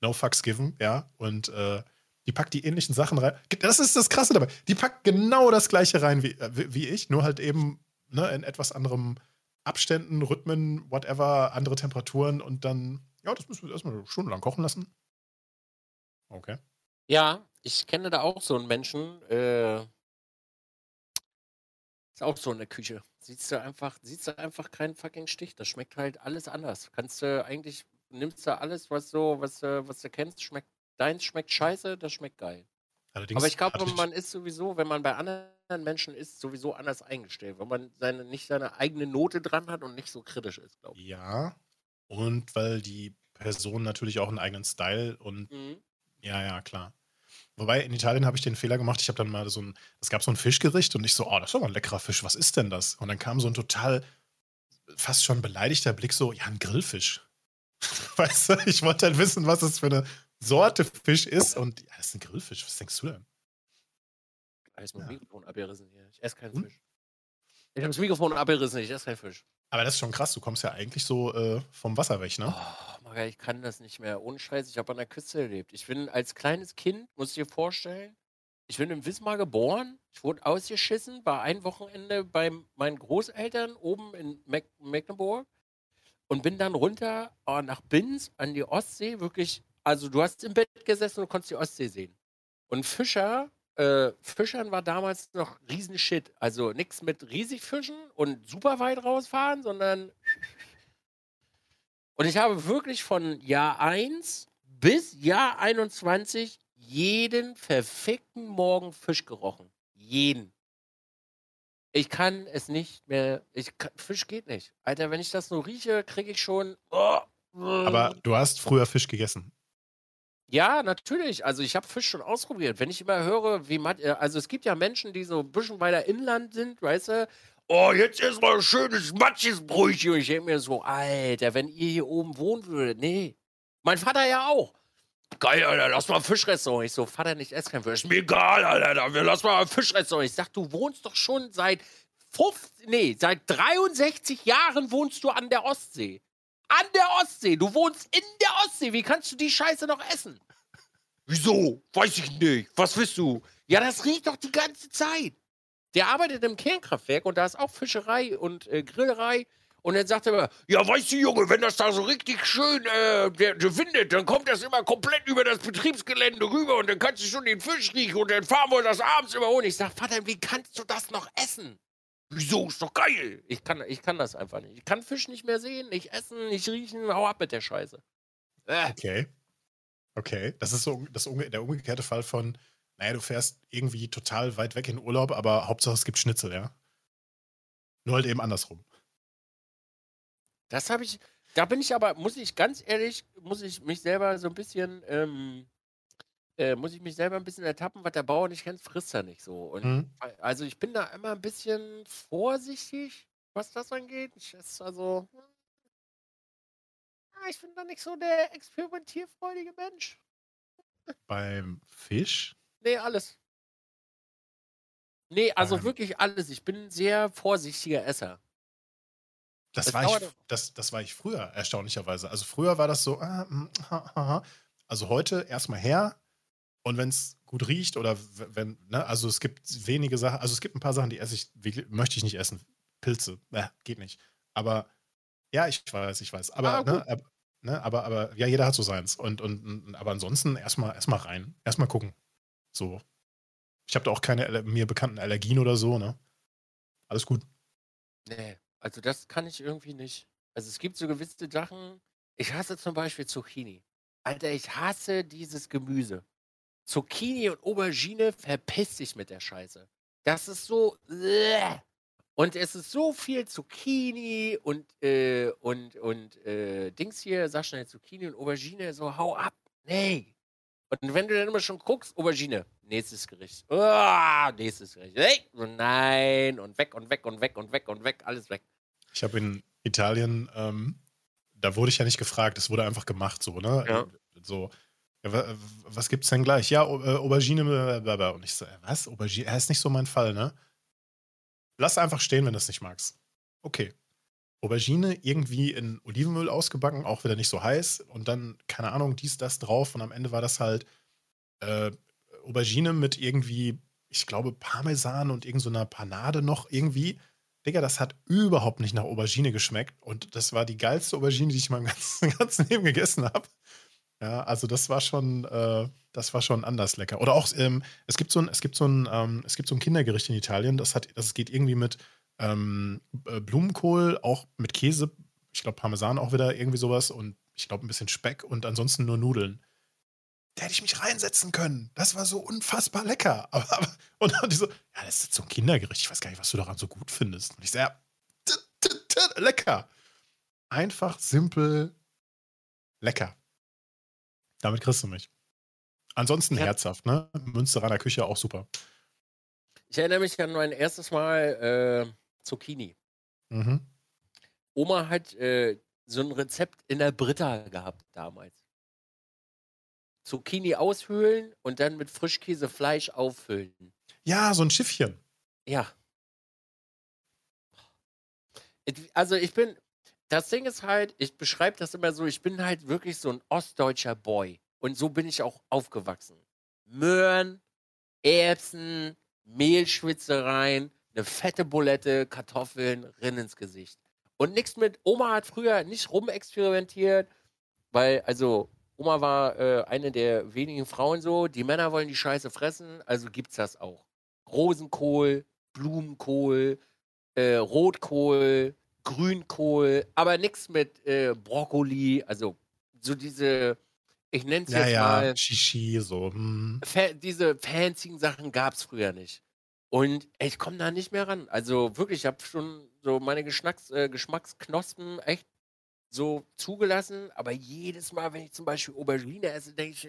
No fucks given, ja. Und äh, die packt die ähnlichen Sachen rein. Das ist das Krasse dabei. Die packt genau das Gleiche rein wie, äh, wie ich, nur halt eben ne, in etwas anderem Abständen, Rhythmen, whatever, andere Temperaturen und dann, ja, das müssen wir erstmal eine Stunde lang kochen lassen. Okay. Ja, ich kenne da auch so einen Menschen, äh, ist auch so in der Küche. Siehst du einfach, siehst du einfach keinen fucking Stich. Das schmeckt halt alles anders. Kannst du eigentlich, nimmst du alles, was so, was, was du kennst, schmeckt, deins schmeckt scheiße, das schmeckt geil. Allerdings Aber ich glaube, man ist sowieso, wenn man bei anderen Menschen ist, sowieso anders eingestellt, weil man seine, nicht seine eigene Note dran hat und nicht so kritisch ist, glaube ich. Ja. Und weil die Person natürlich auch einen eigenen Style und mhm. ja, ja, klar. Wobei in Italien habe ich den Fehler gemacht, ich habe dann mal so ein, es gab so ein Fischgericht und ich so, oh, das ist doch ein leckerer Fisch, was ist denn das? Und dann kam so ein total, fast schon beleidigter Blick so, ja, ein Grillfisch. weißt du, ich wollte halt wissen, was das für eine Sorte Fisch ist und ja, das ist ein Grillfisch, was denkst du denn? Alles mit ja. Mikrofon abgerissen hier. Ich esse keinen hm? Fisch. Ich habe das Mikrofon abgerissen, ich esse keinen Fisch. Aber das ist schon krass, du kommst ja eigentlich so äh, vom Wasser weg, ne? Oh, Maga, ich kann das nicht mehr. Ohne Scheiß, ich habe an der Küste gelebt. Ich bin als kleines Kind, muss ich dir vorstellen, ich bin in Wismar geboren. Ich wurde ausgeschissen, war ein Wochenende bei meinen Großeltern oben in Meck Mecklenburg und bin dann runter oh, nach Binz an die Ostsee. Wirklich, also du hast im Bett gesessen und konntest die Ostsee sehen. Und Fischer äh, Fischern war damals noch riesen Shit. Also nichts mit riesig fischen und super weit rausfahren, sondern. Und ich habe wirklich von Jahr 1 bis Jahr 21 jeden verfickten Morgen Fisch gerochen. Jeden. Ich kann es nicht mehr. Ich kann, Fisch geht nicht. Alter, wenn ich das nur rieche, kriege ich schon. Oh, Aber du hast früher Fisch gegessen. Ja, natürlich. Also ich habe Fisch schon ausprobiert. Wenn ich immer höre, wie man, äh, also es gibt ja Menschen, die so ein bisschen weiter inland sind, weißt du, oh, jetzt ist mal ein schönes matsches Brötchen. Und ich denke mir so, Alter, wenn ihr hier oben wohnen würdet, nee. Mein Vater ja auch. Geil, Alter, lass mal ein Fischrestaurant. Ich so, Vater, nicht essen kein Fisch. Mir egal, Alter, wir lass mal ein Fischrestaurant. Ich sag, du wohnst doch schon seit 50, nee, seit 63 Jahren wohnst du an der Ostsee. An der Ostsee. Du wohnst in der Ostsee. Wie kannst du die Scheiße noch essen? Wieso? Weiß ich nicht. Was willst du? Ja, das riecht doch die ganze Zeit. Der arbeitet im Kernkraftwerk und da ist auch Fischerei und äh, Grillerei. Und dann sagt er immer, ja, weißt du, Junge, wenn das da so richtig schön äh, der, der windet, dann kommt das immer komplett über das Betriebsgelände rüber und dann kannst du schon den Fisch riechen und dann fahren wir das abends immer holen. Ich sag, Vater, wie kannst du das noch essen? Wieso? Ist doch geil. Ich kann, ich kann das einfach nicht. Ich kann Fisch nicht mehr sehen, nicht essen, nicht riechen. Hau ab mit der Scheiße. Äh. Okay. Okay. Das ist so das, der umgekehrte Fall von, naja, du fährst irgendwie total weit weg in Urlaub, aber Hauptsache es gibt Schnitzel, ja? Nur halt eben andersrum. Das habe ich, da bin ich aber, muss ich ganz ehrlich, muss ich mich selber so ein bisschen, ähm, äh, muss ich mich selber ein bisschen ertappen, was der Bauer nicht kennt, frisst er nicht so. Und mhm. also ich bin da immer ein bisschen vorsichtig, was das angeht. Ich also, hm, ich bin da nicht so der experimentierfreudige Mensch. Beim Fisch? Nee, alles. Nee, also ähm. wirklich alles. Ich bin ein sehr vorsichtiger Esser. Das, das war, ich, das, das war ich früher, erstaunlicherweise. Also früher war das so, ah, mh, ha, ha. also heute erstmal her und wenn es gut riecht oder wenn, ne, also es gibt wenige Sachen, also es gibt ein paar Sachen, die esse ich, möchte ich nicht essen. Pilze, äh, geht nicht. Aber ja, ich weiß, ich weiß. Aber, ah, ne, ab, ne, aber, aber ja, jeder hat so seins. Und, und, aber ansonsten erstmal erstmal rein, erstmal gucken. So. Ich habe da auch keine mir bekannten Allergien oder so, ne? Alles gut. Nee. Also das kann ich irgendwie nicht. Also es gibt so gewisse Sachen. Ich hasse zum Beispiel Zucchini. Alter, ich hasse dieses Gemüse. Zucchini und Aubergine verpiss dich mit der Scheiße. Das ist so. Und es ist so viel Zucchini und, äh, und, und äh, Dings hier, sag schnell Zucchini und Aubergine, so hau ab. Nee. Und wenn du dann immer schon guckst, Aubergine, nächstes Gericht. Oh, nächstes Gericht. Hey, nein, und weg und weg und weg und weg und weg, alles weg. Ich habe in Italien, ähm, da wurde ich ja nicht gefragt, es wurde einfach gemacht, so, ne? Ja. So, ja, was gibt's denn gleich? Ja, äh, Aubergine, blablabla. Und ich so, äh, was? Aubergine? Er ist nicht so mein Fall, ne? Lass einfach stehen, wenn du es nicht magst. Okay. Aubergine irgendwie in Olivenöl ausgebacken, auch wieder nicht so heiß. Und dann, keine Ahnung, dies, das drauf. Und am Ende war das halt äh, Aubergine mit irgendwie, ich glaube, Parmesan und irgend so Panade noch irgendwie. Digga, das hat überhaupt nicht nach Aubergine geschmeckt. Und das war die geilste Aubergine, die ich in meinem ganzen, ganzen Leben gegessen habe. Ja, also das war schon, äh, das war schon anders lecker. Oder auch, ähm, es gibt so ein, es gibt so ein, ähm, es gibt so ein Kindergericht in Italien, das hat, das geht irgendwie mit ähm, äh, Blumenkohl, auch mit Käse, ich glaube Parmesan auch wieder irgendwie sowas und ich glaube ein bisschen Speck und ansonsten nur Nudeln da hätte ich mich reinsetzen können. Das war so unfassbar lecker. Aber, aber, und dann die so, ja, das ist jetzt so ein Kindergericht. Ich weiß gar nicht, was du daran so gut findest. Und ich so, ja, lecker. Einfach, simpel, lecker. Damit kriegst du mich. Ansonsten ja. herzhaft, ne? Münsteraner Küche auch super. Ich erinnere mich an mein erstes Mal äh, Zucchini. Mhm. Oma hat äh, so ein Rezept in der Britta gehabt damals. Zucchini aushöhlen und dann mit Frischkäse Fleisch auffüllen. Ja, so ein Schiffchen. Ja. Also ich bin, das Ding ist halt, ich beschreibe das immer so, ich bin halt wirklich so ein ostdeutscher Boy. Und so bin ich auch aufgewachsen. Möhren, Erbsen, Mehlschwitzereien, eine fette Bulette, Kartoffeln, Rinn ins Gesicht. Und nichts mit, Oma hat früher nicht rumexperimentiert, weil, also, Oma war äh, eine der wenigen Frauen so, die Männer wollen die Scheiße fressen, also gibt's das auch. Rosenkohl, Blumenkohl, äh, Rotkohl, Grünkohl, aber nichts mit äh, Brokkoli, also so diese, ich nenne es ja, jetzt ja, mal. Shishi, so. Hm. Fa diese fancy Sachen gab's früher nicht. Und ich komme da nicht mehr ran. Also wirklich, ich habe schon so meine Geschmacks, äh, Geschmacksknospen echt so zugelassen, aber jedes Mal, wenn ich zum Beispiel Aubergine esse, denke ich so.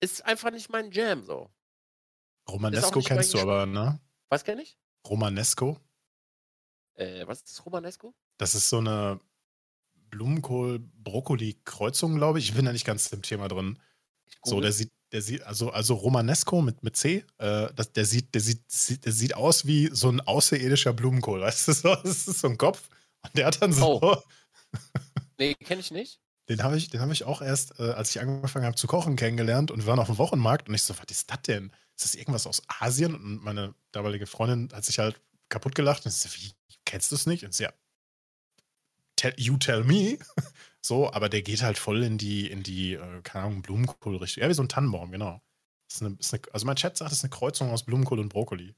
Ist einfach nicht mein Jam so. Romanesco kennst du aber, ne? Was kenne ich? Romanesco. Äh, was ist Romanesco? Das ist so eine Blumenkohl-Brokkoli-Kreuzung, glaube ich. Ich bin da nicht ganz im Thema drin. So, der sieht, der sieht, also, also Romanesco mit, mit C, äh, das, der, sieht, der, sieht, der sieht aus wie so ein außerirdischer Blumenkohl, weißt du? So, das ist so ein Kopf. Und der hat dann so. Oh. nee, kenne ich nicht. Den habe ich, hab ich auch erst, äh, als ich angefangen habe zu kochen, kennengelernt und wir waren auf dem Wochenmarkt und ich so, was ist das denn? Ist das irgendwas aus Asien? Und meine damalige Freundin hat sich halt kaputt gelacht und ich so, wie, kennst du es nicht? Und sie, ja, tell, you tell me. so, aber der geht halt voll in die, in die, äh, keine Ahnung, Blumenkohl-Richtung. Ja, wie so ein Tannenbaum, genau. Ist eine, ist eine, also mein Chat sagt, es ist eine Kreuzung aus Blumenkohl und Brokkoli.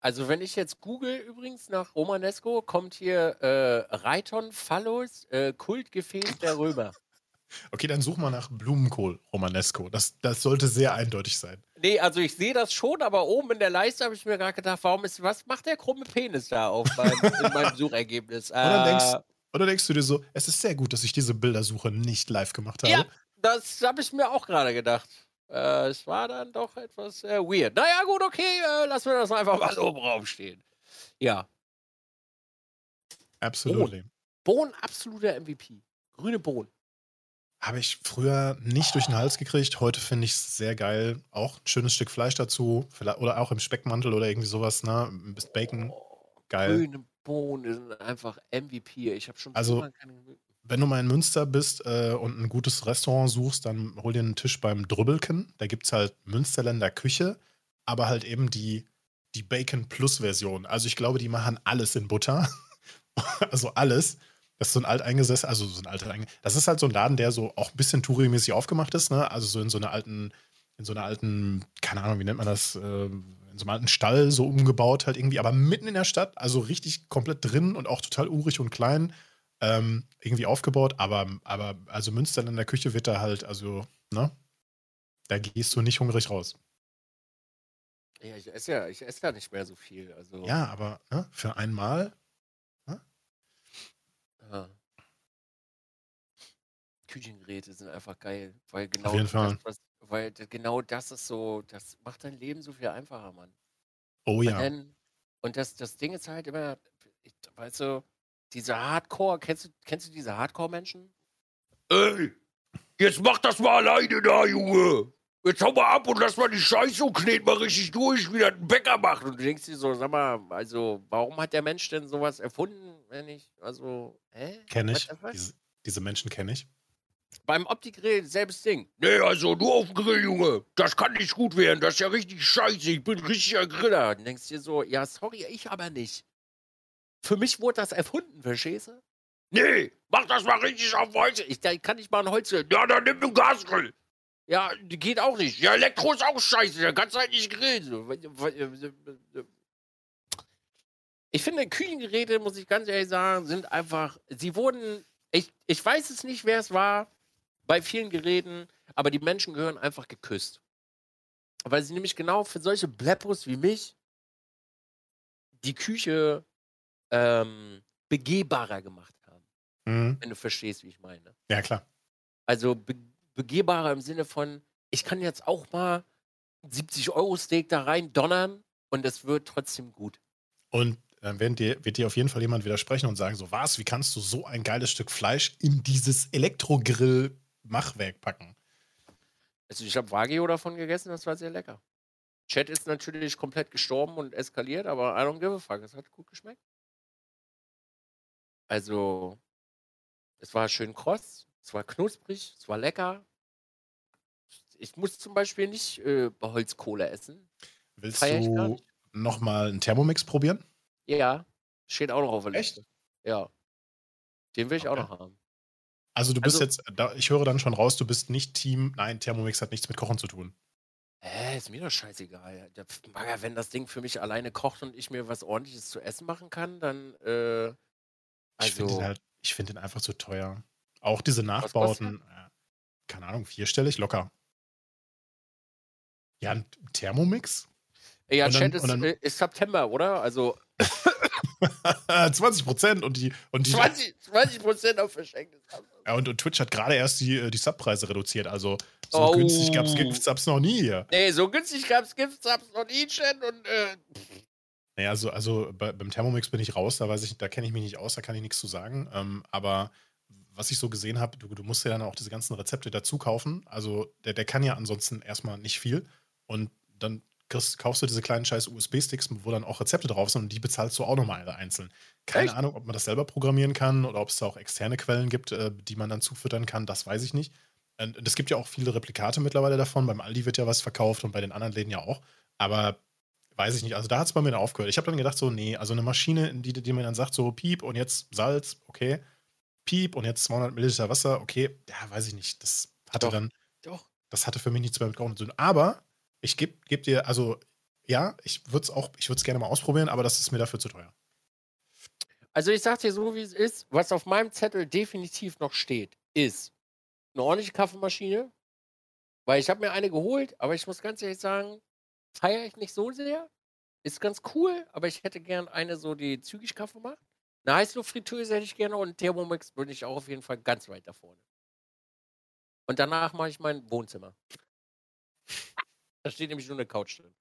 Also wenn ich jetzt google übrigens nach Romanesco, kommt hier äh, Reiton Phallus, äh, Kultgefäß der Römer. Okay, dann such mal nach Blumenkohl Romanesco. Das, das sollte sehr eindeutig sein. Nee, also ich sehe das schon, aber oben in der Leiste habe ich mir gerade gedacht, warum ist, was macht der krumme Penis da auf meinem, in meinem Suchergebnis? Oder, denkst, äh, oder denkst du dir so, es ist sehr gut, dass ich diese Bildersuche nicht live gemacht habe? Ja, das habe ich mir auch gerade gedacht. Äh, es war dann doch etwas äh, weird. Naja, gut, okay, äh, lassen wir das einfach mal so im Raum stehen. Ja. Absolut. Bohnen. Bohnen, absoluter MVP. Grüne Bohnen. Habe ich früher nicht durch den Hals gekriegt. Heute finde ich es sehr geil. Auch ein schönes Stück Fleisch dazu. Oder auch im Speckmantel oder irgendwie sowas, ne? Ein bisschen Bacon. Geil. Grüne Bohnen sind einfach MVP. Ich habe schon also, keine wenn du mal in Münster bist äh, und ein gutes Restaurant suchst, dann hol dir einen Tisch beim Drübbelken. Da gibt es halt Münsterländer Küche, aber halt eben die, die Bacon Plus Version. Also ich glaube, die machen alles in Butter. also alles. Das ist so ein alteingesessen, also so ein alter Das ist halt so ein Laden, der so auch ein bisschen Touri-mäßig aufgemacht ist, ne? Also so in so einer alten, in so einer alten, keine Ahnung, wie nennt man das, äh, in so einem alten Stall so umgebaut halt irgendwie, aber mitten in der Stadt, also richtig komplett drin und auch total urig und klein ähm, irgendwie aufgebaut, aber, aber also Münster in der Küche wird da halt, also, ne? Da gehst du nicht hungrig raus. Ja, ich esse ja, ich esse ja nicht mehr so viel. Also. Ja, aber ne, für einmal. Ne? Ja. Küchengeräte sind einfach geil, weil genau Auf jeden Fall. Das, was, weil genau das ist so, das macht dein Leben so viel einfacher, Mann. Oh ja. Dann, und das, das Ding ist halt immer, weißt du, diese Hardcore, kennst du, kennst du diese Hardcore-Menschen? Ey, jetzt mach das mal alleine da, Junge. Jetzt hau mal ab und lass mal die Scheiße und knet mal richtig durch, wie das ein Bäcker macht. Und du denkst dir so, sag mal, also, warum hat der Mensch denn sowas erfunden, wenn ich, also, hä? Kenn ich. Diese, diese Menschen kenne ich. Beim Opti-Grill selbes Ding. Nee, also nur auf dem Grill, Junge. Das kann nicht gut werden. Das ist ja richtig scheiße. Ich bin richtiger Griller. Dann denkst du dir so, ja, sorry, ich aber nicht. Für mich wurde das erfunden, verstehst du? Nee, mach das mal richtig auf Holz. Ich, da kann ich mal ein Holz. Ja, dann nimm einen Gasgrill. Ja, geht auch nicht. Ja, Elektro ist auch scheiße. Da kannst du halt nicht grillen. Ich finde, Küchengeräte, muss ich ganz ehrlich sagen, sind einfach. Sie wurden. Ich, ich weiß es nicht, wer es war bei vielen Geräten, aber die Menschen gehören einfach geküsst. Weil sie nämlich genau für solche Bleppos wie mich die Küche ähm, begehbarer gemacht haben. Mhm. Wenn du verstehst, wie ich meine. Ja, klar. Also be begehbarer im Sinne von, ich kann jetzt auch mal 70-Euro-Steak da rein donnern und es wird trotzdem gut. Und dann wird dir, wird dir auf jeden Fall jemand widersprechen und sagen: So, was, wie kannst du so ein geiles Stück Fleisch in dieses Elektrogrill-Machwerk packen? Also, ich habe Wagyu davon gegessen, das war sehr lecker. Chat ist natürlich komplett gestorben und eskaliert, aber I don't give a fuck. Es hat gut geschmeckt. Also, es war schön kross, es war knusprig, es war lecker. Ich muss zum Beispiel nicht äh, Holzkohle essen. Willst du nochmal einen Thermomix probieren? Ja, steht auch noch auf der Liste. Echt? Ja. Den will ich okay. auch noch haben. Also du bist also, jetzt, ich höre dann schon raus, du bist nicht Team, nein, Thermomix hat nichts mit Kochen zu tun. Hä, ist mir doch scheißegal. Wenn das Ding für mich alleine kocht und ich mir was ordentliches zu essen machen kann, dann äh, ich finde ihn also halt, ich finde ihn einfach zu teuer. Auch diese Nachbauten, äh, keine Ahnung, vierstellig locker. Ja, ein Thermomix? Ja, Chat ist, äh, ist September, oder? Also 20 Prozent und die, und die 20, 20 Prozent auf verschenktes Ja, und, und, Twitch hat gerade erst die, äh, die Subpreise reduziert. Also so oh. günstig gab es Gift-Subs noch nie hier. Nee, so günstig gab es Gift-Subs noch nie, Chat. Und äh, naja, also, also bei, beim Thermomix bin ich raus, da weiß ich, da kenne ich mich nicht aus, da kann ich nichts zu sagen. Ähm, aber was ich so gesehen habe, du, du, musst ja dann auch diese ganzen Rezepte dazu kaufen. Also der, der kann ja ansonsten erstmal nicht viel. Und dann kriegst, kaufst du diese kleinen scheiß USB-Sticks, wo dann auch Rezepte drauf sind und die bezahlst du auch nochmal einzeln. Keine Echt? Ahnung, ob man das selber programmieren kann oder ob es da auch externe Quellen gibt, äh, die man dann zufüttern kann, das weiß ich nicht. Und es gibt ja auch viele Replikate mittlerweile davon. Beim Aldi wird ja was verkauft und bei den anderen Läden ja auch. Aber weiß ich nicht. Also da hat es bei mir dann aufgehört. Ich habe dann gedacht, so, nee, also eine Maschine, die, die mir dann sagt, so, piep und jetzt Salz, okay. Piep und jetzt 200 Milliliter Wasser, okay. Ja, weiß ich nicht. Das hatte doch, dann. Doch. Das hatte für mich nichts mehr mit Kochen zu tun. Aber ich gebe geb dir, also ja, ich würde es auch, ich würde es gerne mal ausprobieren, aber das ist mir dafür zu teuer. Also ich sag dir so, wie es ist, was auf meinem Zettel definitiv noch steht, ist eine ordentliche Kaffeemaschine, weil ich habe mir eine geholt, aber ich muss ganz ehrlich sagen, feiere ich nicht so sehr. Ist ganz cool, aber ich hätte gern eine so, die zügig Kaffee macht. Eine Heißluftfritteuse hätte ich gerne und einen Thermomix würde ich auch auf jeden Fall ganz weit da vorne. Und danach mache ich mein Wohnzimmer. Da steht nämlich nur eine Couch drin.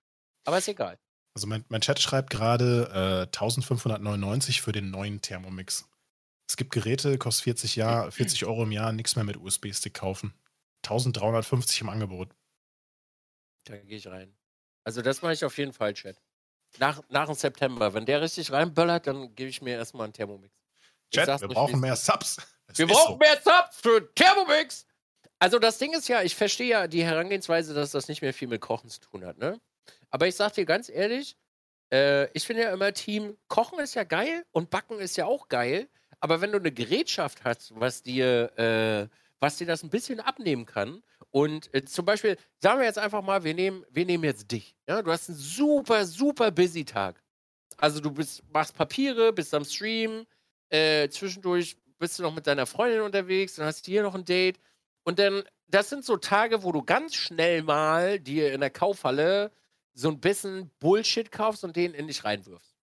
Aber ist egal. Also mein, mein Chat schreibt gerade äh, 1599 für den neuen Thermomix. Es gibt Geräte, kostet 40, Jahr, 40 Euro im Jahr, nichts mehr mit USB-Stick kaufen. 1350 im Angebot. Da gehe ich rein. Also das mache ich auf jeden Fall, Chat. Nach, nach dem September. Wenn der richtig reinböllert, dann gebe ich mir erstmal einen Thermomix. Chat, wir brauchen mehr Subs. Es wir brauchen so. mehr Subs für Thermomix. Also das Ding ist ja, ich verstehe ja die Herangehensweise, dass das nicht mehr viel mit Kochen zu tun hat, ne? Aber ich sag dir ganz ehrlich, äh, ich finde ja immer Team, Kochen ist ja geil und Backen ist ja auch geil. Aber wenn du eine Gerätschaft hast, was dir, äh, was dir das ein bisschen abnehmen kann, und äh, zum Beispiel, sagen wir jetzt einfach mal, wir nehmen, wir nehmen jetzt dich. Ja? Du hast einen super, super busy Tag. Also du bist, machst Papiere, bist am Stream, äh, zwischendurch bist du noch mit deiner Freundin unterwegs, dann hast du hier noch ein Date. Und dann, das sind so Tage, wo du ganz schnell mal dir in der Kaufhalle so ein bisschen Bullshit kaufst und den in dich reinwirfst.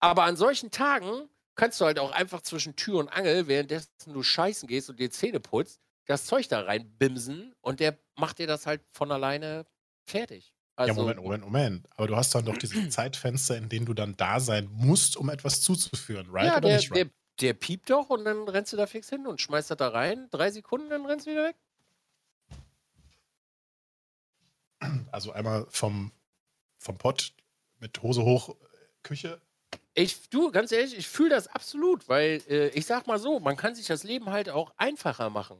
Aber an solchen Tagen kannst du halt auch einfach zwischen Tür und Angel, währenddessen du scheißen gehst und dir Zähne putzt, das Zeug da reinbimsen und der macht dir das halt von alleine fertig. Also, ja, Moment, Moment, Moment. Aber du hast dann doch diese Zeitfenster, in denen du dann da sein musst, um etwas zuzuführen, right? Ja, der, right? Der, piept doch und dann rennst du da fix hin und schmeißt das da rein. Drei Sekunden, dann rennst du wieder weg. Also einmal vom, vom Pott mit Hose hoch, Küche. Ich, du, ganz ehrlich, ich fühle das absolut, weil äh, ich sag mal so, man kann sich das Leben halt auch einfacher machen.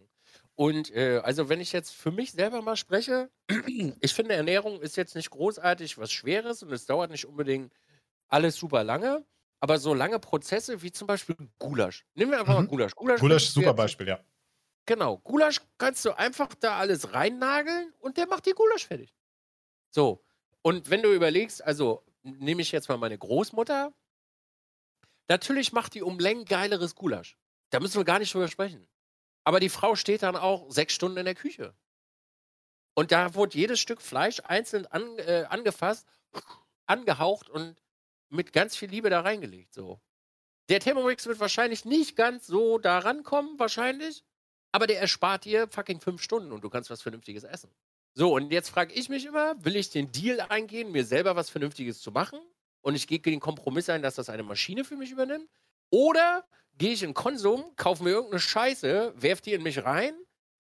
Und äh, also, wenn ich jetzt für mich selber mal spreche, ich finde, Ernährung ist jetzt nicht großartig was Schweres und es dauert nicht unbedingt alles super lange. Aber so lange Prozesse wie zum Beispiel Gulasch. Nehmen wir einfach mhm. mal Gulasch. Gulasch, Gulasch super Beispiel, ja. Genau. Gulasch kannst du einfach da alles reinnageln und der macht die Gulasch fertig. So. Und wenn du überlegst, also nehme ich jetzt mal meine Großmutter, natürlich macht die um Längen geileres Gulasch. Da müssen wir gar nicht drüber sprechen. Aber die Frau steht dann auch sechs Stunden in der Küche. Und da wurde jedes Stück Fleisch einzeln an, äh, angefasst, angehaucht und mit ganz viel Liebe da reingelegt. So. Der Thermomix wird wahrscheinlich nicht ganz so da rankommen, wahrscheinlich. Aber der erspart dir fucking fünf Stunden und du kannst was Vernünftiges essen. So, und jetzt frage ich mich immer, will ich den Deal eingehen, mir selber was Vernünftiges zu machen? Und ich gehe den Kompromiss ein, dass das eine Maschine für mich übernimmt? Oder gehe ich in Konsum, kaufe mir irgendeine Scheiße, werf die in mich rein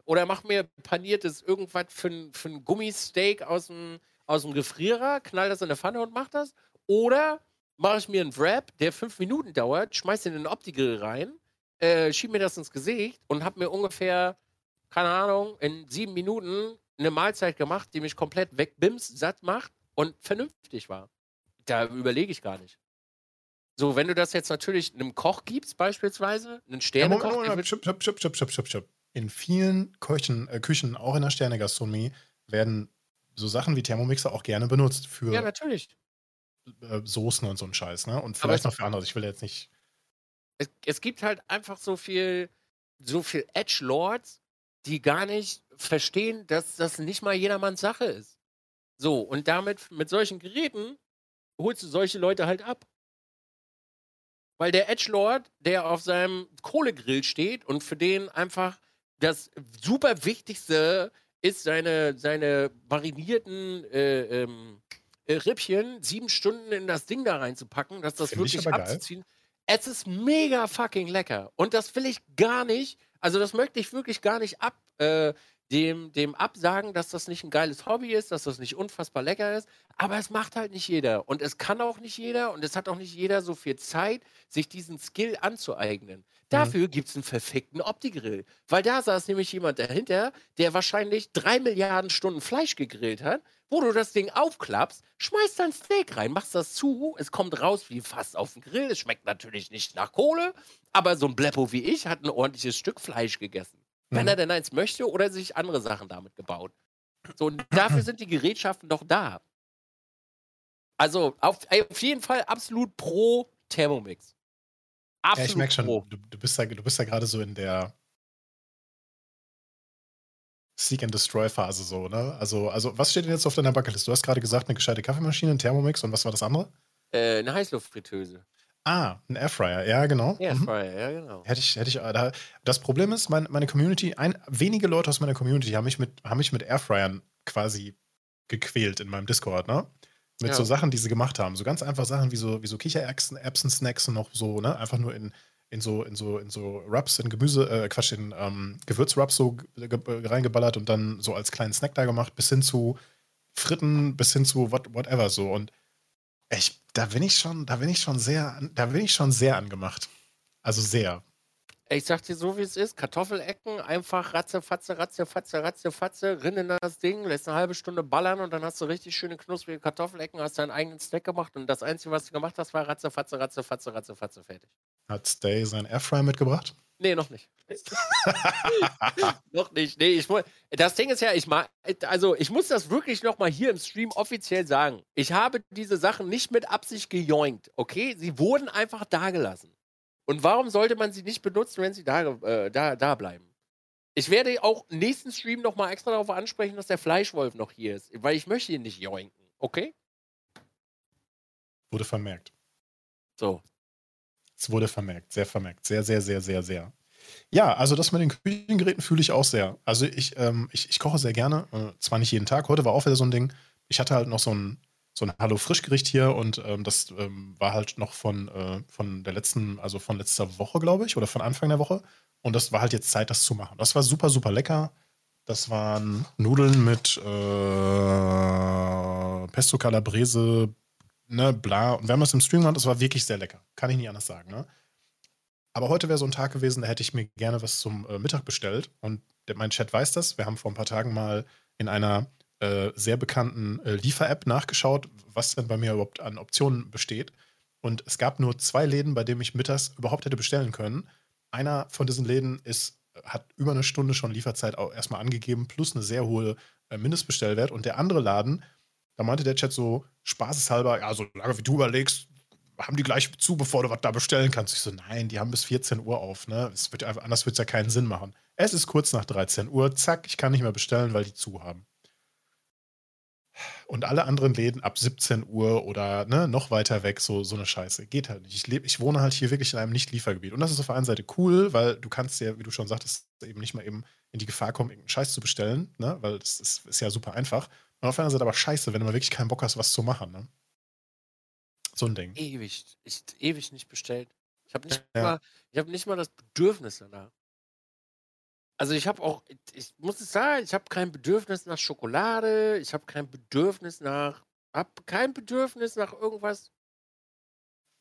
oder mach mir paniertes irgendwas für, für ein Gummisteak aus dem, aus dem Gefrierer, knall das in eine Pfanne und mach das. Oder mache ich mir einen Wrap, der fünf Minuten dauert, schmeiß den in den Opti-Grill rein, äh, schieb mir das ins Gesicht und hab mir ungefähr, keine Ahnung, in sieben Minuten eine Mahlzeit gemacht, die mich komplett wegbimst, satt macht und vernünftig war. Da überlege ich gar nicht. So, wenn du das jetzt natürlich einem Koch gibst, beispielsweise, einen Sternekoch. Ja, Moment, schub, schub, schub, schub, schub, schub. In vielen Küchen, äh, Küchen, auch in der Sternegastronomie, werden so Sachen wie Thermomixer auch gerne benutzt für ja, natürlich. Äh, Soßen und so ein Scheiß, ne? Und vielleicht noch für andere. Ich will jetzt nicht. Es, es gibt halt einfach so viel, so viel Edge-Lords, die gar nicht verstehen, dass das nicht mal jedermanns Sache ist. So, und damit, mit solchen Geräten, holst du solche Leute halt ab. Weil der Edgelord, der auf seinem Kohlegrill steht und für den einfach das super Wichtigste ist, seine, seine marinierten äh, ähm, äh, Rippchen sieben Stunden in das Ding da reinzupacken, dass das Find wirklich abzuziehen. Geil. Es ist mega fucking lecker. Und das will ich gar nicht Also das möchte ich wirklich gar nicht ab, äh, dem, dem absagen, dass das nicht ein geiles Hobby ist, dass das nicht unfassbar lecker ist. Aber es macht halt nicht jeder. Und es kann auch nicht jeder. Und es hat auch nicht jeder so viel Zeit, sich diesen Skill anzueignen. Mhm. Dafür gibt es einen verfickten Opti-Grill. Weil da saß nämlich jemand dahinter, der wahrscheinlich drei Milliarden Stunden Fleisch gegrillt hat, wo du das Ding aufklappst, schmeißt dein Steak rein, machst das zu, es kommt raus wie fast auf den Grill. Es schmeckt natürlich nicht nach Kohle, aber so ein Bleppo wie ich hat ein ordentliches Stück Fleisch gegessen. Wenn Mhm. er denn eins möchte oder sich andere Sachen damit gebaut. So, und dafür sind die Gerätschaften doch da. Also auf, auf jeden Fall absolut pro Thermomix. Ja, Absolut ich merke schon, pro. du, du bist da, du bist da gerade so in der Seek and Destroy Phase so, ne? Also, also was steht denn jetzt auf deiner Bucketlist? Du hast gerade gesagt, eine gescheite Kaffeemaschine, ein Thermomix und was war das andere? Äh, eine Heißluftfritteuse. Ah, ein Airfryer, ja, genau. Ja, Mhm. ja, genau. Hätte ich, hätte ich, äh, da, das Problem ist, mein, meine Community, ein, wenige Leute aus meiner Community haben mich mit, haben mich mit Airfryern quasi gequält in meinem Discord, ne? Mit Ja. so Sachen, die sie gemacht haben. So ganz einfach Sachen wie so, wie so Kichererbsen, Erbsen-Snacks und noch so, ne? Einfach nur in, in so, in so, in so Rubs, in Gemüse, äh, Quatsch, in ähm, Gewürzrubs so ge reingeballert und dann so als kleinen Snack da gemacht, bis hin zu Fritten, bis hin zu what, whatever so. Und ich, da bin ich schon, da bin ich schon sehr, da bin ich schon sehr angemacht. Also sehr. Ich sag dir so, wie es ist. Kartoffelecken, einfach ratze, fatze, ratze, fatze, ratze, fatze, rinn in das Ding, lässt eine halbe Stunde ballern und dann hast du richtig schöne knusprige Kartoffelecken, hast deinen eigenen Snack gemacht und das Einzige, was du gemacht hast, war ratze, fatze, ratze, fatze, ratze, fatze, fertig. Hat Stay sein Airfryer mitgebracht? Nee, noch nicht. noch nicht. Nee, ich Das Ding ist ja, ich also ich muss das wirklich nochmal hier im Stream offiziell sagen. Ich habe diese Sachen nicht mit Absicht gejoinkt, okay? Sie wurden einfach dagelassen. Und warum sollte man sie nicht benutzen, wenn sie da, äh, da, da bleiben? Ich werde auch nächsten Stream nochmal extra darauf ansprechen, dass der Fleischwolf noch hier ist, weil ich möchte ihn nicht joinken, okay? Wurde vermerkt. So. Es wurde vermerkt, sehr vermerkt. Sehr, sehr, sehr, sehr, sehr. Ja, also das mit den Küchengeräten fühle ich auch sehr. Also ich, ähm, ich, ich koche sehr gerne. Äh, zwar nicht jeden Tag, heute war auch wieder so ein Ding. Ich hatte halt noch so ein, so ein Hallo-Frischgericht hier und ähm, das ähm, war halt noch von, äh, von der letzten, also von letzter Woche, glaube ich, oder von Anfang der Woche. Und das war halt jetzt Zeit, das zu machen. Das war super, super lecker. Das waren Nudeln mit äh, Pesto Calabrese, ne, bla. Und wir haben das im Stream gemacht, das war wirklich sehr lecker. Kann ich nicht anders sagen, ne? Aber heute wäre so ein Tag gewesen, da hätte ich mir gerne was zum äh, Mittag bestellt. Und der, mein Chat weiß das. Wir haben vor ein paar Tagen mal in einer äh, sehr bekannten äh, Liefer-App nachgeschaut, was denn bei mir überhaupt an Optionen besteht. Und es gab nur zwei Läden, bei denen ich mittags überhaupt hätte bestellen können. Einer von diesen Läden ist, hat über eine Stunde schon Lieferzeit auch erstmal angegeben, plus eine sehr hohe äh, Mindestbestellwert. Und der andere Laden, da meinte der Chat so spaßeshalber, ja, so lange wie du überlegst, haben die gleich zu, bevor du was da bestellen kannst. Ich so, nein, die haben bis 14 Uhr auf, ne? Es wird anders wird es ja keinen Sinn machen. Es ist kurz nach 13 Uhr, zack, ich kann nicht mehr bestellen, weil die zu haben. Und alle anderen Läden ab 17 Uhr oder ne, noch weiter weg, so, so eine Scheiße. Geht halt nicht. Ich, leb, ich wohne halt hier wirklich in einem Nicht-Liefergebiet. Und das ist auf der einen Seite cool, weil du kannst ja, wie du schon sagtest, eben nicht mal eben in die Gefahr kommen, irgendeinen Scheiß zu bestellen, ne? Weil das ist, ist ja super einfach. Und auf der anderen Seite aber scheiße, wenn du mal wirklich keinen Bock hast, was zu machen, ne? So ein Ding. Ewig, ich, ewig nicht bestellt. Ich habe nicht, Ja. mal, ich hab nicht mal das Bedürfnis danach. Also ich habe auch, ich muss es sagen, ich habe kein Bedürfnis nach Schokolade, ich habe kein Bedürfnis nach, habe kein Bedürfnis nach irgendwas.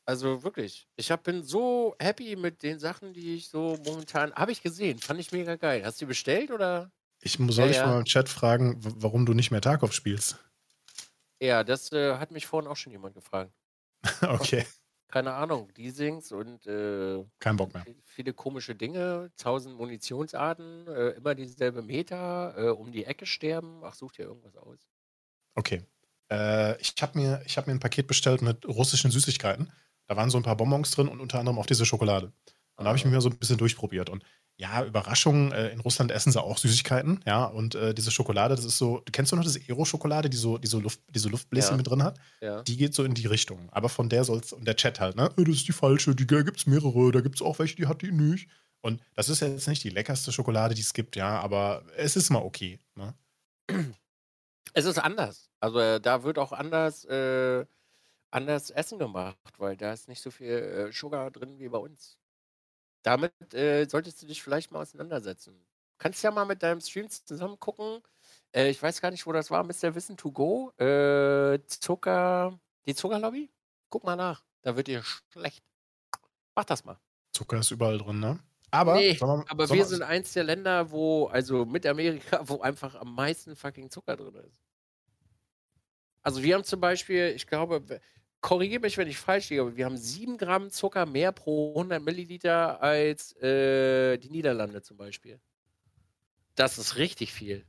Also wirklich, ich hab, bin so happy mit den Sachen, die ich so momentan, habe ich gesehen, fand ich mega geil. Hast du die bestellt oder? Ich soll Ja, dich ja. mal im Chat fragen, warum du nicht mehr Tarkov spielst. Ja, das äh, hat mich vorhin auch schon jemand gefragt. okay, Keine Ahnung, Leasings und äh, kein Bock mehr. viele komische Dinge, tausend Munitionsarten, äh, immer dieselbe Meta, äh, um die Ecke sterben. Ach, such dir irgendwas aus. Okay. Äh, ich habe mir, ich hab mir ein Paket bestellt mit russischen Süßigkeiten. Da waren so ein paar Bonbons drin und unter anderem auch diese Schokolade. Und da habe ich Ah. mir so ein bisschen durchprobiert. Und ja, Überraschung, äh, in Russland essen sie auch Süßigkeiten, ja. Und äh, diese Schokolade, das ist so, du kennst du noch diese Aero-Schokolade, die so, die so, Luft, die so Luftbläschen Ja. mit drin hat? Ja. Die geht so in die Richtung. Aber von der soll's, und der Chat halt, ne? "Äh, Das ist die falsche, die gibt es mehrere, da gibt es auch welche, die hat die nicht. Und das ist jetzt nicht die leckerste Schokolade, die es gibt, ja, aber es ist mal okay. Ne? Es ist anders. Also äh, da wird auch anders, äh, anders Essen gemacht, weil da ist nicht so viel Sugar drin wie bei uns. Damit äh, solltest du dich vielleicht mal auseinandersetzen. Du kannst ja mal mit deinem Stream zusammen gucken. Äh, ich weiß gar nicht, wo das war. Mr. Wissen to go. Äh, Zucker. Die Zuckerlobby? Guck mal nach. Da wird dir schlecht. Mach das mal. Zucker ist überall drin, ne? Aber, nee, wir, aber wir sind eins der Länder, wo, also mit Amerika, wo einfach am meisten fucking Zucker drin ist. Also wir haben zum Beispiel, ich glaube, korrigiere mich, wenn ich falsch liege, aber wir haben 7 Gramm Zucker mehr pro 100 Milliliter als äh, die Niederlande zum Beispiel. Das ist richtig viel.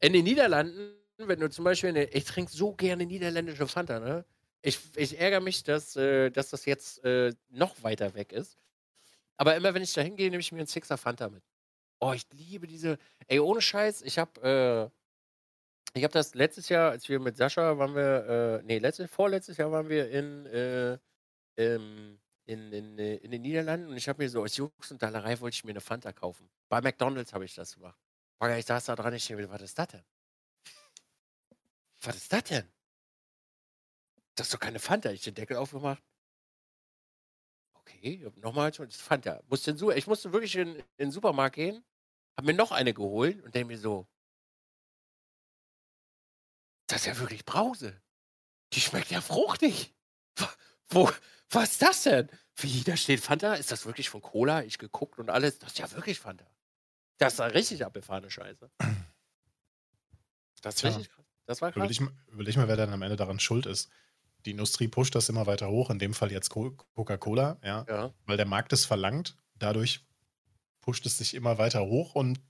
In den Niederlanden, wenn du zum Beispiel, eine, ich trinke so gerne niederländische Fanta, ne? Ich, ich ärgere mich, dass, äh, dass das jetzt äh, noch weiter weg ist. Aber immer wenn ich da hingehe, nehme ich mir einen Sixer Fanta mit. Oh, ich liebe diese. Ey, ohne Scheiß, ich habe äh, ich habe das letztes Jahr, als wir mit Sascha waren wir, äh, nee, letztes, vorletztes Jahr waren wir in, äh, ähm, in, in, äh, in den Niederlanden und ich habe mir so aus Jux und Dallerei wollte ich mir eine Fanta kaufen. Bei McDonalds habe ich das gemacht. Ich saß da dran, ich denke, was ist das denn? Was ist das denn? Das ist doch keine Fanta. Ich den Deckel aufgemacht. Okay, nochmal, das ist Fanta. In, ich musste wirklich in, in den Supermarkt gehen, habe mir noch eine geholt und denke mir so, das ist ja wirklich Brause. Die schmeckt ja fruchtig. Wo, was ist das denn? Wie, da steht Fanta? Ist das wirklich von Cola? Ich geguckt und alles. Das ist ja wirklich Fanta. Das ist eine richtig abgefahrene Scheiße. Das krass. Das war krass. Überleg, überleg mal, wer dann am Ende daran schuld ist. Die Industrie pusht das immer weiter hoch, in dem Fall jetzt Coca-Cola, ja, ja. weil der Markt es verlangt. Dadurch pusht es sich immer weiter hoch und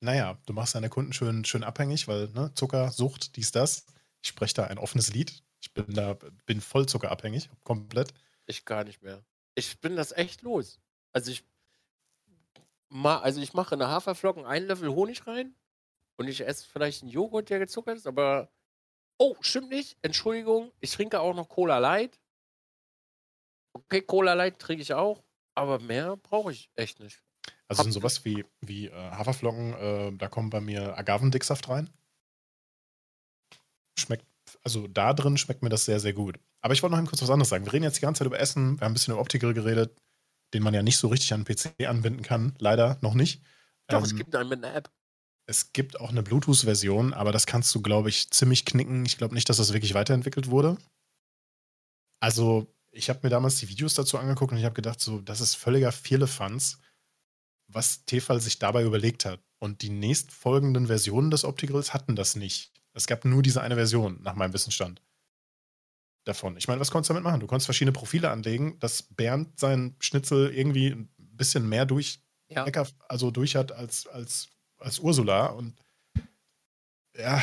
naja, du machst deine Kunden schön, schön abhängig, weil ne, Zucker, Sucht, dies, das. Ich spreche da ein offenes Lied. Ich bin da, bin voll zuckerabhängig, komplett. Ich gar nicht mehr. Ich bin das echt los. Also ich, ma, also ich mache in eine Haferflocken einen Löffel Honig rein und ich esse vielleicht einen Joghurt, der gezuckert ist, aber oh, stimmt nicht. Entschuldigung, ich trinke auch noch Cola Light. Okay, Cola Light trinke ich auch, aber mehr brauche ich echt nicht. Also sind sowas wie, wie äh, Haferflocken, äh, da kommt bei mir Agavendicksaft rein. Schmeckt, also da drin schmeckt mir das sehr, sehr gut. Aber ich wollte noch kurz was anderes sagen. Wir reden jetzt die ganze Zeit über Essen, wir haben ein bisschen über Optiker geredet, den man ja nicht so richtig an den PC anbinden kann. Leider noch nicht. Doch, ähm, es gibt einen mit einer App. Es gibt auch eine Bluetooth-Version, aber das kannst du, glaube ich, ziemlich knicken. Ich glaube nicht, dass das wirklich weiterentwickelt wurde. Also, ich habe mir damals die Videos dazu angeguckt und ich habe gedacht, so, das ist völliger Firlefanz was Tefal sich dabei überlegt hat. Und die nächstfolgenden Versionen des Optigrills hatten das nicht. Es gab nur diese eine Version, nach meinem Wissensstand. Davon. Ich meine, was konntest du damit machen? Du konntest verschiedene Profile anlegen, dass Bernd seinen Schnitzel irgendwie ein bisschen mehr durch, ja. also durch hat als, als, als Ursula. Und ja,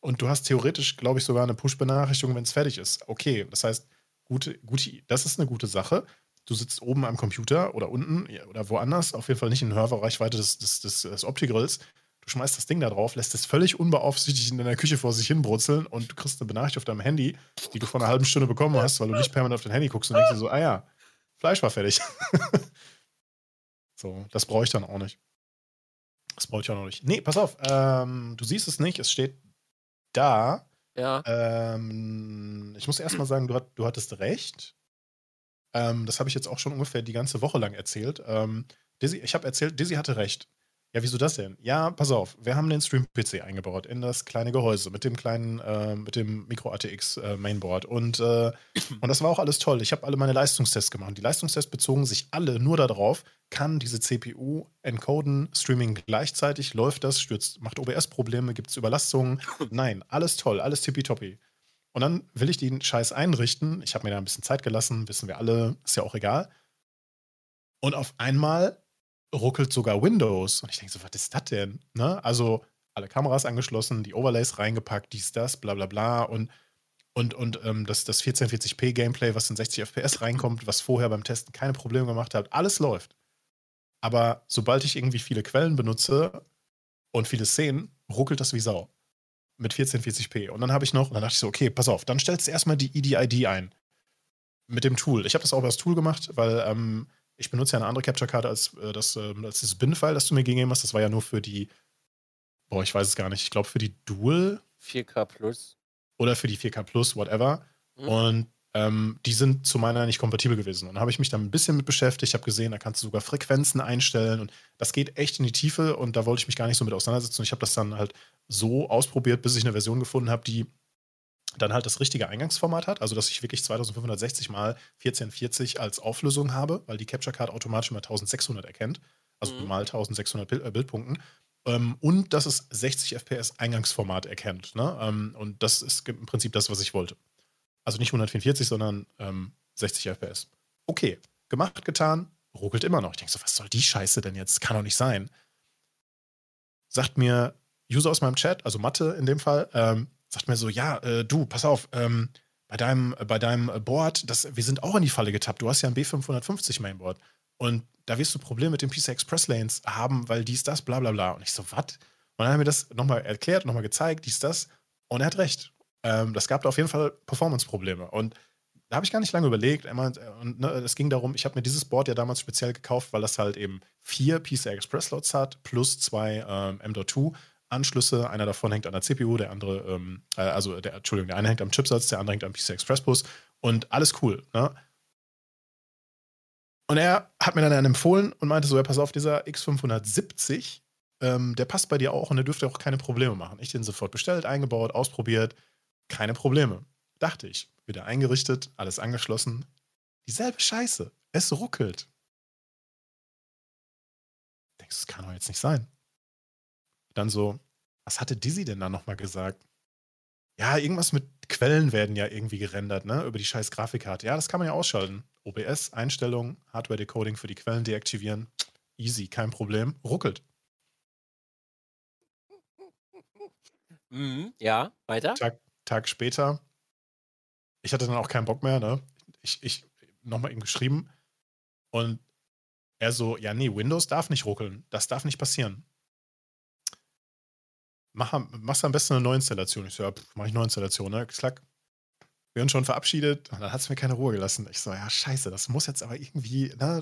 und du hast theoretisch, glaube ich, sogar eine Push-Benachrichtigung, wenn es fertig ist. Okay, das heißt, gute, gute, das ist eine gute Sache du sitzt oben am Computer oder unten oder woanders, auf jeden Fall nicht in Hörreichweite des, des, des, des Opti-Grills. Du schmeißt das Ding da drauf, lässt es völlig unbeaufsichtigt in deiner Küche vor sich hin brutzeln und du kriegst eine Benachrichtigung auf deinem Handy, die du vor einer halben Stunde bekommen hast, weil du nicht permanent auf dein Handy guckst und denkst dir so, ah ja, Fleisch war fertig. so, das brauche ich dann auch nicht. Das brauche ich auch noch nicht. Nee, pass auf, ähm, du siehst es nicht, es steht da. Ja. Ähm, ich muss erst mal sagen, du, du hattest recht. Ähm, das habe ich jetzt auch schon ungefähr die ganze Woche lang erzählt. Ähm, Dizzy, ich habe erzählt, Dizzy hatte recht. Ja, wieso das denn? Ja, pass auf, wir haben den Stream-PC eingebaut in das kleine Gehäuse mit dem kleinen, äh, mit dem Micro-ATX äh. Und, äh, und das war auch alles toll. Ich habe alle meine Leistungstests gemacht. Die Leistungstests bezogen sich alle nur darauf, kann diese CPU encoden, Streaming gleichzeitig, läuft das, stürzt, macht OBS-Probleme, gibt es Überlastungen. Nein, alles toll, alles tippitoppi. Und dann will ich den Scheiß einrichten. Ich habe mir da ein bisschen Zeit gelassen, wissen wir alle, ist ja auch egal. Und auf einmal ruckelt sogar Windows. Und ich denke so, was ist das denn? Ne? Also alle Kameras angeschlossen, die Overlays reingepackt, dies, das, bla bla bla. Und, und, und ähm, das, das 1440p Gameplay, was in 60 FPS reinkommt, was vorher beim Testen keine Probleme gemacht hat, alles läuft. Aber sobald ich irgendwie viele Quellen benutze und viele Szenen, ruckelt das wie Sau mit 1440p. Und dann habe ich noch, und dann dachte ich so, okay, pass auf, dann stellst du erstmal die EDID ein. Mit dem Tool. Ich habe das auch über das Tool gemacht, weil ähm, ich benutze ja eine andere Capture-Karte als, äh, das, äh, als das Bin-File, das du mir gegeben hast. Das war ja nur für die, boah, ich weiß es gar nicht, ich glaube für die Dual. 4K Plus. Oder für die 4K Plus, whatever. Mhm. Und ähm, die sind zu meiner nicht kompatibel gewesen. Und da habe ich mich dann ein bisschen mit beschäftigt. Habe gesehen, da kannst du sogar Frequenzen einstellen und das geht echt in die Tiefe und da wollte ich mich gar nicht so mit auseinandersetzen. Und ich habe das dann halt so ausprobiert, bis ich eine Version gefunden habe, die dann halt das richtige Eingangsformat hat, also dass ich wirklich 2560 mal 1440 als Auflösung habe, weil die Capture Card automatisch immer 1600 erkennt, also mhm. mal 1600 Bild, äh, Bildpunkten. Ähm, und dass es 60 FPS Eingangsformat erkennt. Ne? Ähm, und das ist im Prinzip das, was ich wollte. Also nicht 144, sondern ähm, 60 FPS. Okay, gemacht, getan, ruckelt immer noch. Ich denke so, was soll die Scheiße denn jetzt? Kann doch nicht sein. Sagt mir User aus meinem Chat, also Mathe in dem Fall, ähm, sagt mir so, ja, äh, du, pass auf, ähm, bei deinem, bei deinem Board, das, wir sind auch in die Falle getappt. Du hast ja ein B550 Mainboard. Und da wirst du Probleme mit den PC Express Lanes haben, weil dies, das, bla bla bla. Und ich so, was? Und dann hat er mir das nochmal erklärt, nochmal gezeigt, dies, das. Und er hat recht. Ähm, das gab da auf jeden Fall Performance-Probleme. Und da habe ich gar nicht lange überlegt. und ne, es ging darum, ich habe mir dieses Board ja damals speziell gekauft, weil das halt eben vier PCI Express Slots hat, plus zwei ähm, M.2 Anschlüsse. Einer davon hängt an der CPU, der andere, ähm, äh, also der, Entschuldigung, der eine hängt am Chipsatz, der andere hängt am PCI Express Bus. Und alles cool. Ne? Und er hat mir dann empfohlen und meinte so, ja, pass auf, dieser X570, ähm, der passt bei dir auch und der dürfte auch keine Probleme machen. Ich den sofort bestellt, eingebaut, ausprobiert, keine Probleme. Dachte ich. Wieder eingerichtet, alles angeschlossen. Dieselbe Scheiße. Es ruckelt. Denkst du, das kann doch jetzt nicht sein. Dann so, was hatte Dizzy denn da nochmal gesagt? Ja, irgendwas mit Quellen werden ja irgendwie gerendert, ne? Über die scheiß Grafikkarte. Ja, das kann man ja ausschalten. OBS, Einstellungen, Hardware-Decoding für die Quellen deaktivieren. Easy, kein Problem. Ruckelt. Mhm, ja, weiter. Tag, Tag später. Ich hatte dann auch keinen Bock mehr, ne? Ich, ich nochmal ihm geschrieben. Und er so, ja, nee, Windows darf nicht ruckeln. Das darf nicht passieren. Mach, machst am besten eine Neuinstallation. Ich so, ja, pff, mach ich Neuinstallation, ne? Klack. Wir haben schon verabschiedet und dann hat es mir keine Ruhe gelassen. Ich so, ja, scheiße, das muss jetzt aber irgendwie, ne?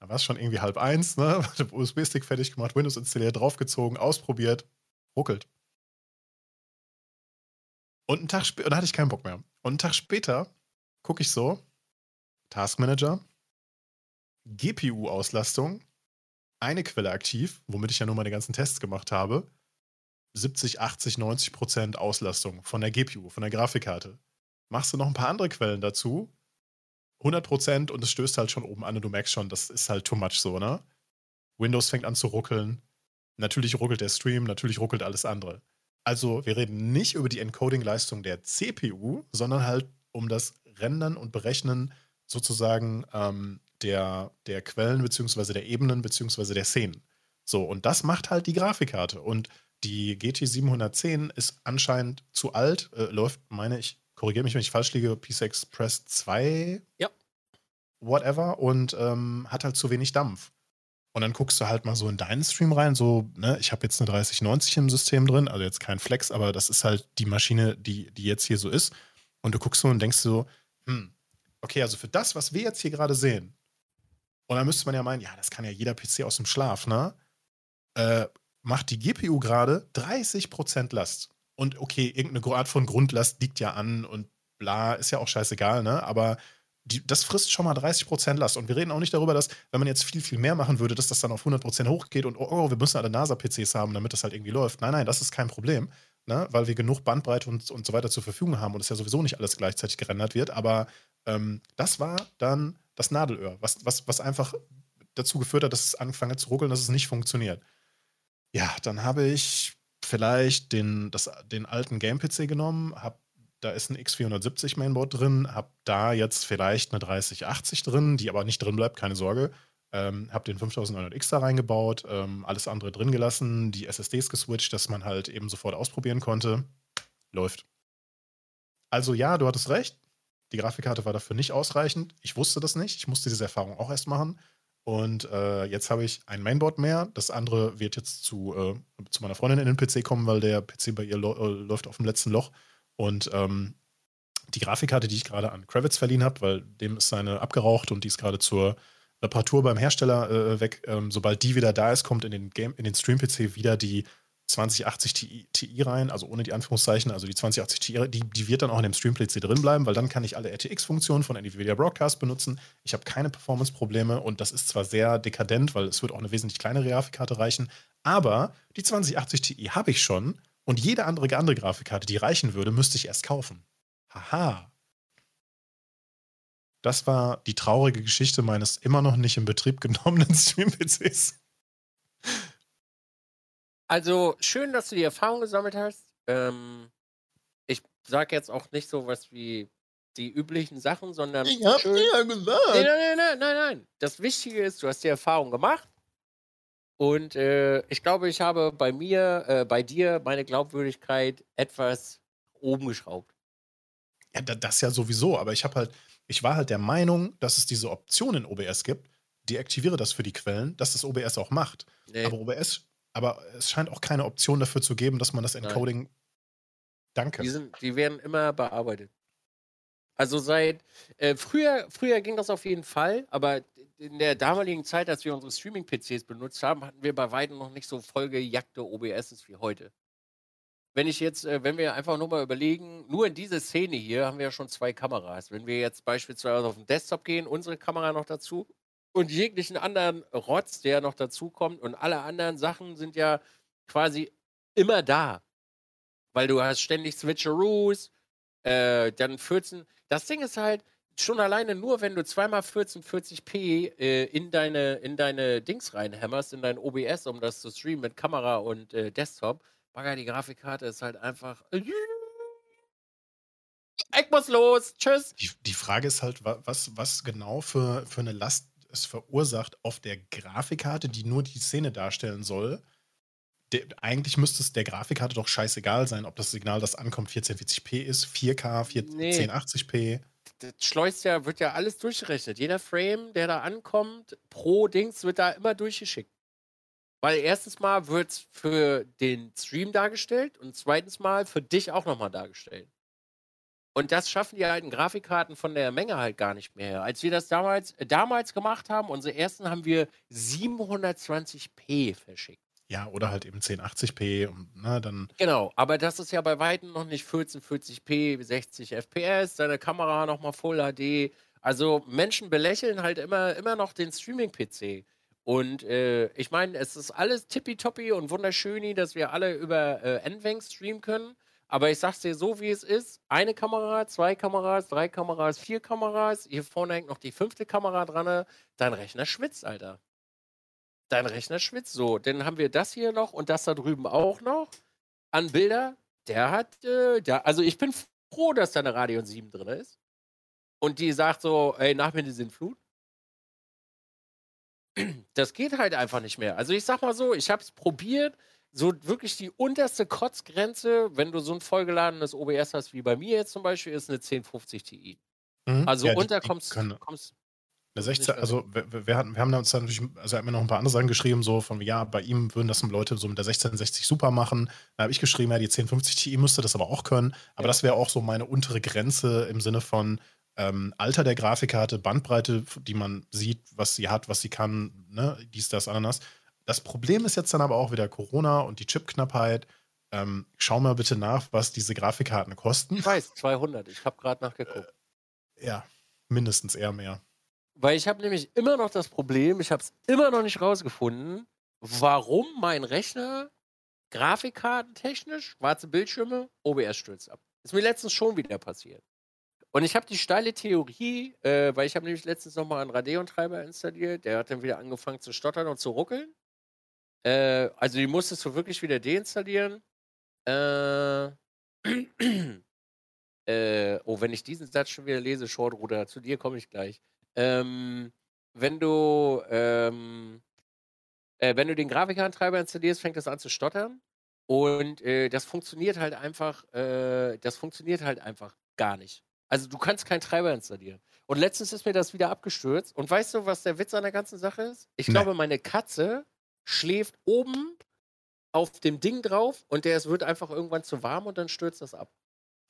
Da war es schon irgendwie halb eins, ne? USB-Stick fertig gemacht, Windows installiert, draufgezogen, ausprobiert, ruckelt. Und einen Tag später, da hatte ich keinen Bock mehr. Und einen Tag später gucke ich so, Taskmanager, GPU-Auslastung, eine Quelle aktiv, womit ich ja nur meine ganzen Tests gemacht habe, 70, 80, 90 Prozent Auslastung von der GPU, von der Grafikkarte. Machst du noch ein paar andere Quellen dazu, 100 Prozent und es stößt halt schon oben an und du merkst schon, das ist halt too much so, ne? Windows fängt an zu ruckeln. Natürlich ruckelt der Stream, natürlich ruckelt alles andere. Also wir reden nicht über die Encoding-Leistung der CPU, sondern halt um das Rendern und Berechnen sozusagen ähm, der, der Quellen beziehungsweise der Ebenen beziehungsweise der Szenen. So, und das macht halt die Grafikkarte. Und die GT 710 ist anscheinend zu alt, äh, läuft, meine ich, korrigiere mich, wenn ich falsch liege, PCI Express 2. Ja. Whatever. Und ähm, hat halt zu wenig Dampf. Und dann guckst du halt mal so in deinen Stream rein, so, ne, ich habe jetzt eine 3090 im System drin, also jetzt kein Flex, aber das ist halt die Maschine, die, die jetzt hier so ist. Und du guckst so und denkst so, hm, okay, also für das, was wir jetzt hier gerade sehen, und dann müsste man ja meinen, ja, das kann ja jeder PC aus dem Schlaf, ne? Äh, macht die GPU gerade 30% Last. Und okay, irgendeine Art von Grundlast liegt ja an und bla, ist ja auch scheißegal, ne? Aber die, das frisst schon mal 30% Last. Und wir reden auch nicht darüber, dass, wenn man jetzt viel, viel mehr machen würde, dass das dann auf 100% hochgeht und, oh, oh wir müssen alle NASA-PCs haben, damit das halt irgendwie läuft. Nein, nein, das ist kein Problem, ne? weil wir genug Bandbreite und, und so weiter zur Verfügung haben und es ja sowieso nicht alles gleichzeitig gerendert wird. Aber ähm, das war dann das Nadelöhr, was, was, was einfach dazu geführt hat, dass es angefangen hat zu ruckeln, dass es nicht funktioniert. Ja, dann habe ich vielleicht den, das, den alten Game-PC genommen, habe da ist ein X470 Mainboard drin, habe da jetzt vielleicht eine 3080 drin, die aber nicht drin bleibt, keine Sorge. Ähm, habe den 5900X da reingebaut, ähm, alles andere drin gelassen, die SSDs geswitcht, dass man halt eben sofort ausprobieren konnte. Läuft. Also ja, du hattest recht. Die Grafikkarte war dafür nicht ausreichend. Ich wusste das nicht. Ich musste diese Erfahrung auch erst machen. Und äh, jetzt habe ich ein Mainboard mehr. Das andere wird jetzt zu, äh, zu meiner Freundin in den PC kommen, weil der PC bei ihr äh, läuft auf dem letzten Loch. Und ähm, die Grafikkarte, die ich gerade an Kravitz verliehen habe, weil dem ist seine abgeraucht und die ist gerade zur Reparatur beim Hersteller äh, weg. Ähm, sobald die wieder da ist, kommt in den Game, in den Stream-PC wieder die 2080 Ti, Ti rein, also ohne die Anführungszeichen, also die 2080 Ti, die, die wird dann auch in dem Stream-PC drin bleiben, weil dann kann ich alle RTX-Funktionen von NVIDIA Broadcast benutzen. Ich habe keine Performance-Probleme und das ist zwar sehr dekadent, weil es wird auch eine wesentlich kleinere Grafikkarte reichen, aber die 2080 Ti habe ich schon und jede andere, andere Grafikkarte, die reichen würde, müsste ich erst kaufen. Haha. Das war die traurige Geschichte meines immer noch nicht in Betrieb genommenen Stream-PCs. Also schön, dass du die Erfahrung gesammelt hast. Ähm, ich sage jetzt auch nicht so was wie die üblichen Sachen, sondern. Ich hab's dir ja gesagt. Nein, nein, nein, nein, nein. Das Wichtige ist, du hast die Erfahrung gemacht. Und äh, ich glaube, ich habe bei mir, äh, bei dir meine Glaubwürdigkeit etwas oben geschraubt. Ja, das ja sowieso, aber ich habe halt, ich war halt der Meinung, dass es diese Option in OBS gibt. Deaktiviere das für die Quellen, dass das OBS auch macht. Nee. Aber OBS aber es scheint auch keine Option dafür zu geben, dass man das Encoding. Nein. Danke. Die, sind, die werden immer bearbeitet. Also seit äh, früher, früher ging das auf jeden Fall, aber in der damaligen Zeit, als wir unsere Streaming-PCs benutzt haben, hatten wir bei weitem noch nicht so vollgejackte OBSs wie heute. Wenn ich jetzt, äh, wenn wir einfach nur mal überlegen, nur in dieser Szene hier haben wir ja schon zwei Kameras. Wenn wir jetzt beispielsweise auf den Desktop gehen, unsere Kamera noch dazu und jeglichen anderen Rotz, der noch dazukommt und alle anderen Sachen sind ja quasi immer da. Weil du hast ständig Switcheroos, äh, dann 14. Das Ding ist halt, schon alleine nur, wenn du zweimal 1440p äh, in, deine, in deine Dings reinhämmerst, in dein OBS, um das zu streamen mit Kamera und äh, Desktop, bagger die Grafikkarte ist halt einfach. Ich muss los. Tschüss. Die, die Frage ist halt, was, was genau für, für eine Last es verursacht auf der Grafikkarte, die nur die Szene darstellen soll. De, eigentlich müsste es der Grafikkarte doch scheißegal sein, ob das Signal, das ankommt, 1440p ist, 4K, 4, nee. 1080p. Das schleust ja, wird ja alles durchgerechnet. Jeder Frame, der da ankommt, pro Dings, wird da immer durchgeschickt. Weil erstens mal wird es für den Stream dargestellt und zweitens mal für dich auch nochmal dargestellt. Und das schaffen die alten Grafikkarten von der Menge halt gar nicht mehr. Als wir das damals, äh, damals gemacht haben, unsere ersten haben wir 720p verschickt. Ja, oder halt eben 1080p und ne, dann. Genau, aber das ist ja bei Weitem noch nicht 1440p, 60 FPS, deine Kamera nochmal Full HD. Also Menschen belächeln halt immer, immer noch den Streaming-PC. Und äh, ich meine, es ist alles tippitoppi und wunderschön, dass wir alle über äh, NVENC streamen können. Aber ich sag's dir so, wie es ist: eine Kamera, zwei Kameras, drei Kameras, vier Kameras. Hier vorne hängt noch die fünfte Kamera dran. Dein Rechner schwitzt, Alter. Dein Rechner schwitzt so. Dann haben wir das hier noch und das da drüben auch noch an Bilder. Der hat, äh, der, also ich bin froh, dass da eine Radeon 7 drin ist. Und die sagt so, ey, nach mir die Sintflut. Das geht halt einfach nicht mehr. Also ich sag mal so, ich hab's probiert so wirklich die unterste Kotzgrenze, wenn du so ein vollgeladenes OBS hast, wie bei mir jetzt zum Beispiel, ist eine 1050 Ti. Mhm. Also ja, unter die, kommst, du. Eine 16, also wir, wir, hatten, wir haben uns dann natürlich, also er hat mir noch ein paar andere Sachen geschrieben, so von, ja, bei ihm würden das Leute so mit der 1660 super machen. Da habe ich geschrieben, ja, die 1050 Ti müsste das aber auch können. Aber ja. das wäre auch so meine untere Grenze im Sinne von ähm, Alter der Grafikkarte, Bandbreite, die man sieht, was sie hat, was sie kann, ne, dies, das, Ananas. Das Problem ist jetzt dann aber auch wieder Corona und die Chipknappheit. Ähm, schau mal bitte nach, was diese Grafikkarten kosten. Ich weiß, 200. Ich habe gerade nachgeguckt. Äh, ja, mindestens eher mehr. Weil ich habe nämlich immer noch das Problem, ich habe es immer noch nicht rausgefunden, warum mein Rechner grafikkartentechnisch, schwarze Bildschirme, OBS stürzt ab. Ist mir letztens schon wieder passiert. Und ich habe die steile Theorie, äh, weil ich habe nämlich letztens nochmal einen Radeon-Treiber installiert, der hat dann wieder angefangen zu stottern und zu ruckeln. Äh, also die musstest du wirklich wieder deinstallieren. Äh, äh, oh, wenn ich diesen Satz schon wieder lese, Shortruder, zu dir komme ich gleich. Ähm, wenn du, ähm, äh, wenn du den Grafikkartentreiber installierst, fängt das an zu stottern. Und äh, das funktioniert halt einfach, äh, das funktioniert halt einfach gar nicht. Also du kannst keinen Treiber installieren. Und letztens ist mir das wieder abgestürzt. Und weißt du, was der Witz an der ganzen Sache ist? Ich nee. glaube, meine Katze schläft oben auf dem Ding drauf und der es wird einfach irgendwann zu warm und dann stürzt das ab.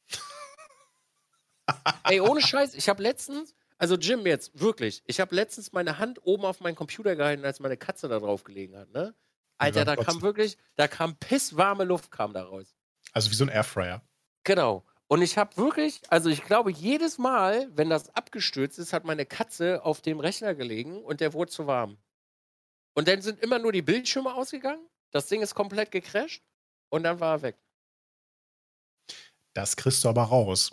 Ey, ohne Scheiß, ich habe letztens, also Jim jetzt, wirklich, ich habe letztens meine Hand oben auf meinen Computer gehalten, als meine Katze da drauf gelegen hat, ne? Alter, da kam wirklich, da kam pisswarme Luft kam da raus. Also wie so ein Airfryer. Genau. Und ich habe wirklich, also ich glaube, jedes Mal, wenn das abgestürzt ist, hat meine Katze auf dem Rechner gelegen und der wurde zu warm. Und dann sind immer nur die Bildschirme ausgegangen, das Ding ist komplett gecrashed und dann war er weg. Das kriegst du aber raus.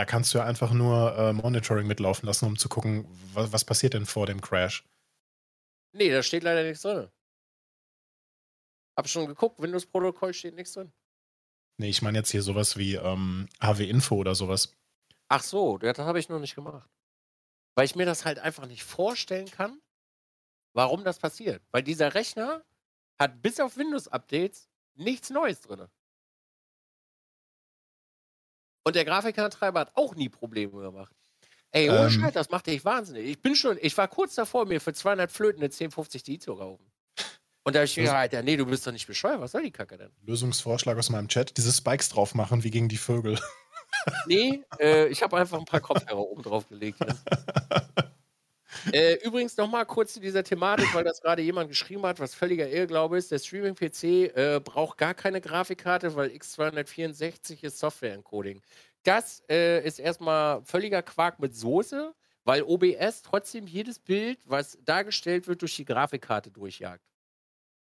Da kannst du ja einfach nur äh, Monitoring mitlaufen lassen, um zu gucken, was, was passiert denn vor dem Crash. Nee, da steht leider nichts drin. Hab schon geguckt, Windows-Protokoll steht nichts drin. Nee, ich meine jetzt hier sowas wie ähm, HW-Info oder sowas. Ach so, das habe ich noch nicht gemacht. Weil ich mir das halt einfach nicht vorstellen kann, warum das passiert. Weil dieser Rechner hat bis auf Windows-Updates nichts Neues drin. Und der Grafikkartentreiber hat auch nie Probleme gemacht. Ey, ohne ähm, Scheiß, das macht dich wahnsinnig. Ich bin schon, ich war kurz davor, mir für 200 Flöten eine 1050 Di zu kaufen. Und da habe ich mir gedacht, nee, du bist doch nicht bescheuert, was soll die Kacke denn? Lösungsvorschlag aus meinem Chat, diese Spikes drauf machen, wie gegen die Vögel. Nee, äh, ich habe einfach ein paar Kopfhörer oben drauf gelegt. äh, übrigens nochmal kurz zu dieser Thematik, weil das gerade jemand geschrieben hat, was völliger Irrglaube ist. Der Streaming-PC äh, braucht gar keine Grafikkarte, weil X264 ist Software-Encoding. Das äh, ist erstmal völliger Quark mit Soße, weil OBS trotzdem jedes Bild, was dargestellt wird, durch die Grafikkarte durchjagt.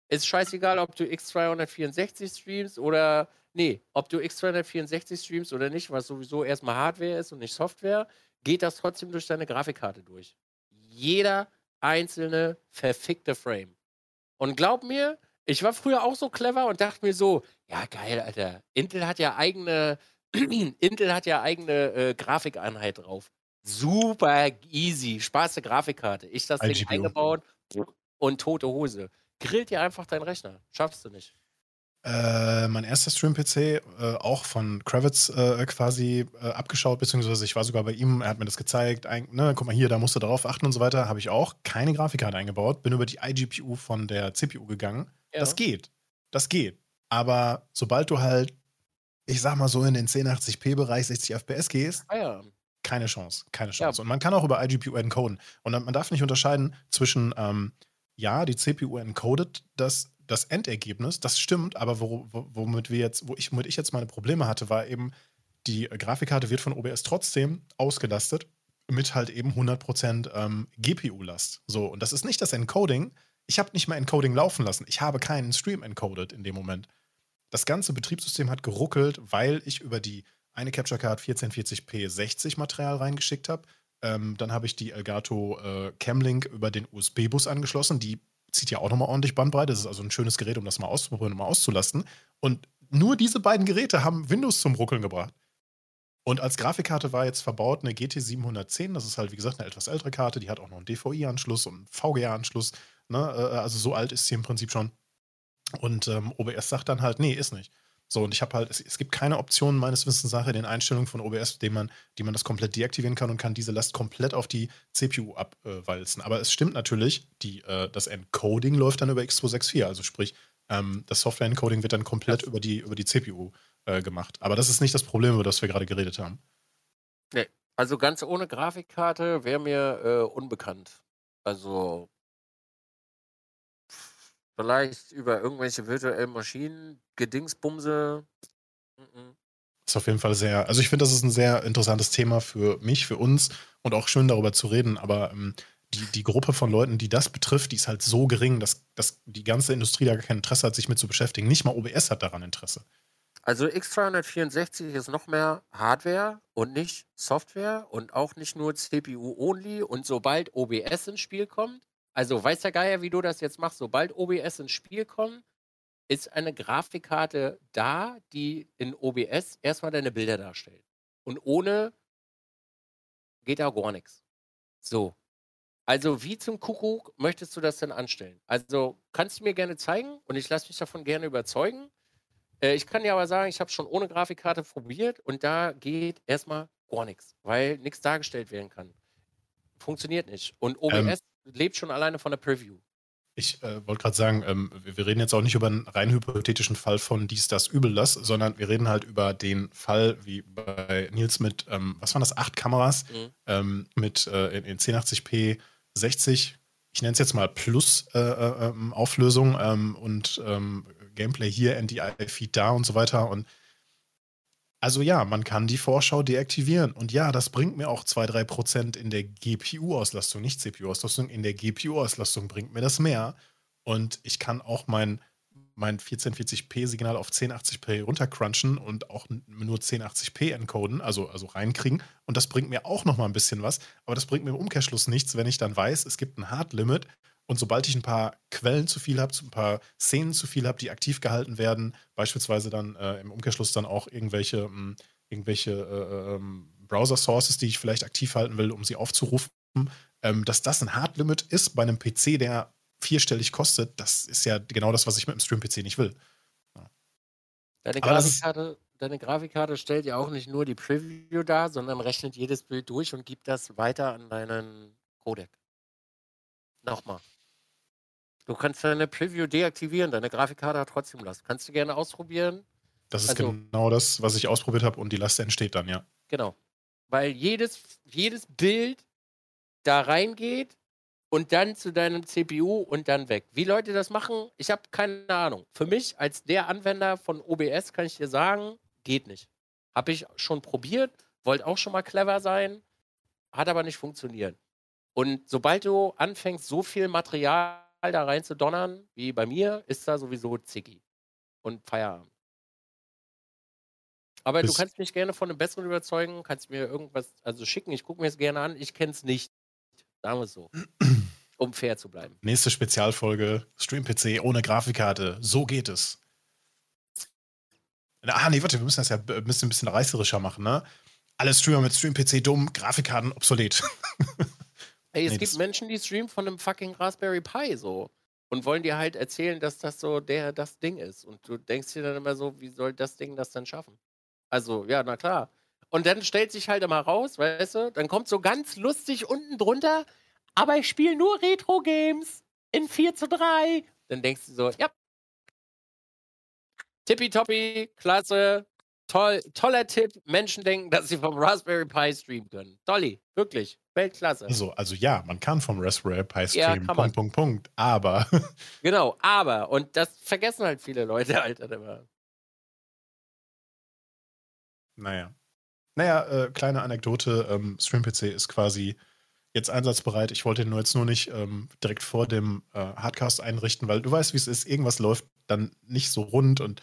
Ist scheißegal, ob du X264 streamst oder. Nee, ob du X264 streamst oder nicht, was sowieso erstmal Hardware ist und nicht Software, geht das trotzdem durch deine Grafikkarte durch. Jeder einzelne verfickte Frame. Und glaub mir, ich war früher auch so clever und dachte mir so, ja geil, Alter. Intel hat ja eigene, Intel hat ja eigene äh, Grafikeinheit drauf. Super easy, Spaß der Grafikkarte. Ich das Ding eingebaut und tote Hose grillt dir einfach deinen Rechner. Schaffst du nicht. Äh, mein erster Stream-PC, äh, auch von Kravitz äh, quasi äh, abgeschaut, beziehungsweise ich war sogar bei ihm, er hat mir das gezeigt, ein, ne, guck mal hier, da musst du darauf achten und so weiter, habe ich auch keine Grafikkarte eingebaut, bin über die iGPU von der CPU gegangen. Ja. Das geht, das geht. Aber sobald du halt, ich sag mal so in den 1080p-Bereich 60 FPS gehst, ah, ja. keine Chance, keine Chance. Ja. Und man kann auch über iGPU encoden. Und man darf nicht unterscheiden zwischen ähm, ja, die CPU encodet das, das Endergebnis, das stimmt, aber wo, womit wir jetzt, wo ich, womit ich jetzt meine Probleme hatte, war eben, die Grafikkarte wird von OBS trotzdem ausgelastet mit halt eben 100% ähm, GPU-Last. So, und das ist nicht das Encoding. Ich habe nicht mal Encoding laufen lassen. Ich habe keinen Stream encoded in dem Moment. Das ganze Betriebssystem hat geruckelt, weil ich über die eine Capture Card 1440p 60 Material reingeschickt habe ähm, dann habe ich die Elgato äh, Camlink über den USB-Bus angeschlossen. Die zieht ja auch nochmal ordentlich Bandbreite. Das ist also ein schönes Gerät, um das mal auszuprobieren und mal auszulasten. Und nur diese beiden Geräte haben Windows zum Ruckeln gebracht. Und als Grafikkarte war jetzt verbaut eine GT 710. Das ist halt, wie gesagt, eine etwas ältere Karte. Die hat auch noch einen DVI-Anschluss und einen VGA-Anschluss. Ne? Äh, also so alt ist sie im Prinzip schon. Und ähm, OBS sagt dann halt, nee, ist nicht. So, und ich habe halt, es, es, gibt keine Option meines Wissens nach in den Einstellungen von OBS, die man, die man das komplett deaktivieren kann und kann diese Last komplett auf die CPU abwalzen. Aber es stimmt natürlich, die, äh, das Encoding läuft dann über X264, also sprich, ähm, das Software-Encoding wird dann komplett über die, über die CPU äh, gemacht. Aber das ist nicht das Problem, über das wir gerade geredet haben. Nee, also ganz ohne Grafikkarte wäre mir äh, unbekannt. Also Vielleicht über irgendwelche virtuellen Maschinen, Gedingsbumse. Mhm. Ist auf jeden Fall sehr, also ich finde, das ist ein sehr interessantes Thema für mich, für uns und auch schön darüber zu reden, aber ähm, die, die Gruppe von Leuten, die das betrifft, die ist halt so gering, dass, dass die ganze Industrie da gar kein Interesse hat, sich mit zu beschäftigen. Nicht mal OBS hat daran Interesse. Also X364 ist noch mehr Hardware und nicht Software und auch nicht nur CPU-only. Und sobald OBS ins Spiel kommt, also weiß der Geier, wie du das jetzt machst. Sobald OBS ins Spiel kommt, ist eine Grafikkarte da, die in OBS erstmal deine Bilder darstellt. Und ohne geht da gar nichts. So. Also wie zum Kuckuck möchtest du das denn anstellen? Also kannst du mir gerne zeigen und ich lasse mich davon gerne überzeugen. Äh, ich kann dir aber sagen, ich habe schon ohne Grafikkarte probiert und da geht erstmal gar nichts, weil nichts dargestellt werden kann. Funktioniert nicht. Und OBS ähm, lebt schon alleine von der Preview. Ich äh, wollte gerade sagen, ähm, wir reden jetzt auch nicht über einen rein hypothetischen Fall von dies, das, übel, das, sondern wir reden halt über den Fall wie bei Nils mit, ähm, was waren das, acht Kameras mhm. ähm, mit äh, in, in 1080p 60. ich nenne es jetzt mal Plus-Auflösung äh, äh, ähm, und ähm, Gameplay hier, NDI-Feed da und so weiter. Und also ja, man kann die Vorschau deaktivieren. Und ja, das bringt mir auch 2-3% in der GPU-Auslastung, nicht CPU-Auslastung, in der GPU-Auslastung bringt mir das mehr. Und ich kann auch mein, mein 1440p-Signal auf 1080p runtercrunchen und auch nur 1080p encoden, also, also reinkriegen. Und das bringt mir auch noch mal ein bisschen was. Aber das bringt mir im Umkehrschluss nichts, wenn ich dann weiß, es gibt ein Hard-Limit. Und sobald ich ein paar Quellen zu viel habe, ein paar Szenen zu viel habe, die aktiv gehalten werden, beispielsweise dann äh, im Umkehrschluss dann auch irgendwelche, mh, hm, irgendwelche äh, ähm, Browser-Sources, die ich vielleicht aktiv halten will, um sie aufzurufen, ähm, dass das ein Hard-Limit ist bei einem PC, der vierstellig kostet, das ist ja genau das, was ich mit dem Stream-PC nicht will. Ja. Deine, Grafikkarte, deine Grafikkarte stellt ja auch nicht nur die Preview dar, sondern rechnet jedes Bild durch und gibt das weiter an deinen Codec. Nochmal. Du kannst deine Preview deaktivieren, deine Grafikkarte hat trotzdem Last. Kannst du gerne ausprobieren. Das ist also, genau das, was ich ausprobiert habe und die Last entsteht dann, ja. Genau. Weil jedes, jedes Bild da reingeht und dann zu deinem CPU und dann weg. Wie Leute das machen, ich habe keine Ahnung. Für mich als der Anwender von OBS kann ich dir sagen, geht nicht. Habe ich schon probiert, wollte auch schon mal clever sein, hat aber nicht funktioniert. Und sobald du anfängst, so viel Material da rein zu donnern, wie bei mir, ist da sowieso Ziggy. Und Feierabend. Aber Bis du kannst mich gerne von einem besseren überzeugen, kannst mir irgendwas also schicken. Ich gucke mir es gerne an. Ich kenne es nicht. Sagen wir es so. um fair zu bleiben. Nächste Spezialfolge: Stream-PC ohne Grafikkarte. So geht es. Ah, nee, warte, wir müssen das ja ein bisschen, ein bisschen reißerischer machen, ne? Alle Streamer mit Stream-PC dumm, Grafikkarten obsolet. Ey, es nee, gibt Menschen, die streamen von einem fucking Raspberry Pi so und wollen dir halt erzählen, dass das so der das Ding ist. Und du denkst dir dann immer so, wie soll das Ding das dann schaffen? Also, ja, na klar. Und dann stellt sich halt immer raus, weißt du, dann kommt so ganz lustig unten drunter, aber ich spiele nur Retro-Games in 4 zu 3. Dann denkst du so, ja. Tippitoppi, klasse, toll, toller Tipp. Menschen denken, dass sie vom Raspberry Pi streamen können. Dolly, wirklich. Weltklasse. Also, also ja, man kann vom Raspberry Pi streamen. Ja, Punkt, Punkt, Punkt. Aber. genau, aber. Und das vergessen halt viele Leute halt immer. Naja. Naja, äh, kleine Anekdote. Ähm, Stream-PC ist quasi jetzt einsatzbereit. Ich wollte ihn nur jetzt nur nicht ähm, direkt vor dem äh, Hardcast einrichten, weil du weißt, wie es ist. Irgendwas läuft dann nicht so rund und.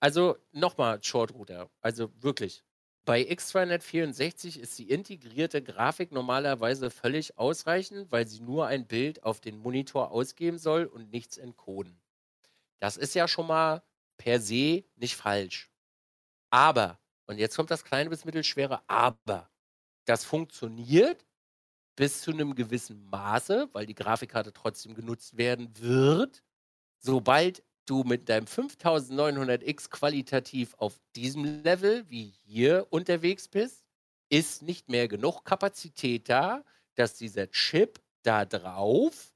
Also nochmal Short Router. Also wirklich. Bei X264 ist die integrierte Grafik normalerweise völlig ausreichend, weil sie nur ein Bild auf den Monitor ausgeben soll und nichts encoden. Das ist ja schon mal per se nicht falsch. Aber, und jetzt kommt das kleine bis mittelschwere Aber, das funktioniert bis zu einem gewissen Maße, weil die Grafikkarte trotzdem genutzt werden wird. Sobald du mit deinem 5900X qualitativ auf diesem Level wie hier unterwegs bist, ist nicht mehr genug Kapazität da, dass dieser Chip da drauf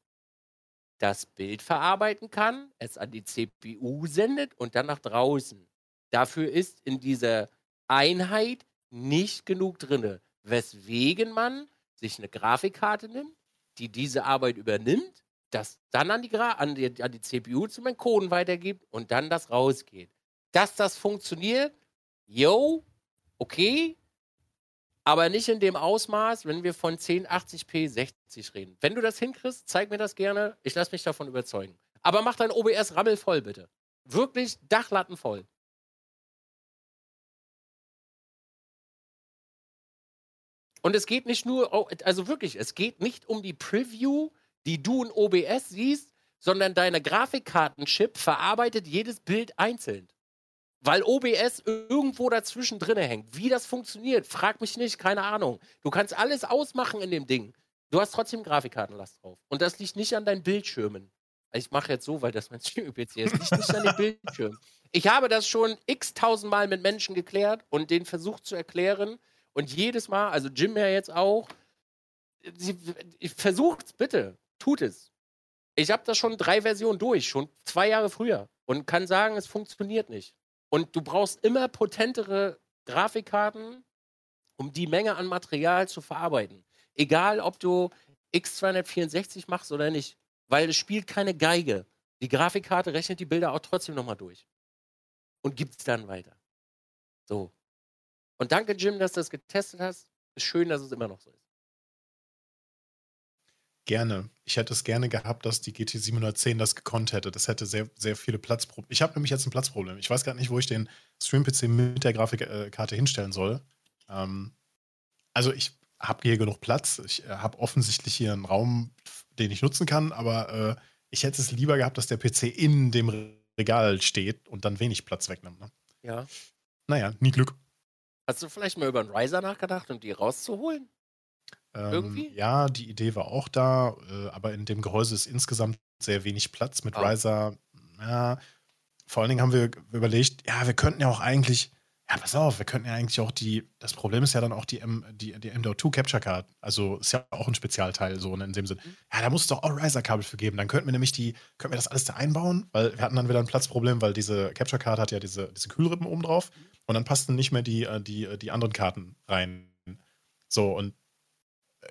das Bild verarbeiten kann, es an die CPU sendet und dann nach draußen. Dafür ist in dieser Einheit nicht genug drin, weswegen man sich eine Grafikkarte nimmt, die diese Arbeit übernimmt das dann an die, an die, an die CPU zum Encoden weitergibt und dann das rausgeht. Dass das funktioniert, yo, okay, aber nicht in dem Ausmaß, wenn wir von 1080p 60 reden. Wenn du das hinkriegst, zeig mir das gerne. Ich lasse mich davon überzeugen. Aber mach dein OBS rammel voll, bitte. Wirklich Dachlatten voll. Und es geht nicht nur, also wirklich, es geht nicht um die Preview die du in OBS siehst, sondern deine Grafikkartenchip verarbeitet jedes Bild einzeln. Weil OBS irgendwo dazwischen drin hängt. Wie das funktioniert, frag mich nicht, keine Ahnung. Du kannst alles ausmachen in dem Ding. Du hast trotzdem Grafikkartenlast drauf. Und das liegt nicht an deinen Bildschirmen. Ich mache jetzt so, weil das mein Stream-PC ist. Liegt nicht an den Bildschirmen. Ich habe das schon x tausendmal mit Menschen geklärt und denen versucht zu erklären. Und jedes Mal, also Jim ja jetzt auch, versucht's bitte tut es. Ich habe das schon drei Versionen durch, schon zwei Jahre früher und kann sagen, es funktioniert nicht. Und du brauchst immer potentere Grafikkarten, um die Menge an Material zu verarbeiten. Egal, ob du X264 machst oder nicht. Weil es spielt keine Geige. Die Grafikkarte rechnet die Bilder auch trotzdem nochmal durch. Und gibt es dann weiter. So. Und danke, Jim, dass du das getestet hast. Ist schön, dass es immer noch so ist. Gerne. Ich hätte es gerne gehabt, dass die GT 710 das gekonnt hätte. Das hätte sehr, sehr viele Platzprobleme. Ich habe nämlich jetzt ein Platzproblem. Ich weiß gar nicht, wo ich den Stream-PC mit der Grafikkarte hinstellen soll. Ähm, also ich habe hier genug Platz. Ich äh, habe offensichtlich hier einen Raum, den ich nutzen kann, aber äh, ich hätte es lieber gehabt, dass der PC in dem Regal steht und dann wenig Platz wegnimmt. Ne? Ja. Naja, nie Glück. Hast du vielleicht mal über einen Riser nachgedacht, um die rauszuholen? Ähm, Irgendwie? Ja, die Idee war auch da, äh, aber in dem Gehäuse ist insgesamt sehr wenig Platz mit Ah. Riser. Ja, vor allen Dingen haben wir überlegt, ja, wir könnten ja auch eigentlich, ja, pass auf, wir könnten ja eigentlich auch die, das Problem ist ja dann auch die, M, die, die M.2 Capture Card. Also ist ja auch ein Spezialteil, so ne, in dem Sinn. Mhm. Ja, da muss es doch auch Riser-Kabel für geben. Dann könnten wir nämlich die, könnten wir das alles da einbauen, weil wir hatten dann wieder ein Platzproblem, weil diese Capture Card hat ja diese, diese Kühlrippen oben drauf und dann passten nicht mehr die, äh, die, äh, die anderen Karten rein. So, und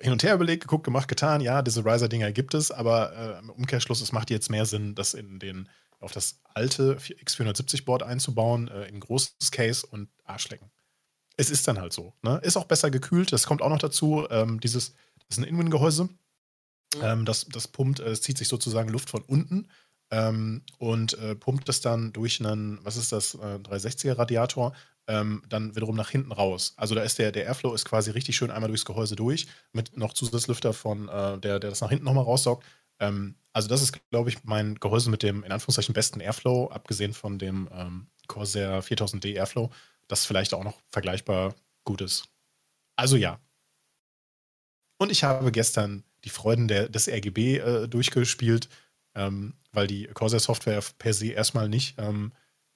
hin und her überlegt, geguckt, gemacht, getan. Ja, diese Riser-Dinger gibt es, aber äh, im Umkehrschluss, es macht jetzt mehr Sinn, das in den, auf das alte X470-Board einzubauen, äh, in ein großes Case und Arschlecken. Es ist dann halt so. Ne? Ist auch besser gekühlt. Das kommt auch noch dazu. Ähm, dieses, das ist ein Inwin-Gehäuse. Mhm. Ähm, das, das pumpt, äh, es zieht sich sozusagen Luft von unten ähm, und äh, pumpt es dann durch einen, was ist das, äh, 360er-Radiator, ähm, dann wiederum nach hinten raus. Also da ist der, der Airflow ist quasi richtig schön einmal durchs Gehäuse durch, mit noch Zusatzlüfter von, äh, der, der das nach hinten nochmal raussaugt. Ähm, also das ist, glaube ich, mein Gehäuse mit dem, in Anführungszeichen, besten Airflow, abgesehen von dem ähm, Corsair 4000D Airflow, das vielleicht auch noch vergleichbar gut ist. Also ja. Und ich habe gestern die Freuden der, des RGB äh, durchgespielt, ähm, weil die Corsair-Software per se erstmal nicht ähm,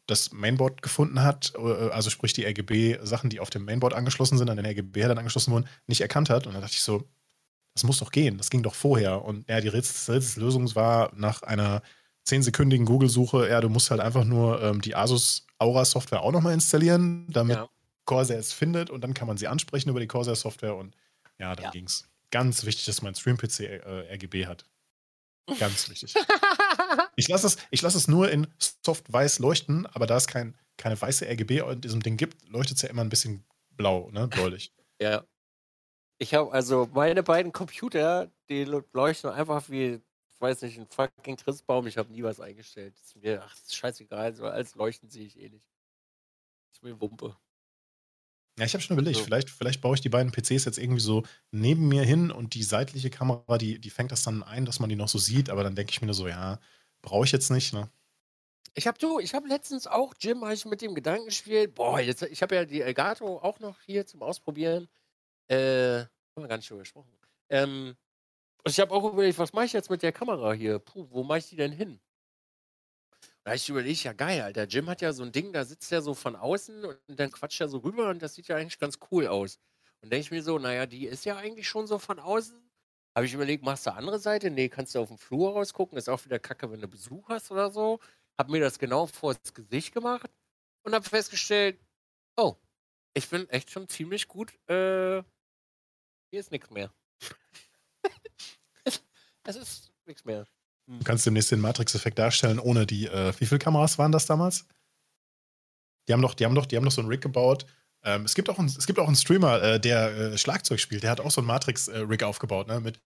das Mainboard gefunden hat, äh, also sprich die RGB-Sachen, die auf dem Mainboard angeschlossen sind, an den RGB dann angeschlossen wurden, nicht erkannt hat. Und dann dachte ich so, das muss doch gehen, das ging doch vorher. Und ja, die Rätsel- Rätselslösung war nach einer zehnsekündigen Google-Suche, ja, du musst halt einfach nur ähm, die Asus Aura-Software auch nochmal installieren, damit Ja. Corsair es findet und dann kann man sie ansprechen über die Corsair-Software und ja, dann Ja. ging's. Ganz wichtig, dass mein Stream-PC äh, RGB hat. Ganz wichtig. Ich lasse es, lass es nur in soft weiß leuchten, aber da es kein, keine weiße RGB in diesem Ding gibt, leuchtet es ja immer ein bisschen blau, ne? Bläulich. Ja. Ich habe also meine beiden Computer, die leuchten einfach wie, ich weiß nicht, ein fucking Christbaum. Ich habe nie was eingestellt. Das ist mir, ach, das ist scheißegal, so als leuchten sehe ich eh nicht. ist mir Wumpe. Ja, ich habe schon überlegt, So. vielleicht, vielleicht baue ich die beiden PCs jetzt irgendwie so neben mir hin und die seitliche Kamera, die, die fängt das dann ein, dass man die noch so sieht, aber dann denke ich mir nur so, ja, brauche ich jetzt nicht, ne? Ich habe du, ich habe letztens auch, Jim, habe ich mit dem Gedanken gespielt, boah, jetzt, ich habe ja die Elgato auch noch hier zum Ausprobieren. Äh, haben wir gar nicht drüber gesprochen. Ähm, und ich habe auch überlegt, was mache ich jetzt mit der Kamera hier? Puh, wo mache ich die denn hin? Da ich überlegt, ja geil, Alter. Jim hat ja so ein Ding, da sitzt er so von außen und dann quatscht er so rüber und das sieht ja eigentlich ganz cool aus. Und denke ich mir so, naja, die ist ja eigentlich schon so von außen. Habe ich überlegt, machst du andere Seite? Nee, kannst du auf den Flur rausgucken. Ist auch wieder kacke, wenn du Besuch hast oder so. Hab mir das genau vors Gesicht gemacht und habe festgestellt, oh, ich bin echt schon ziemlich gut. Äh, hier ist nichts mehr. es, es ist nichts mehr. Du kannst demnächst den Matrix-Effekt darstellen, ohne die, äh, wie viele Kameras waren das damals? Die haben doch, die haben doch, die haben doch so einen Rig gebaut. Ähm, es, gibt auch einen, es gibt auch einen Streamer, äh, der äh, Schlagzeug spielt, der hat auch so einen Matrix-Rig aufgebaut, ne, mit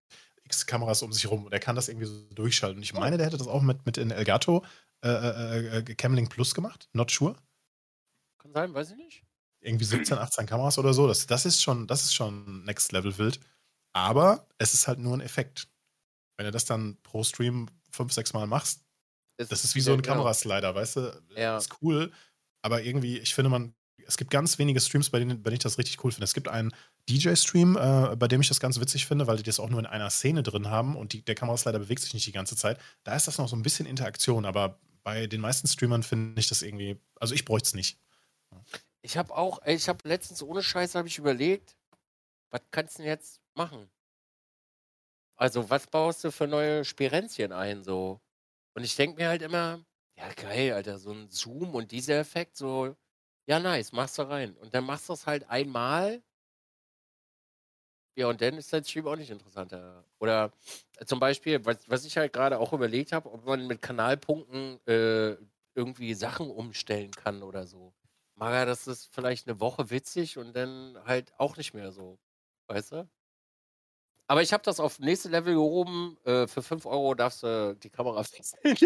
X Kameras um sich rum und er kann das irgendwie so durchschalten. Und ich meine, der hätte das auch mit, mit in Elgato äh, äh, äh, Camlink Plus gemacht, not sure. Kann sein, weiß ich nicht. Irgendwie 17, 18 Kameras oder so. Das, das ist schon, das ist schon Next Level wild. Aber es ist halt nur ein Effekt. Wenn du das dann pro Stream fünf, sechs Mal machst, Es das ist wie so ein genau. Kameraslider, weißt du? Ja. Ist cool, aber irgendwie, ich finde, man, es gibt ganz wenige Streams, bei denen, bei denen ich das richtig cool finde. Es gibt einen DJ-Stream, äh, bei dem ich das ganz witzig finde, weil die das auch nur in einer Szene drin haben und die, der Kameraslider bewegt sich nicht die ganze Zeit. Da ist das noch so ein bisschen Interaktion, aber bei den meisten Streamern finde ich das irgendwie, also ich bräuchte es nicht. Ich habe auch, ich habe letztens ohne Scheiß habe ich überlegt, was kannst du denn jetzt machen? Also, was baust du für neue Spirenzchen ein so? Und ich denke mir halt immer, ja geil, Alter, so ein Zoom und dieser Effekt, so, ja nice, machst du rein. Und dann machst du es halt einmal. Ja, und dann ist dein Stream auch nicht interessanter. Oder äh, zum Beispiel, was, was ich halt gerade auch überlegt habe, ob man mit Kanalpunkten äh, irgendwie Sachen umstellen kann oder so. Maga, das ist vielleicht eine Woche witzig und dann halt auch nicht mehr so. Weißt du? Aber ich habe das auf nächste Level gehoben. Äh, für 5 Euro darfst du die Kamera wechseln.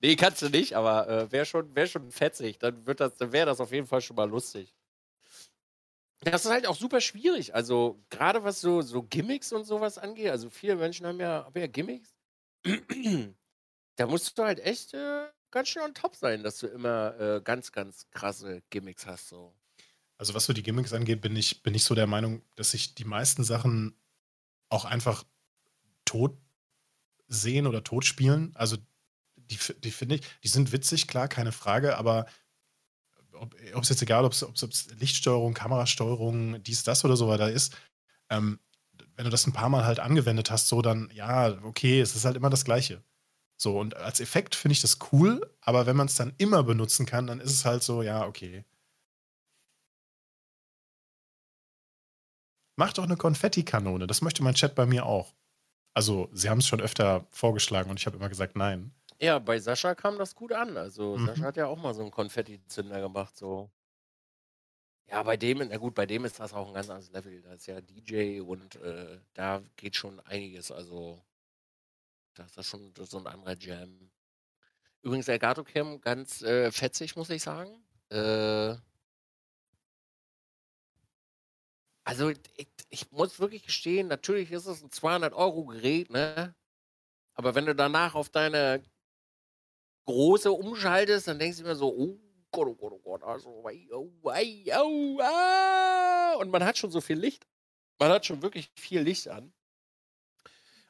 nee, kannst du nicht, aber äh, wäre schon, wär schon fetzig. Dann, dann wäre das auf jeden Fall schon mal lustig. Das ist halt auch super schwierig. Also, gerade was so, so Gimmicks und sowas angeht. Also, viele Menschen haben ja, haben ja Gimmicks. da musst du halt echt äh, ganz schön on top sein, dass du immer äh, ganz, ganz krasse Gimmicks hast. So. Also, was so die Gimmicks angeht, bin ich, bin ich so der Meinung, dass sich die meisten Sachen auch einfach tot sehen oder tot spielen. Also, die, die finde ich, die sind witzig, klar, keine Frage, aber ob es jetzt egal, ob es Lichtsteuerung, Kamerasteuerung, dies, das oder so weiter ist, ähm, wenn du das ein paar Mal halt angewendet hast, so dann, ja, okay, es ist halt immer das Gleiche. So, und als Effekt finde ich das cool, aber wenn man es dann immer benutzen kann, dann ist es halt so, ja, okay. Mach doch eine Konfettikanone, das möchte mein Chat bei mir auch. Also, sie haben es schon öfter vorgeschlagen und ich habe immer gesagt, nein. Ja, bei Sascha kam das gut an. Also, mhm. Sascha hat ja auch mal so einen Konfetti-Zünder gemacht, so. Ja, bei dem, na gut, bei dem ist das auch ein ganz anderes Level. Da ist ja DJ und äh, da geht schon einiges. Also, das ist schon so ein anderer Jam. Übrigens, Elgato Cam ganz äh, fetzig, muss ich sagen. Äh, also, ich, ich, muss wirklich gestehen, natürlich ist es ein 200-Euro-Gerät, ne? Aber wenn du danach auf deine große umschaltest, dann denkst du immer so, oh Gott, oh Gott, oh Gott, also, oh, oh, ah. und man hat schon so viel Licht. Man hat schon wirklich viel Licht an.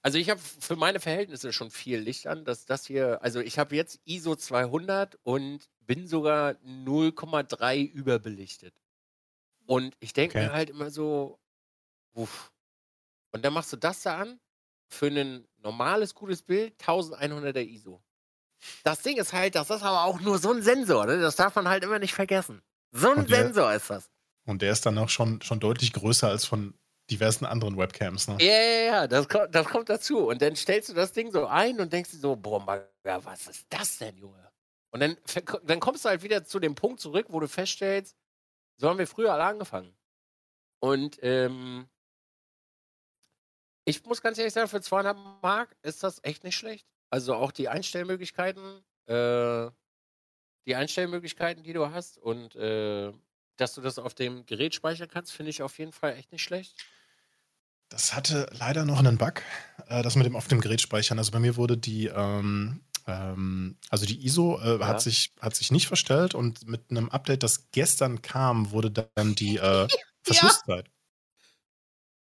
Also ich habe für meine Verhältnisse schon viel Licht an, dass das hier, also ich habe jetzt ISO 200 und bin sogar 0,3 überbelichtet. Und ich denke okay. mir halt immer so, uff. Und dann machst du das da an für ein normales, gutes Bild, 1100er ISO. Das Ding ist halt, das ist aber auch nur so ein Sensor, ne? das darf man halt immer nicht vergessen. So ein der, Sensor ist das. Und der ist dann auch schon, schon deutlich größer als von diversen anderen Webcams, ne? Ja, ja, ja, das, kommt, das kommt dazu. Und dann stellst du das Ding so ein und denkst dir so, boah, was ist das denn, Junge? Und dann, dann kommst du halt wieder zu dem Punkt zurück, wo du feststellst, so haben wir früher alle angefangen. Und ähm, ich muss ganz ehrlich sagen, für 200 Mark ist das echt nicht schlecht. Also auch die Einstellmöglichkeiten, äh, die Einstellmöglichkeiten, die du hast und äh, dass du das auf dem Gerät speichern kannst, finde ich auf jeden Fall echt nicht schlecht. Das hatte leider noch einen Bug, äh, das mit dem auf dem Gerät speichern. Also bei mir wurde die, ähm, ähm, also die ISO äh, ja. hat, sich, hat sich nicht verstellt und mit einem Update, das gestern kam, wurde dann die äh, Verschlusszeit.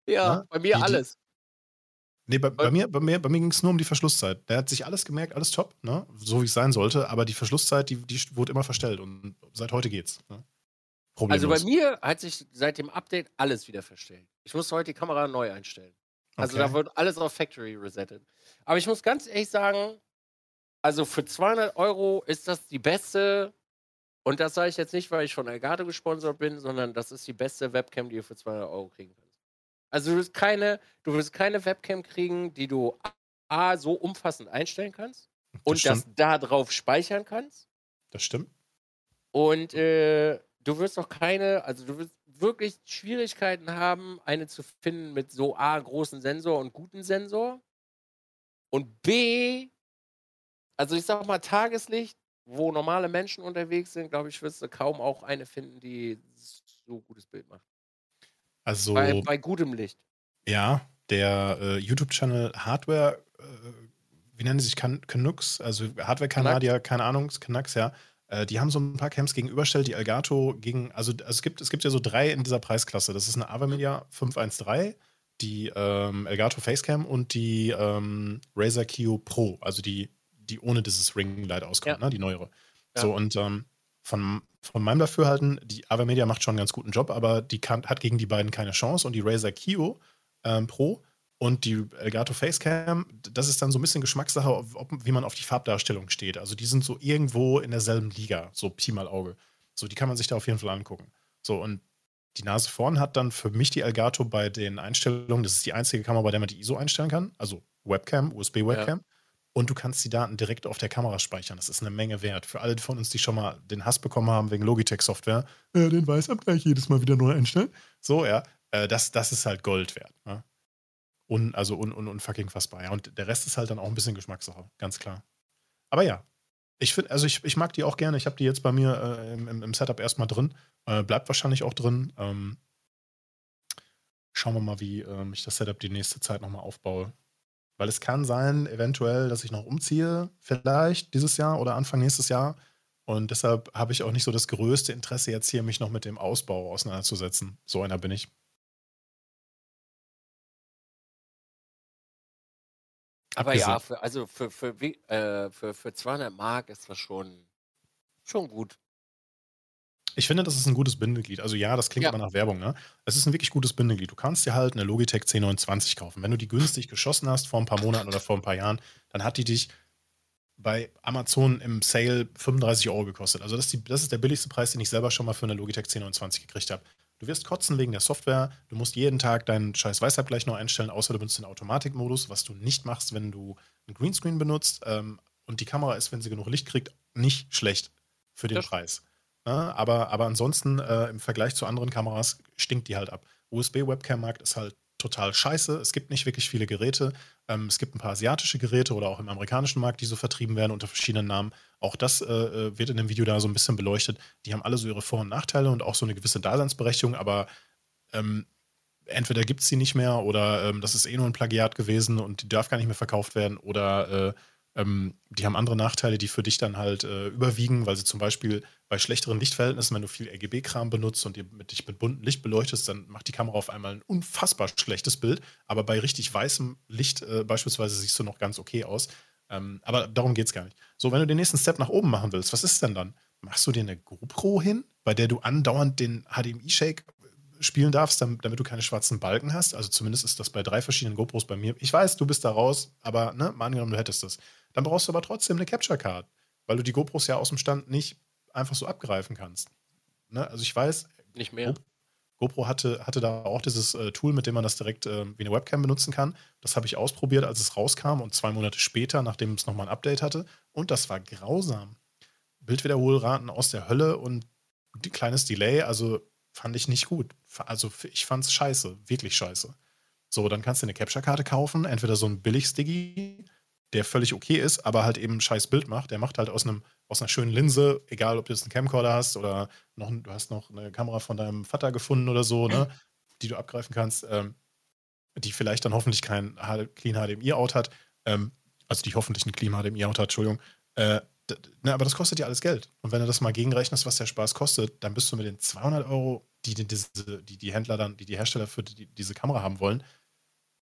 Ja, ja, ja bei mir die, alles. Nee, bei, bei, mir, bei mir, bei mir ging es nur um die Verschlusszeit. Der hat sich alles gemerkt, alles top, ne? so wie es sein sollte, aber die Verschlusszeit, die, die wurde immer verstellt und seit heute geht's. Ne? Also bei mir hat sich seit dem Update alles wieder verstellt. Ich muss heute die Kamera neu einstellen. Also okay. da wird alles auf Factory resettet. Aber ich muss ganz ehrlich sagen, also für 200 Euro ist das die beste, und das sage ich jetzt nicht, weil ich von Elgato gesponsert bin, sondern das ist die beste Webcam, die ihr für 200 Euro kriegen könnt. Also du wirst keine, du wirst keine Webcam kriegen, die du A, so umfassend einstellen kannst das und stimmt. das da drauf speichern kannst. Das stimmt. Und äh, du wirst auch keine, also du wirst wirklich Schwierigkeiten haben, eine zu finden mit so A, großen Sensor und guten Sensor. Und B, also ich sag mal, Tageslicht, wo normale Menschen unterwegs sind, glaube ich, wirst du kaum auch eine finden, die so gutes Bild macht. Also. Bei, bei gutem Licht. Ja, der äh, YouTube-Channel Hardware, äh, wie nennen sie sich? Can Canucks, also Hardware-Kanadier, keine Ahnung, Canucks, ja. Äh, die haben so ein paar Camps gegenüberstellt, die Elgato gegen, also, also, es, gibt, es gibt ja so drei in dieser Preisklasse. Das ist eine Avermedia 513, die ähm, Elgato Facecam und die ähm, Razer Kio Pro, also die, die ohne dieses Ringlight auskommt, ja. ne, die neuere. Ja. So, und ähm, von, von meinem Dafürhalten, die Avermedia macht schon einen ganz guten Job, aber die kann, hat gegen die beiden keine Chance. Und die Razer Kio ähm, Pro und die Elgato Facecam, das ist dann so ein bisschen Geschmackssache, ob, wie man auf die Farbdarstellung steht. Also die sind so irgendwo in derselben Liga, so Pi mal Auge. So, die kann man sich da auf jeden Fall angucken. So, und Die Nase vorn hat dann für mich die Elgato bei den Einstellungen, das ist die einzige Kamera, bei der man die ISO einstellen kann, also Webcam, USB-Webcam. Ja. Und du kannst die Daten direkt auf der Kamera speichern. Das ist eine Menge wert. Für alle von uns, die schon mal den Hass bekommen haben wegen Logitech-Software, äh, den Weißabgleich jedes Mal wieder neu einstellen. So, ja. Äh, das, das ist halt Gold wert. Ne? Un, also un, un, unfucking fassbar. Ja. Und der Rest ist halt dann auch ein bisschen Geschmackssache, ganz klar. Aber ja, ich finde, also ich, ich mag die auch gerne. Ich habe die jetzt bei mir äh, im, im, Setup erstmal drin. Äh, bleibt wahrscheinlich auch drin. Ähm, schauen wir mal, wie ähm, ich das Setup die nächste Zeit nochmal aufbaue. Weil es kann sein, eventuell, dass ich noch umziehe, vielleicht dieses Jahr oder Anfang nächstes Jahr. Und deshalb habe ich auch nicht so das größte Interesse, jetzt hier mich noch mit dem Ausbau auseinanderzusetzen. So einer bin ich. Aber ja, für, also für, für, äh, für, für 200 Mark ist das schon, schon gut. Ich finde, das ist ein gutes Bindeglied. Also ja, das klingt ja. aber nach Werbung, ne? Es ist ein wirklich gutes Bindeglied. Du kannst dir halt eine Logitech C29 kaufen. Wenn du die günstig geschossen hast vor ein paar Monaten oder vor ein paar Jahren, dann hat die dich bei Amazon im Sale 35 Euro gekostet. Also das ist, die, das ist der billigste Preis, den ich selber schon mal für eine Logitech C29 gekriegt habe. Du wirst kotzen wegen der Software. Du musst jeden Tag deinen scheiß Weißabgleich noch einstellen, außer du benutzt den Automatikmodus, was du nicht machst, wenn du einen Greenscreen benutzt. Ähm, und die Kamera ist, wenn sie genug Licht kriegt, nicht schlecht für den das Preis. Ja, ne? aber, aber ansonsten äh, im Vergleich zu anderen Kameras stinkt die halt ab. USB-Webcam-Markt ist halt total scheiße. Es gibt nicht wirklich viele Geräte. Ähm, es gibt ein paar asiatische Geräte oder auch im amerikanischen Markt, die so vertrieben werden unter verschiedenen Namen. Auch das äh, äh, wird in dem Video da so ein bisschen beleuchtet. Die haben alle so ihre Vor- und Nachteile und auch so eine gewisse Daseinsberechtigung, aber ähm, entweder gibt es sie nicht mehr oder ähm, das ist eh nur ein Plagiat gewesen und die darf gar nicht mehr verkauft werden oder äh, ähm, die haben andere Nachteile, die für dich dann halt äh, überwiegen, weil sie zum Beispiel bei schlechteren Lichtverhältnissen, wenn du viel RGB-Kram benutzt und mit, dich mit buntem Licht beleuchtest, dann macht die Kamera auf einmal ein unfassbar schlechtes Bild. Aber bei richtig weißem Licht äh, beispielsweise siehst du noch ganz okay aus. Ähm, aber darum geht es gar nicht. So, wenn du den nächsten Step nach oben machen willst, was ist denn dann? Machst du dir eine GoPro hin, bei der du andauernd den HDMI-Shake spielen darfst, damit, damit, du keine schwarzen Balken hast? Also zumindest ist das bei drei verschiedenen GoPros bei mir. Ich weiß, du bist da raus, aber ne, mal angenommen, du hättest das. Dann brauchst du aber trotzdem eine Capture Card, weil du die GoPros ja aus dem Stand nicht einfach so abgreifen kannst. Ne? Also ich weiß, nicht mehr. GoPro hatte, hatte da auch dieses äh, Tool, mit dem man das direkt äh, wie eine Webcam benutzen kann. Das habe ich ausprobiert, als es rauskam und zwei Monate später, nachdem es nochmal ein Update hatte. Und das war grausam. Bildwiederholraten aus der Hölle und ein kleines Delay, also fand ich nicht gut. Also ich fand es scheiße, wirklich scheiße. So, dann kannst du eine Capture-Karte kaufen, entweder so ein Billig-Stiggy der völlig okay ist, aber halt eben ein scheiß Bild macht. Der macht halt aus, einem, aus einer schönen Linse, egal ob du jetzt einen Camcorder hast oder noch, du hast noch eine Kamera von deinem Vater gefunden oder so, ne, die du abgreifen kannst, ähm, die vielleicht dann hoffentlich kein Clean HDMI-Out hat, ähm, also die hoffentlich einen Clean HDMI-Out hat, Entschuldigung. Äh, ne, aber das kostet ja alles Geld. Und wenn du das mal gegenrechnest, was der Spaß kostet, dann bist du mit den 200 Euro, die die, diese, die, die Händler dann, die die Hersteller für die, diese Kamera haben wollen,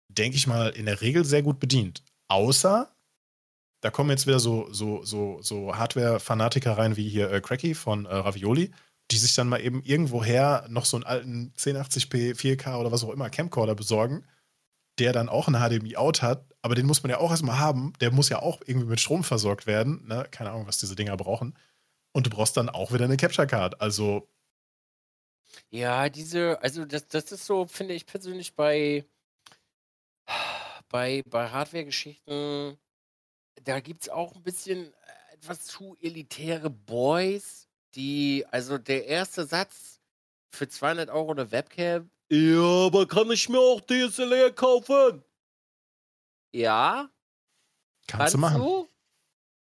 denke ich mal, in der Regel sehr gut bedient. Außer, da kommen jetzt wieder so, so, so, so Hardware-Fanatiker rein wie hier äh, Cracky von äh, Ravioli, die sich dann mal eben irgendwoher noch so einen alten 1080p, 4K oder was auch immer Camcorder besorgen, der dann auch ein HDMI-Out hat, aber den muss man ja auch erstmal haben. Der muss ja auch irgendwie mit Strom versorgt werden. Ne? Keine Ahnung, was diese Dinger brauchen. Und du brauchst dann auch wieder eine Capture Card. Also. Ja, diese, also das, das ist so, finde ich persönlich bei bei, bei Hardware-Geschichten, da gibt es auch ein bisschen äh, etwas zu elitäre Boys, die, also der erste Satz für 200 Euro eine Webcam, ja, aber kann ich mir auch DSLR kaufen? Ja. Kannst, kannst du machen. Du?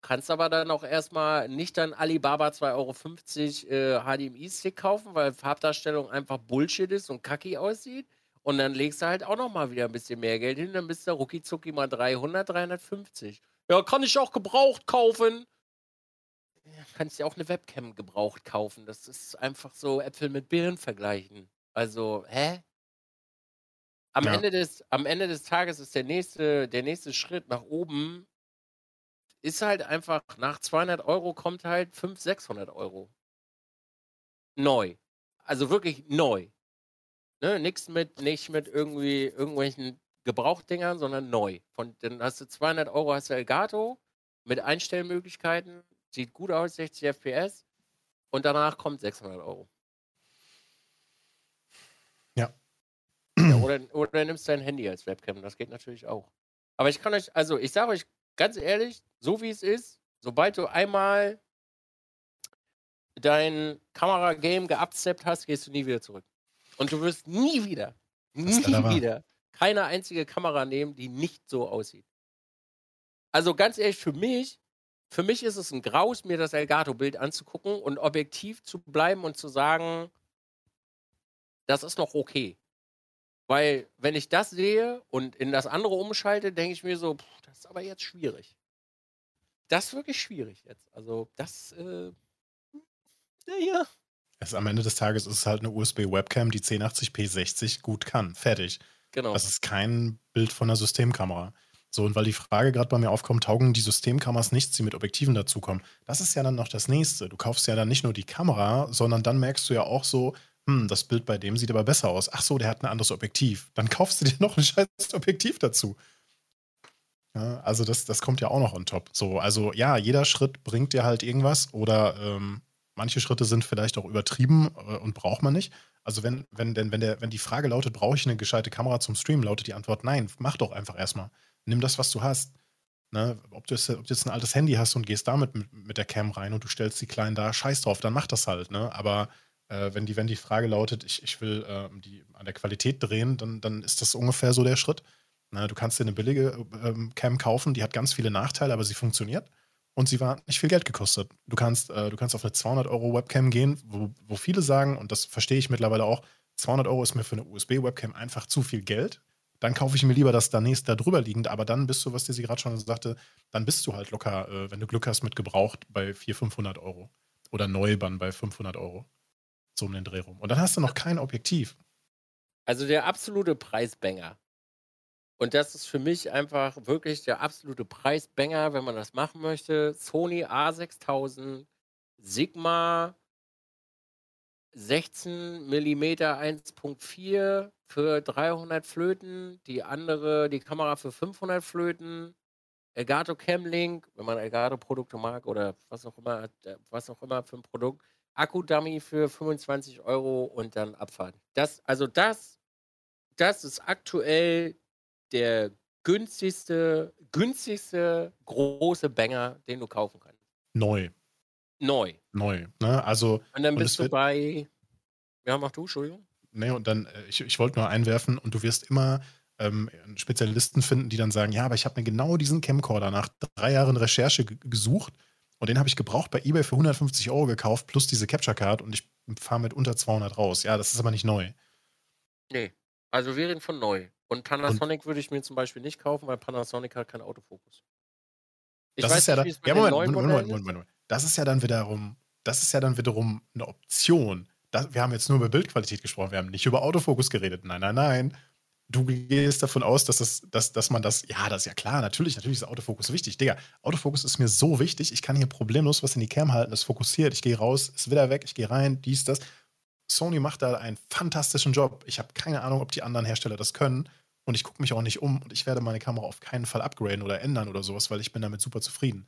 Kannst aber dann auch erstmal nicht dann Alibaba 2,50 Euro äh, HDMI-Stick kaufen, weil Farbdarstellung einfach Bullshit ist und kacki aussieht. Und dann legst du halt auch noch mal wieder ein bisschen mehr Geld hin, dann bist du rucki zucki mal 300, 350. Ja, kann ich auch gebraucht kaufen. Ja, kannst dir auch eine Webcam gebraucht kaufen. Das ist einfach so Äpfel mit Birnen vergleichen. Also, hä? Am, ja. Ende des, am Ende des Tages ist der nächste, der nächste Schritt nach oben, ist halt einfach, nach 200 Euro kommt halt 500, 600 Euro. Neu. Also wirklich neu. Ne, nix mit, nicht mit irgendwie irgendwelchen Gebrauchtdingern, sondern neu. Von, dann hast du 200 Euro, hast du Elgato mit Einstellmöglichkeiten, sieht gut aus, 60 FPS und danach kommt 600 Euro. oder, oder nimmst dein Handy als Webcam, das geht natürlich auch. Aber ich kann euch, also ich sage euch ganz ehrlich, so wie es ist, sobald du einmal dein Kameragame geabsteppt hast, gehst du nie wieder zurück. Und du wirst nie wieder, nie wieder keine einzige Kamera nehmen, die nicht so aussieht. Also ganz ehrlich, für mich, für mich ist es ein Graus, mir das Elgato-Bild anzugucken und objektiv zu bleiben und zu sagen, das ist noch okay. Weil, wenn ich das sehe und in das andere umschalte, denke ich mir so, pff, das ist aber jetzt schwierig. Das ist wirklich schwierig jetzt. Also, das, äh, ja. Es, am Ende des Tages ist es halt eine USB-Webcam, die 1080p 60 gut kann. Fertig. Genau. Das ist kein Bild von einer Systemkamera. So, und weil die Frage gerade bei mir aufkommt, taugen die Systemkameras nichts, die mit Objektiven dazukommen. Das ist ja dann noch das nächste. Du kaufst ja dann nicht nur die Kamera, sondern dann merkst du ja auch so, hm, das Bild bei dem sieht aber besser aus. Ach so, der hat ein anderes Objektiv. Dann kaufst du dir noch ein scheiß Objektiv dazu. Ja, also das, das kommt ja auch noch on top. So, also ja, jeder Schritt bringt dir halt irgendwas oder ähm, manche Schritte sind vielleicht auch übertrieben äh, und braucht man nicht. Also wenn, wenn, denn, wenn, der, wenn die Frage lautet, brauche ich eine gescheite Kamera zum Streamen, lautet die Antwort nein, mach doch einfach erstmal. Nimm das, was du hast. Ne? Ob, du jetzt, ob, du jetzt, ein altes Handy hast und gehst damit mit, mit der Cam rein und du stellst die kleinen da, scheiß drauf, dann mach das halt. Ne? Aber äh, wenn, die, wenn die Frage lautet, ich, ich will äh, die an der Qualität drehen, dann, dann ist das ungefähr so der Schritt. Na, du kannst dir eine billige ähm, Cam kaufen, die hat ganz viele Nachteile, aber sie funktioniert. Und sie war nicht viel Geld gekostet. Du kannst, äh, du kannst auf eine 200 Euro Webcam gehen, wo, wo viele sagen, und das verstehe ich mittlerweile auch, 200 Euro ist mir für eine USB-Webcam einfach zu viel Geld. Dann kaufe ich mir lieber das danächst da drüber liegend, aber dann bist du, was dir sie gerade schon sagte, dann bist du halt locker, äh, wenn du Glück hast, mit gebraucht bei 400, 500 Euro. Oder Neubann bei 500 Euro. So um den Dreh rum. Und dann hast du noch kein Objektiv. Also der absolute Preisbanger und das ist für mich einfach wirklich der absolute Preisbanger, wenn man das machen möchte. Sony A6000 Sigma 16 mm 1.4 für 300 Flöten, die andere, die Kamera für 500 Flöten, Elgato Camlink, wenn man Elgato Produkte mag oder was auch immer, äh, was auch immer für ein Produkt, Akku-Dummy für 25 Euro und dann Abfahrt. Das, also das, das ist aktuell der günstigste, günstigste große Banger, den du kaufen kannst. Neu. Neu. Neu. Ne? Also, und dann bist und du bei. Ja, mach du, Entschuldigung. Nee, und dann, äh, ich, ich wollte nur einwerfen, und du wirst immer ähm, Spezialisten finden, die dann sagen: Ja, aber ich habe mir genau diesen Camcorder nach drei Jahren Recherche gesucht und den habe ich gebraucht bei eBay für 150 Euro gekauft, plus diese Capture Card und ich fahre mit unter 200 raus. Ja, das ist aber nicht neu. Nee, also wir reden von neu. Und Panasonic und würde ich mir zum Beispiel nicht kaufen, weil Panasonic hat keinen Autofokus. Ich das ist ja dann, ja, Moment, Moment, Moment, Moment, Moment, Das ist ja dann wiederum, das ist ja dann wiederum eine Option. Das, wir haben jetzt nur über Bildqualität gesprochen, wir haben nicht über Autofokus geredet. Nein, nein, nein. Du gehst davon aus, dass, das, dass, dass man das, ja, das ist ja klar, natürlich, natürlich ist Autofokus wichtig. Digga, Autofokus ist mir so wichtig, ich kann hier problemlos was in die Cam halten, es fokussiert, ich gehe raus, ist wieder weg, ich gehe rein, dies, das. Sony macht da einen fantastischen Job. Ich habe keine Ahnung, ob die anderen Hersteller das können. Und ich gucke mich auch nicht um und ich werde meine Kamera auf keinen Fall upgraden oder ändern oder sowas, weil ich bin damit super zufrieden.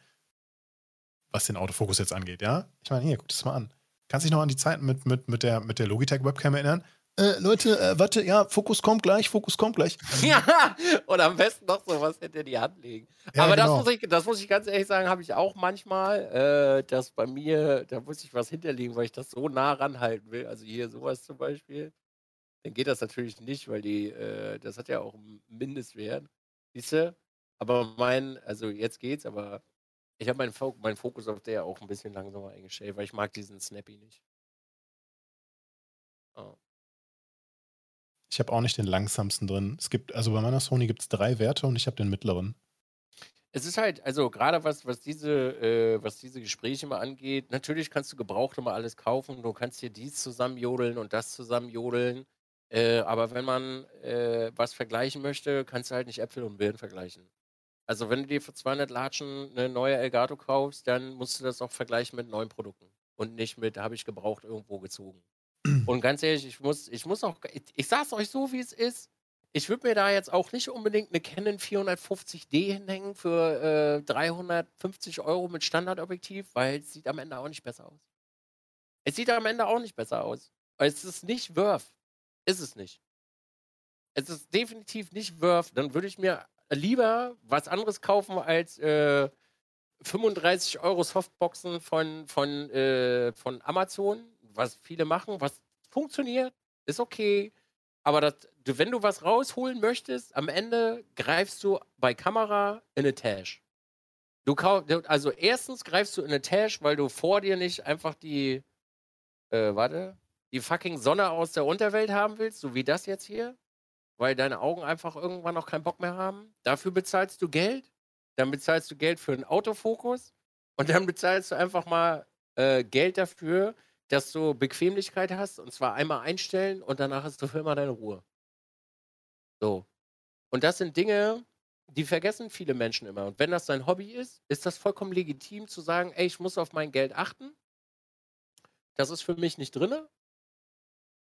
Was den Autofokus jetzt angeht, ja? Ich meine, hier, guck das mal an. Kannst dich noch an die Zeiten mit, mit, mit der, mit der Logitech-Webcam erinnern? Äh, Leute, äh, warte, ja, Fokus kommt gleich, Fokus kommt gleich. ja, oder am besten noch so was hinter die Hand legen. Ja, Aber genau. das, muss ich, das muss ich ganz ehrlich sagen, habe ich auch manchmal, äh, dass bei mir, da muss ich was hinterlegen, weil ich das so nah ranhalten will. Also hier sowas zum Beispiel dann geht das natürlich nicht, weil die, äh, das hat ja auch einen Mindestwert. Siehst du? Aber mein, also jetzt geht's, aber ich habe meinen, meinen Fokus auf der auch ein bisschen langsamer eingestellt, weil ich mag diesen Snappy nicht. Oh. Ich habe auch nicht den langsamsten drin. Es gibt, also bei meiner Sony gibt es drei Werte und ich habe den mittleren. Es ist halt, also gerade was, was diese, äh, was diese Gespräche mal angeht, natürlich kannst du gebraucht immer alles kaufen. Du kannst dir dies zusammenjodeln und das zusammenjodeln. Äh, aber wenn man äh, was vergleichen möchte, kannst du halt nicht Äpfel und Birnen vergleichen. Also wenn du dir für 200 Latschen eine neue Elgato kaufst, dann musst du das auch vergleichen mit neuen Produkten und nicht mit, habe ich gebraucht irgendwo gezogen. Und ganz ehrlich, ich muss, ich muss auch, ich, ich sag's euch so, wie es ist. Ich würde mir da jetzt auch nicht unbedingt eine Canon 450D hinhängen für äh, 350 Euro mit Standardobjektiv, weil es sieht am Ende auch nicht besser aus. Es sieht am Ende auch nicht besser aus. Weil es ist nicht worth. Ist es nicht. es ist definitiv nicht worth. Dann würde ich mir lieber was anderes kaufen als äh, 35 Euro Softboxen von, von, äh, von Amazon, was viele machen, was funktioniert, ist okay. Aber das, wenn du was rausholen möchtest, am Ende greifst du bei Kamera in eine Tash. Du also erstens greifst du in eine Tash, weil du vor dir nicht einfach die, äh, warte, die fucking Sonne aus der Unterwelt haben willst, so wie das jetzt hier, weil deine Augen einfach irgendwann noch keinen Bock mehr haben. Dafür bezahlst du Geld, dann bezahlst du Geld für einen Autofokus und dann bezahlst du einfach mal äh, Geld dafür, dass du Bequemlichkeit hast und zwar einmal einstellen und danach hast du für immer deine Ruhe. So. Und das sind Dinge, die vergessen viele Menschen immer. Und wenn das dein Hobby ist, ist das vollkommen legitim zu sagen, ey, ich muss auf mein Geld achten. Das ist für mich nicht drinne.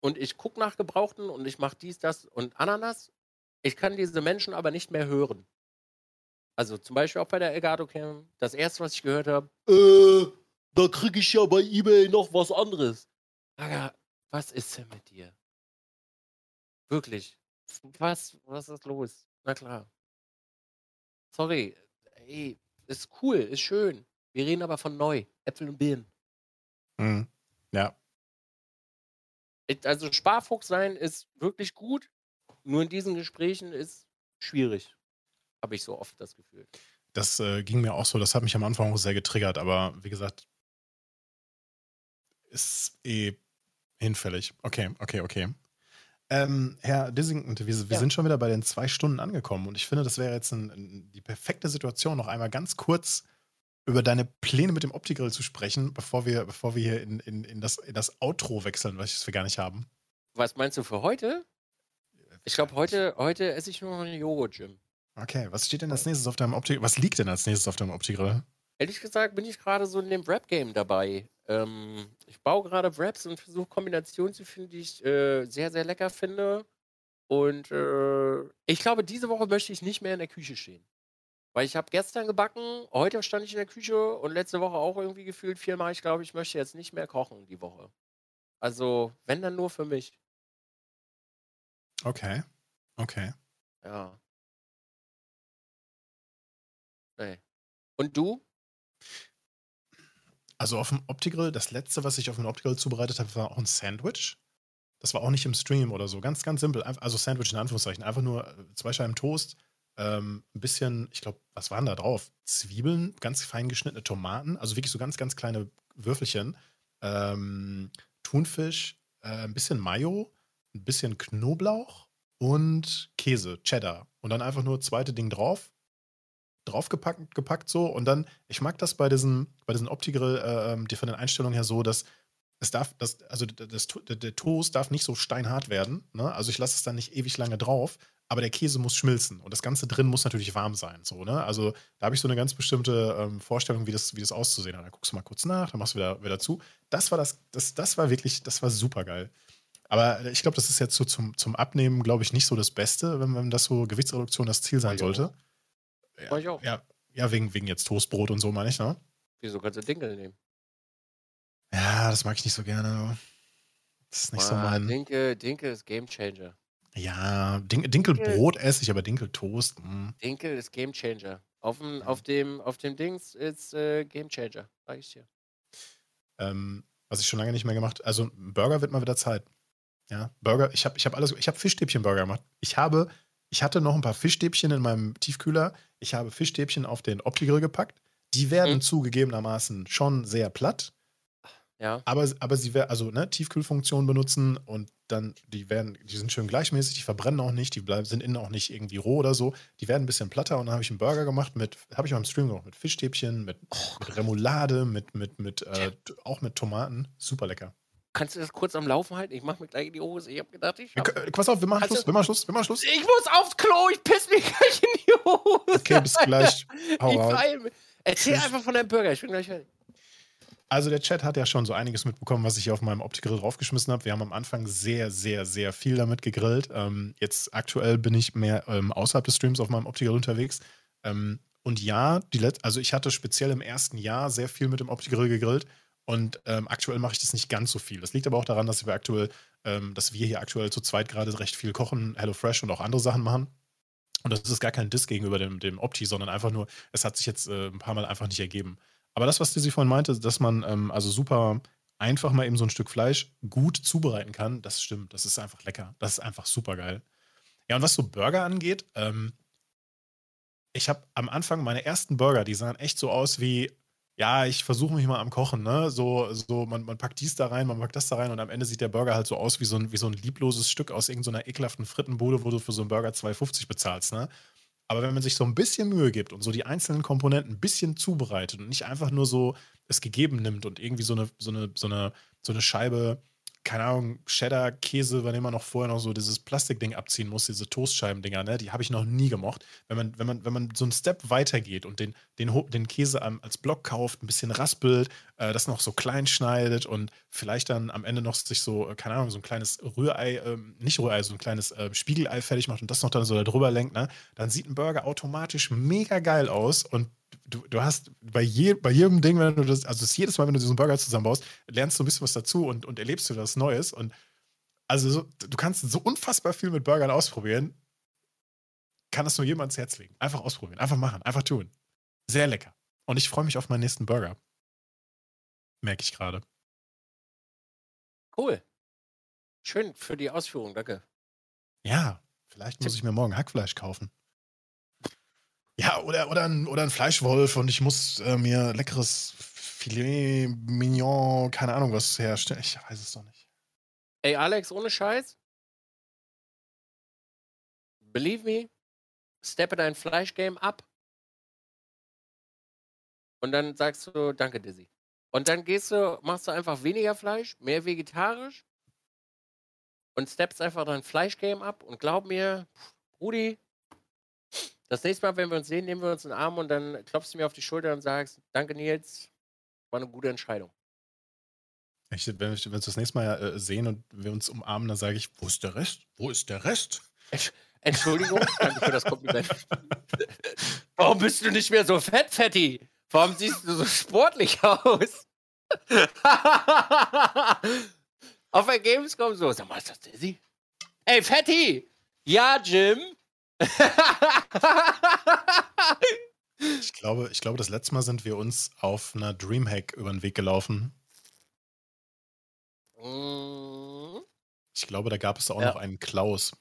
Und ich gucke nach Gebrauchten und ich mache dies, das und Ananas. Ich kann diese Menschen aber nicht mehr hören. Also zum Beispiel auch bei der Elgato Cam. Das erste, was ich gehört habe, äh, da kriege ich ja bei eBay noch was anderes. Aga, was ist denn mit dir? Wirklich. Was, was ist los? Na klar. Sorry. Ey, ist cool, ist schön. Wir reden aber von neu. Äpfel und Birnen. Mhm. Ja. Also Sparfuchs sein ist wirklich gut. Nur in diesen Gesprächen ist schwierig. Habe ich so oft das Gefühl. Das äh, ging mir auch so. Das hat mich am Anfang auch sehr getriggert. Aber wie gesagt, ist eh hinfällig. Okay, okay, okay. Ähm, Herr Dissington, wir, wir ja. sind schon wieder bei den zwei Stunden angekommen und ich finde, das wäre jetzt ein, ein, die perfekte Situation, noch einmal ganz kurz über deine Pläne mit dem Opti-Grill zu sprechen, bevor wir, bevor wir hier in, in, in, das, in das Outro wechseln, was wir gar nicht haben. Was meinst du für heute? Ich glaube, heute, heute esse ich nur noch eine Joghurt-Gym. Okay, was steht denn als nächstes auf deinem Opti Was liegt denn als nächstes auf deinem Opti-Grill? Ehrlich gesagt bin ich gerade so in dem Rap-Game dabei. Ähm, ich baue gerade Wraps und versuche Kombinationen zu finden, die ich äh, sehr, sehr lecker finde. Und äh, ich glaube, diese Woche möchte ich nicht mehr in der Küche stehen. Weil ich habe gestern gebacken, heute stand ich in der Küche und letzte Woche auch irgendwie gefühlt viermal. Ich glaube, ich möchte jetzt nicht mehr kochen die Woche. Also, wenn dann nur für mich. Okay. Okay. Ja. Nee. Und du? Also auf dem Opti-Grill, das letzte, was ich auf dem Opti-Grill zubereitet habe, war auch ein Sandwich. Das war auch nicht im Stream oder so. Ganz, ganz simpel. Also Sandwich in Anführungszeichen. Einfach nur äh, zwei Scheiben Toast, ähm, ein bisschen, ich glaube, was waren da drauf? Zwiebeln, ganz fein geschnittene Tomaten, also wirklich so ganz, ganz kleine Würfelchen. Ähm, Thunfisch, äh, ein bisschen Mayo, ein bisschen Knoblauch und Käse, Cheddar. Und dann einfach nur zweite Ding drauf, draufgepackt gepackt so und dann, ich mag das bei diesen, bei diesen Opti-Grill, äh, ähm, die von den Einstellungen her so, dass es darf, das, also das, der, der Toast darf nicht so steinhart werden. Ne? Also ich lasse es dann nicht ewig lange drauf, aber der Käse muss schmilzen und das Ganze drin muss natürlich warm sein. So, ne? Also da habe ich so eine ganz bestimmte ähm, Vorstellung, wie das, wie das auszusehen hat. Da guckst du mal kurz nach, dann machst du wieder, wieder zu. Das war das, das, das war wirklich, das war super geil. Aber ich glaube, das ist jetzt so zum, zum Abnehmen, glaube ich, nicht so das Beste, wenn, wenn das so Gewichtsreduktion das Ziel sein sollte. Ja, ich auch. Ja, ja wegen, wegen jetzt Toastbrot und so, meine ich, ne? Wieso kannst du Dinkel nehmen? Ja, das mag ich nicht so gerne. Das ist nicht ah, so mein. Dinkel, Dinkel ist Gamechanger. Ja, Din Dinkelbrot esse ich, aber Dinkeltoast. Mh. Hm. Dinkel ist Gamechanger. Auf dem, auf dem, auf dem Dings ist äh, Gamechanger, sag ich dir. Ähm, was ich schon lange nicht mehr gemacht Also, Burger wird mal wieder Zeit. Ja, Burger, ich habe ich hab alles, ich habe Fischstäbchen-Burger gemacht. Ich habe ich hatte noch ein paar Fischstäbchen in meinem Tiefkühler. Ich habe Fischstäbchen auf den Opti-Grill gepackt. Die werden mhm. zugegebenermaßen schon sehr platt. Ja. Aber, aber sie werden, also ne, Tiefkühlfunktion benutzen und dann, die werden, die sind schön gleichmäßig, die verbrennen auch nicht, die bleiben, sind innen auch nicht irgendwie roh oder so. Die werden ein bisschen platter und dann habe ich einen Burger gemacht mit, habe ich beim Stream gemacht, mit Fischstäbchen, mit, oh, mit Remoulade, mit, mit, mit, äh, auch mit Tomaten. Super lecker. Kannst du das kurz am Laufen halten? Ich mach mir gleich in die Hose. Ich hab gedacht, ich. Hab... Pass auf, wir machen Schluss, wir machen Schluss, wir machen Schluss. Ich muss aufs Klo, ich piss mich gleich in die Hose. Okay, bis gleich. Hau ich Erzähl Tschüss. einfach von deinem Burger, ich bin gleich fertig. Also der Chat hat ja schon so einiges mitbekommen, was ich hier auf meinem Opti-Grill draufgeschmissen habe. Wir haben am Anfang sehr, sehr, sehr viel damit gegrillt. Ähm, jetzt aktuell bin ich mehr ähm, außerhalb des Streams auf meinem Opti-Grill unterwegs. Ähm, und ja, die Let also ich hatte speziell im ersten Jahr sehr viel mit dem Opti-Grill gegrillt Und ähm, aktuell mache ich das nicht ganz so viel. Das liegt aber auch daran, dass wir aktuell, ähm, dass wir hier aktuell zu zweit gerade recht viel kochen, HelloFresh und auch andere Sachen machen. Und das ist gar kein Diss gegenüber dem, dem Opti, sondern einfach nur, es hat sich jetzt äh, ein paar Mal einfach nicht ergeben. Aber das, was Dizzy vorhin meinte, dass man ähm, also super einfach mal eben so ein Stück Fleisch gut zubereiten kann, das stimmt. Das ist einfach lecker. Das ist einfach super geil. Ja, und was so Burger angeht, ähm, ich habe am Anfang meine ersten Burger, die sahen echt so aus wie, ja, ich versuche mich mal am Kochen, ne? So, so man, man packt dies da rein, man packt das da rein und am Ende sieht der Burger halt so aus wie so ein, wie so ein liebloses Stück aus irgendeiner ekelhaften Frittenbude, wo du für so einen Burger 2,50 bezahlst, ne? Aber wenn man sich so ein bisschen Mühe gibt und so die einzelnen Komponenten ein bisschen zubereitet und nicht einfach nur so es gegeben nimmt und irgendwie so eine, so eine, so eine, so eine Scheibe keine Ahnung, Cheddar, Käse, wenn man noch vorher noch so dieses Plastikding abziehen muss, diese Toastscheibendinger, ne, die habe ich noch nie gemocht. Wenn man, wenn man, wenn man so einen Step weitergeht und den, den, den Käse als Block kauft, ein bisschen raspelt, äh, das noch so klein schneidet und vielleicht dann am Ende noch sich so, äh, keine Ahnung, so ein kleines Rührei, äh, nicht Rührei, so ein kleines äh, Spiegelei fertig macht und das noch dann so da drüber lenkt, ne, dann sieht ein Burger automatisch mega geil aus und du, du hast bei, je, bei jedem Ding, wenn du das, also das jedes Mal, wenn du diesen Burger zusammenbaust, lernst du ein bisschen was dazu und, und erlebst du was Neues. Und also so, du kannst so unfassbar viel mit Burgern ausprobieren. Kann das nur jemand ans Herz legen. Einfach ausprobieren, einfach machen, einfach tun. Sehr lecker. Und ich freue mich auf meinen nächsten Burger. Merke ich gerade. Cool. Schön für die Ausführung, danke. Ja, vielleicht muss ich mir morgen Hackfleisch kaufen. Ja, oder, oder, ein, oder ein Fleischwolf und ich muss äh, mir leckeres Filet Mignon, keine Ahnung was herstellen. Ich weiß es doch nicht. Ey, Alex, ohne Scheiß. Believe me, steppe dein Fleischgame ab. Und dann sagst du, danke, Dizzy. Und dann gehst du, machst du einfach weniger Fleisch, mehr vegetarisch und steppst einfach dein Fleischgame ab. Und glaub mir, Rudi, das nächste Mal, wenn wir uns sehen, nehmen wir uns einen Arm und dann klopfst du mir auf die Schulter und sagst, danke Nils, war eine gute Entscheidung. Ich, wenn, wir, uns das nächste Mal äh, sehen und wir uns umarmen, dann sage ich, wo ist der Rest? Wo ist der Rest? Entschuldigung, danke für das Kompliment. Warum bist du nicht mehr so fett, Fetti? Warum siehst du so sportlich aus? Auf der Gamescom so. Sag mal, ist das Dizzy? Ey, Fetti! Ja, Jim? Ich, glaube, ich glaube, das letzte Mal sind wir uns auf einer Dreamhack über den Weg gelaufen. Ich glaube, da gab es auch ja. noch einen Klaus.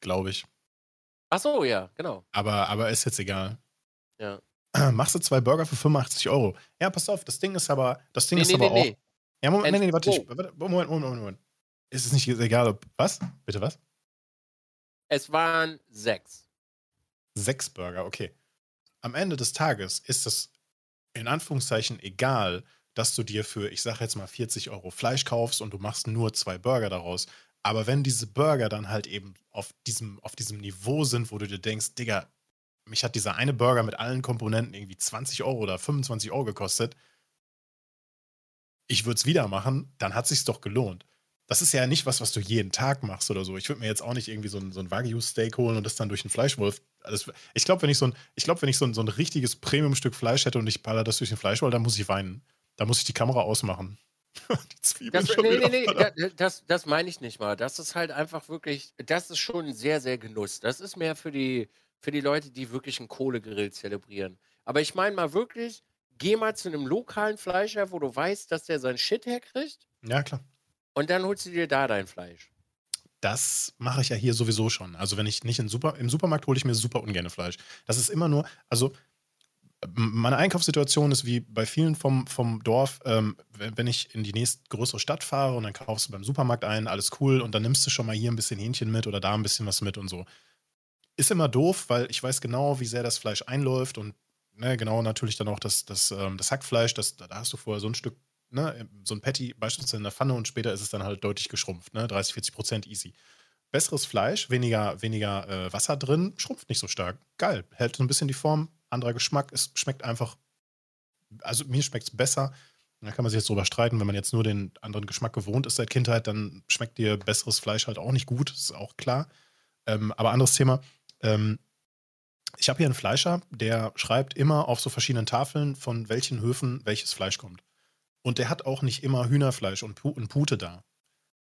Glaube ich. Ach so, ja, genau. Aber, aber ist jetzt egal. Ja. Machst du zwei Burger für 85 Euro? Ja, pass auf, das Ding ist aber, das Ding nee, ist nee, aber nee, auch. Ja, Moment, nee, nee, warte, ich, warte, Moment, Moment, Moment, Moment. Ist es nicht egal, ob. Was? Bitte was? Es waren sechs. Sechs Burger, okay. Am Ende des Tages ist es in Anführungszeichen egal, dass du dir für, ich sage jetzt mal, 40 Euro Fleisch kaufst und du machst nur zwei Burger daraus. Aber wenn diese Burger dann halt eben auf diesem, auf diesem Niveau sind, wo du dir denkst, Digga, mich hat dieser eine Burger mit allen Komponenten irgendwie 20 Euro oder 25 Euro gekostet, ich würde es wieder machen, dann hat es sich doch gelohnt das ist ja nicht was, was du jeden Tag machst oder so. Ich würde mir jetzt auch nicht irgendwie so ein, so ein Wagyu-Steak holen und das dann durch einen Fleischwolf. Das, ich glaube, wenn ich so ein, ich glaub, wenn ich so ein, so ein richtiges Premium-Stück Fleisch hätte und ich baller das durch den Fleischwolf, dann muss ich weinen. Da muss ich die Kamera ausmachen. die Zwiebeln das, schon nee, nee, nee, das, das meine ich nicht mal. Das ist halt einfach wirklich, das ist schon sehr, sehr Genuss. Das ist mehr für die, für die Leute, die wirklich einen Kohlegrill zelebrieren. Aber ich meine mal wirklich, geh mal zu einem lokalen Fleischer, wo du weißt, dass der sein Shit herkriegt. Ja, klar. Und dann holst du dir da dein Fleisch. Das mache ich ja hier sowieso schon. Also wenn ich nicht Super, im Supermarkt hole ich mir super ungern Fleisch. Das ist immer nur, also meine Einkaufssituation ist wie bei vielen vom, vom Dorf, ähm, wenn ich in die nächste größere Stadt fahre und dann kaufst du beim Supermarkt ein, alles cool und dann nimmst du schon mal hier ein bisschen Hähnchen mit oder da ein bisschen was mit und so. Ist immer doof, weil ich weiß genau, wie sehr das Fleisch einläuft und ne, genau natürlich dann auch das, das, ähm, das Hackfleisch, das, da hast du vorher so ein Stück ne, so ein Patty beispielsweise in der Pfanne und später ist es dann halt deutlich geschrumpft, ne, 30, 40 Prozent easy. Besseres Fleisch, weniger, weniger äh, Wasser drin, schrumpft nicht so stark. Geil, hält so ein bisschen die Form, anderer Geschmack, es schmeckt einfach, also mir schmeckt es besser. Da kann man sich jetzt drüber streiten, wenn man jetzt nur den anderen Geschmack gewohnt ist seit Kindheit, dann schmeckt dir besseres Fleisch halt auch nicht gut, ist auch klar. Ähm, aber anderes Thema. Ähm, Ich habe hier einen Fleischer, der schreibt immer auf so verschiedenen Tafeln, von welchen Höfen welches Fleisch kommt. Und der hat auch nicht immer Hühnerfleisch und, Pu und Pute da.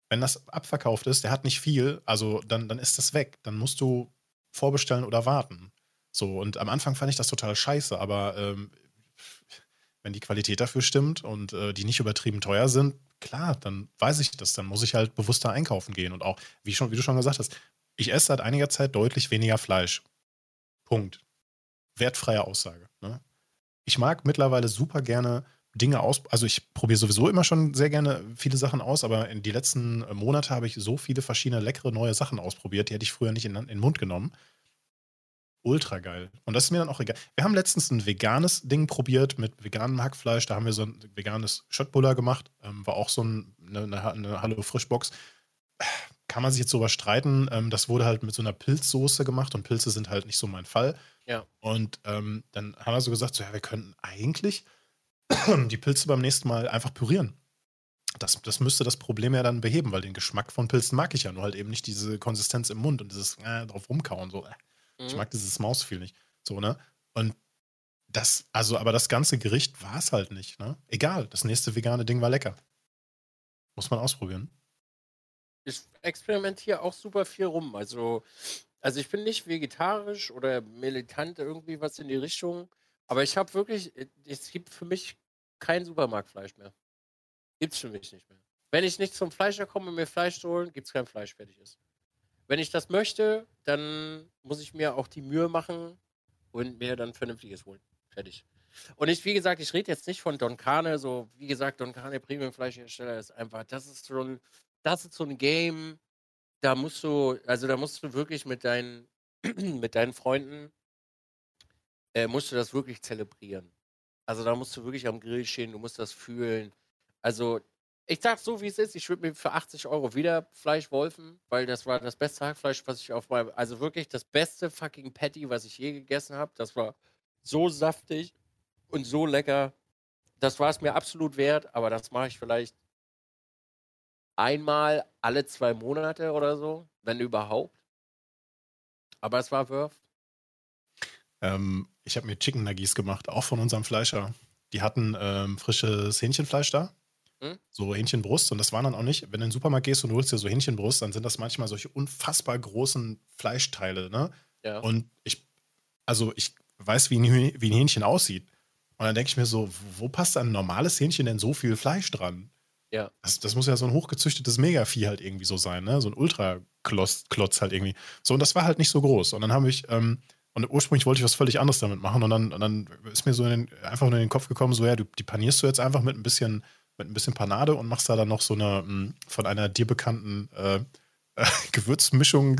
Wenn das abverkauft ist, der hat nicht viel, also dann, dann ist das weg. Dann musst du vorbestellen oder warten. So, und am Anfang fand ich das total scheiße, aber ähm, wenn die Qualität dafür stimmt und äh, die nicht übertrieben teuer sind, klar, dann weiß ich das. Dann muss ich halt bewusster einkaufen gehen. Und auch, wie, schon, wie du schon gesagt hast, ich esse seit einiger Zeit deutlich weniger Fleisch. Punkt. Wertfreie Aussage. Ne? Ich mag mittlerweile super gerne Dinge aus. Also ich probiere sowieso immer schon sehr gerne viele Sachen aus, aber in die letzten Monate habe ich so viele verschiedene leckere neue Sachen ausprobiert, die hätte ich früher nicht in, in den Mund genommen. Ultra geil. Und das ist mir dann auch egal. Wir haben letztens ein veganes Ding probiert mit veganem Hackfleisch. Da haben wir so ein veganes Schöttbuller gemacht. Ähm, war auch so ein, eine, eine Hallo Frischbox. Kann man sich jetzt sowas streiten? Ähm, das wurde halt mit so einer Pilzsoße gemacht und Pilze sind halt nicht so mein Fall. Ja. Und ähm, dann haben wir so gesagt, so, ja, wir könnten eigentlich die Pilze beim nächsten Mal einfach pürieren. Das, das müsste das Problem ja dann beheben, weil den Geschmack von Pilzen mag ich ja, nur halt eben nicht diese Konsistenz im Mund und dieses äh, drauf rumkauen. So. Mhm. Ich mag dieses Mausfeel nicht. So, ne? Und das, also, aber das ganze Gericht war es halt nicht, ne? Egal, das nächste vegane Ding war lecker. Muss man ausprobieren. Ich experimentiere auch super viel rum. Also, also ich bin nicht vegetarisch oder militant irgendwie was in die Richtung. Aber ich habe wirklich, äh, es gibt für mich kein Supermarktfleisch mehr. Gibt es für mich nicht mehr. Wenn ich nicht zum Fleischer komme, um mir Fleisch holen, gibt es kein Fleisch, fertig ist. Wenn ich das möchte, dann muss ich mir auch die Mühe machen und mir dann vernünftiges holen. Fertig. Und ich, wie gesagt, ich rede jetzt nicht von Don Carne, so wie gesagt, Don Carne Premium Fleischhersteller ist einfach, das ist so ein, das ist so ein Game, da musst du, also da musst du wirklich mit deinen, mit deinen Freunden äh, musst du das wirklich zelebrieren. Also da musst du wirklich am Grill stehen, du musst das fühlen. Also ich sag so, wie es ist. Ich würde mir für 80 Euro wieder Fleisch wolfen, weil das war das beste Hackfleisch, was ich auf meinem, also wirklich das beste fucking Patty, was ich je gegessen habe. Das war so saftig und so lecker. Das war es mir absolut wert, aber das mache ich vielleicht einmal alle zwei Monate oder so, wenn überhaupt. Aber es war worth. Ähm, ich habe mir Chicken Nuggies gemacht, auch von unserem Fleischer. Die hatten ähm, frisches Hähnchenfleisch da. Hm? So Hähnchenbrust. Und das waren dann auch nicht, wenn du in den Supermarkt gehst und du holst dir so Hähnchenbrust, dann sind das manchmal solche unfassbar großen Fleischteile, ne? Ja. Und ich, also ich weiß, wie ein, wie ein Hähnchen aussieht. Und dann denke ich mir so, wo passt ein normales Hähnchen denn so viel Fleisch dran? Ja. Das, das muss ja so ein hochgezüchtetes Megavieh halt irgendwie so sein, ne? So ein Ultraklotz halt irgendwie. So, und das war halt nicht so groß. Und dann habe ich, ähm, und ursprünglich wollte ich was völlig anderes damit machen. Und dann, und dann ist mir so den, einfach nur in den Kopf gekommen, so, ja, du, die panierst du jetzt einfach mit ein bisschen, mit ein bisschen Panade und machst da dann noch so eine hm, von einer dir bekannten äh, äh, Gewürzmischung.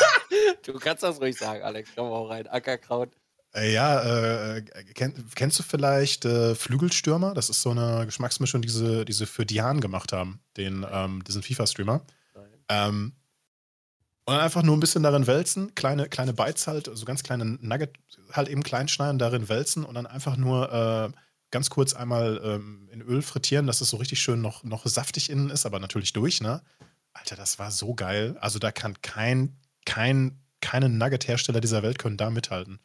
du kannst das ruhig sagen, Alex. Komm auch rein. Ackerkraut. Äh, ja, äh, kenn, kennst du vielleicht äh, Flügelstürmer? Das ist so eine Geschmacksmischung, die sie, die sie für Dian gemacht haben, den, ähm, diesen FIFA-Streamer. Ähm, und dann einfach nur ein bisschen darin wälzen, kleine, kleine Bites halt, so ganz kleine Nugget halt eben klein schneiden, darin wälzen und dann einfach nur äh, ganz kurz einmal ähm, in Öl frittieren, dass es so richtig schön noch, noch saftig innen ist, aber natürlich durch, ne? Alter, das war so geil. Also da kann kein, kein, keine Nugget-Hersteller dieser Welt können da mithalten.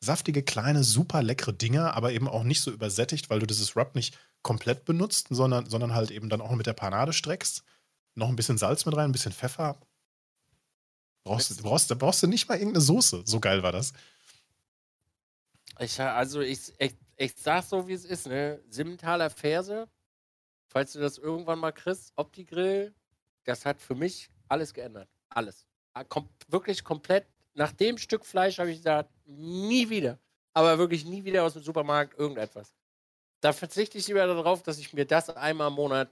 Saftige, kleine, super leckere Dinger, aber eben auch nicht so übersättigt, weil du dieses Rub nicht komplett benutzt, sondern, sondern halt eben dann auch mit der Panade streckst. Noch ein bisschen Salz mit rein, ein bisschen Pfeffer. Brauchst, brauchst, da brauchst du nicht mal irgendeine Soße. So geil war das. Ich, also ich, ich, ich sag so, wie es ist, ne? Simmentaler Ferse, falls du das irgendwann mal kriegst, Opti-Grill, das hat für mich alles geändert. Alles. Ah, kom wirklich komplett. Nach dem Stück Fleisch habe ich gesagt, nie wieder. Aber wirklich nie wieder aus dem Supermarkt irgendetwas. Da verzichte ich lieber darauf, dass ich mir das einmal im Monat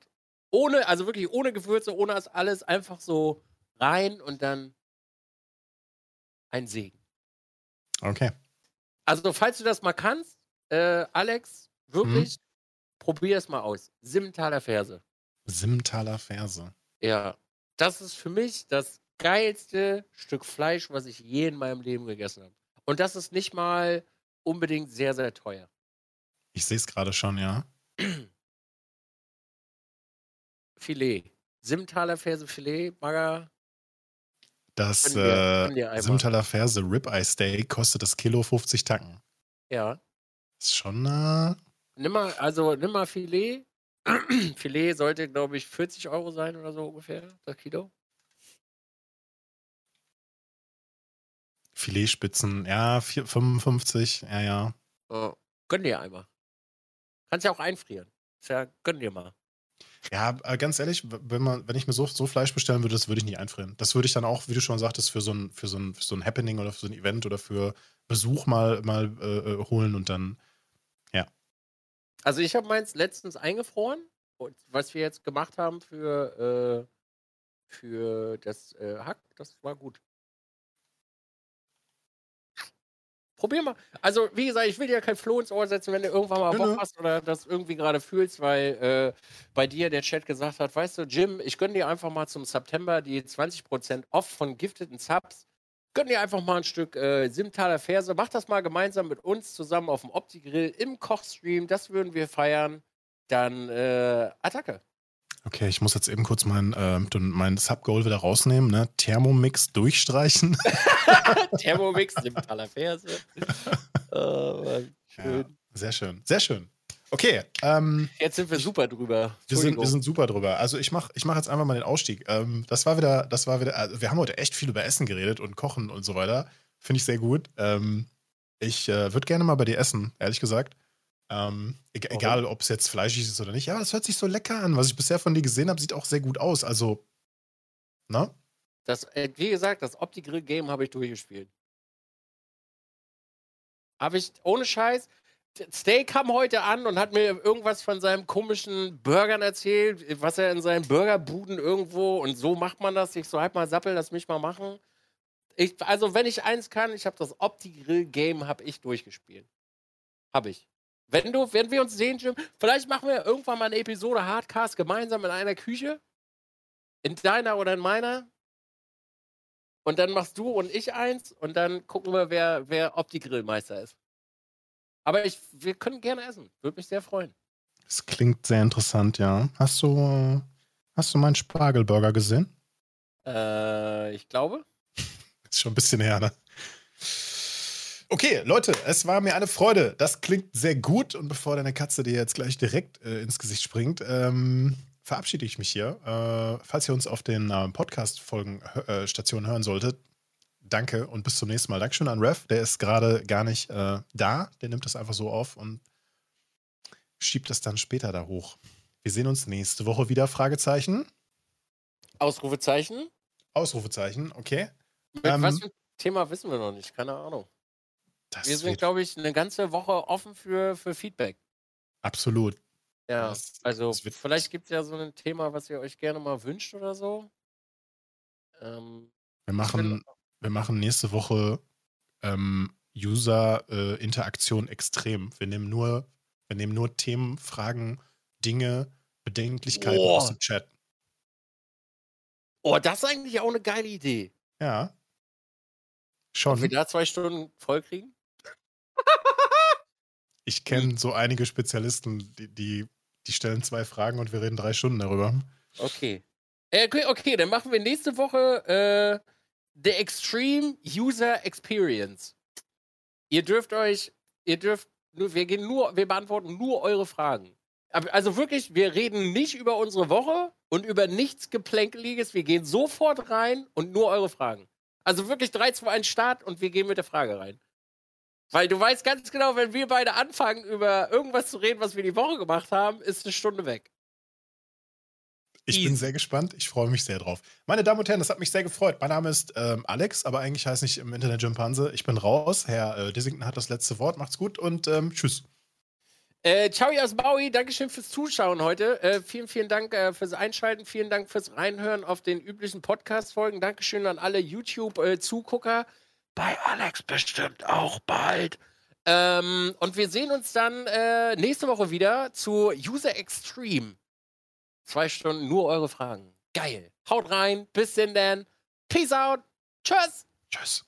ohne, also wirklich ohne Gewürze, ohne das alles einfach so rein und dann ein Segen. Okay. Also, falls du das mal kannst, äh, Alex, wirklich, hm. probier es mal aus. Simmentaler Ferse. Simmentaler Ferse. Ja. Das ist für mich das geilste Stück Fleisch, was ich je in meinem Leben gegessen habe. Und das ist nicht mal unbedingt sehr, sehr teuer. Ich sehe es gerade schon, ja. Filet. Simmentaler Ferse Filet, Bagger, Das wir- äh. Simmentaler Ferse Ribeye Steak kostet das Kilo 50 Tacken. Ja. Ist schon, äh, Nimm mal, also nimm mal Filet. Filet sollte, glaube ich, 40 Euro sein oder so ungefähr, das Kilo. Filetspitzen, ja, vier- 55, ja, ja. Ja. Gönn dir einmal. Kannst ja auch einfrieren. Ist ja, gönn dir mal. Ja, äh, ganz ehrlich, wenn, man, wenn ich mir so, so Fleisch bestellen würde, das würde ich nicht einfrieren. Das würde ich dann auch, wie du schon sagtest, für so ein, für so ein, für so ein Happening oder für so ein Event oder für Besuch mal, mal äh, äh, holen und dann. Also ich habe meins letztens eingefroren. Und was wir jetzt gemacht haben für, äh, für das äh, Hack, das war gut. Probier mal. Also, wie gesagt, ich will dir kein Floh ins Ohr setzen, wenn du irgendwann mal Bock hast oder das irgendwie gerade fühlst, weil äh, bei dir der Chat gesagt hat, weißt du, Jim, ich gönn dir einfach mal zum September die 20% off von gifteten Subs. Gönn dir einfach mal ein Stück äh, Simtaler Ferse. Mach das mal gemeinsam mit uns zusammen auf dem Opti-Grill im Kochstream. Das würden wir feiern. Dann äh, Attacke. Okay, ich muss jetzt eben kurz mein, äh, mein Sub-Goal wieder rausnehmen, ne? Thermomix durchstreichen. Thermomix, Simtaler Ferse. oh, Mann, schön. Ja, sehr schön. Sehr schön. Okay, ähm, Jetzt sind wir super drüber. Wir sind, wir sind super drüber. Also ich mache ich mach jetzt einfach mal den Ausstieg. Ähm, das war wieder, das war wieder, also wir haben heute echt viel über Essen geredet und Kochen und so weiter. Finde ich sehr gut. Ähm, ich äh, würde gerne mal bei dir essen, ehrlich gesagt. Ähm, egal, ob es jetzt fleischig ist oder nicht. Ja, das hört sich so lecker an. Was ich bisher von dir gesehen habe, sieht auch sehr gut aus. Also, ne? Das, äh, wie gesagt, das Opti-Grill-Game habe ich durchgespielt. Habe ich, ohne Scheiß, Steak kam heute an und hat mir irgendwas von seinem komischen Burgern erzählt, was er in seinen Burgerbuden irgendwo und so macht man das. Ich so, halt mal Sappel, lass mich mal machen. Ich, also, wenn ich eins kann, ich habe das Opti-Grill-Game habe ich durchgespielt. Habe ich. Wenn du, wenn wir uns sehen, Jim, vielleicht machen wir irgendwann mal eine Episode Hardcast gemeinsam in einer Küche. In deiner oder in meiner. Und dann machst du und ich eins und dann gucken wir, wer, wer Opti-Grillmeister ist. Aber ich, wir können gerne essen. Würde mich sehr freuen. Das klingt sehr interessant, ja. Hast du, äh, hast du meinen Spargelburger gesehen? Äh, ich glaube. Ist schon ein bisschen her, ne? Okay, Leute, es war mir eine Freude. Das klingt sehr gut. Und bevor deine Katze dir jetzt gleich direkt äh, ins Gesicht springt, ähm, verabschiede ich mich hier. Äh, falls ihr uns auf den äh, Podcast-Folgen-Stationen hören solltet, danke und bis zum nächsten Mal. Dankeschön an Rev, der ist gerade gar nicht äh, da. Der nimmt das einfach so auf und schiebt das dann später da hoch. Wir sehen uns nächste Woche wieder. Fragezeichen. Ausrufezeichen. Ausrufezeichen, okay. Mit Ähm, was für ein Thema wissen wir noch nicht. Keine Ahnung. Das Wir sind, glaube ich, eine ganze Woche offen für, für Feedback. absolut. Ja. Das- also, das vielleicht gibt es ja so ein Thema, was ihr euch gerne mal wünscht oder so. Ähm, Wir machen, wir machen nächste Woche ähm, User-Interaktion extrem. Wir nehmen nur, wir nehmen nur Themen, Fragen, Dinge, Bedenklichkeiten Boah. aus dem Chat. oh, das ist eigentlich auch eine geile Idee. Ja. Ob wir Schon. da zwei Stunden voll kriegen? Ich kenne so einige Spezialisten, die, die, die stellen zwei Fragen und wir reden drei Stunden darüber. Okay. Äh, okay, okay, dann machen wir nächste Woche äh, The Extreme User Experience. Ihr dürft euch, ihr dürft, wir gehen nur, wir beantworten nur eure Fragen. Also wirklich, wir reden nicht über unsere Woche und über nichts Geplänkeliges. Wir gehen sofort rein und nur eure Fragen. Also wirklich 3, 2, 1 Start und wir gehen mit der Frage rein. Weil du weißt ganz genau, wenn wir beide anfangen, über irgendwas zu reden, was wir die Woche gemacht haben, ist eine Stunde weg. Ich Easy. bin sehr gespannt. Ich freue mich sehr drauf. Meine Damen und Herren, das hat mich sehr gefreut. Mein Name ist ähm, Alex, aber eigentlich heiße ich im Internet Jimpanse. Ich bin raus. Herr äh, Dissington hat das letzte Wort. Macht's gut und ähm, tschüss. Äh, ciao aus Maui, Dankeschön fürs Zuschauen heute. Äh, vielen, vielen Dank äh, fürs Einschalten, vielen Dank fürs Reinhören auf den üblichen Podcast-Folgen. Dankeschön an alle YouTube-Zugucker. Bei Alex bestimmt auch bald. Ähm, und wir sehen uns dann äh, nächste Woche wieder zu User Extreme. Zwei Stunden nur eure Fragen. Geil. Haut rein. Bis denn. Peace out. Tschüss. Tschüss.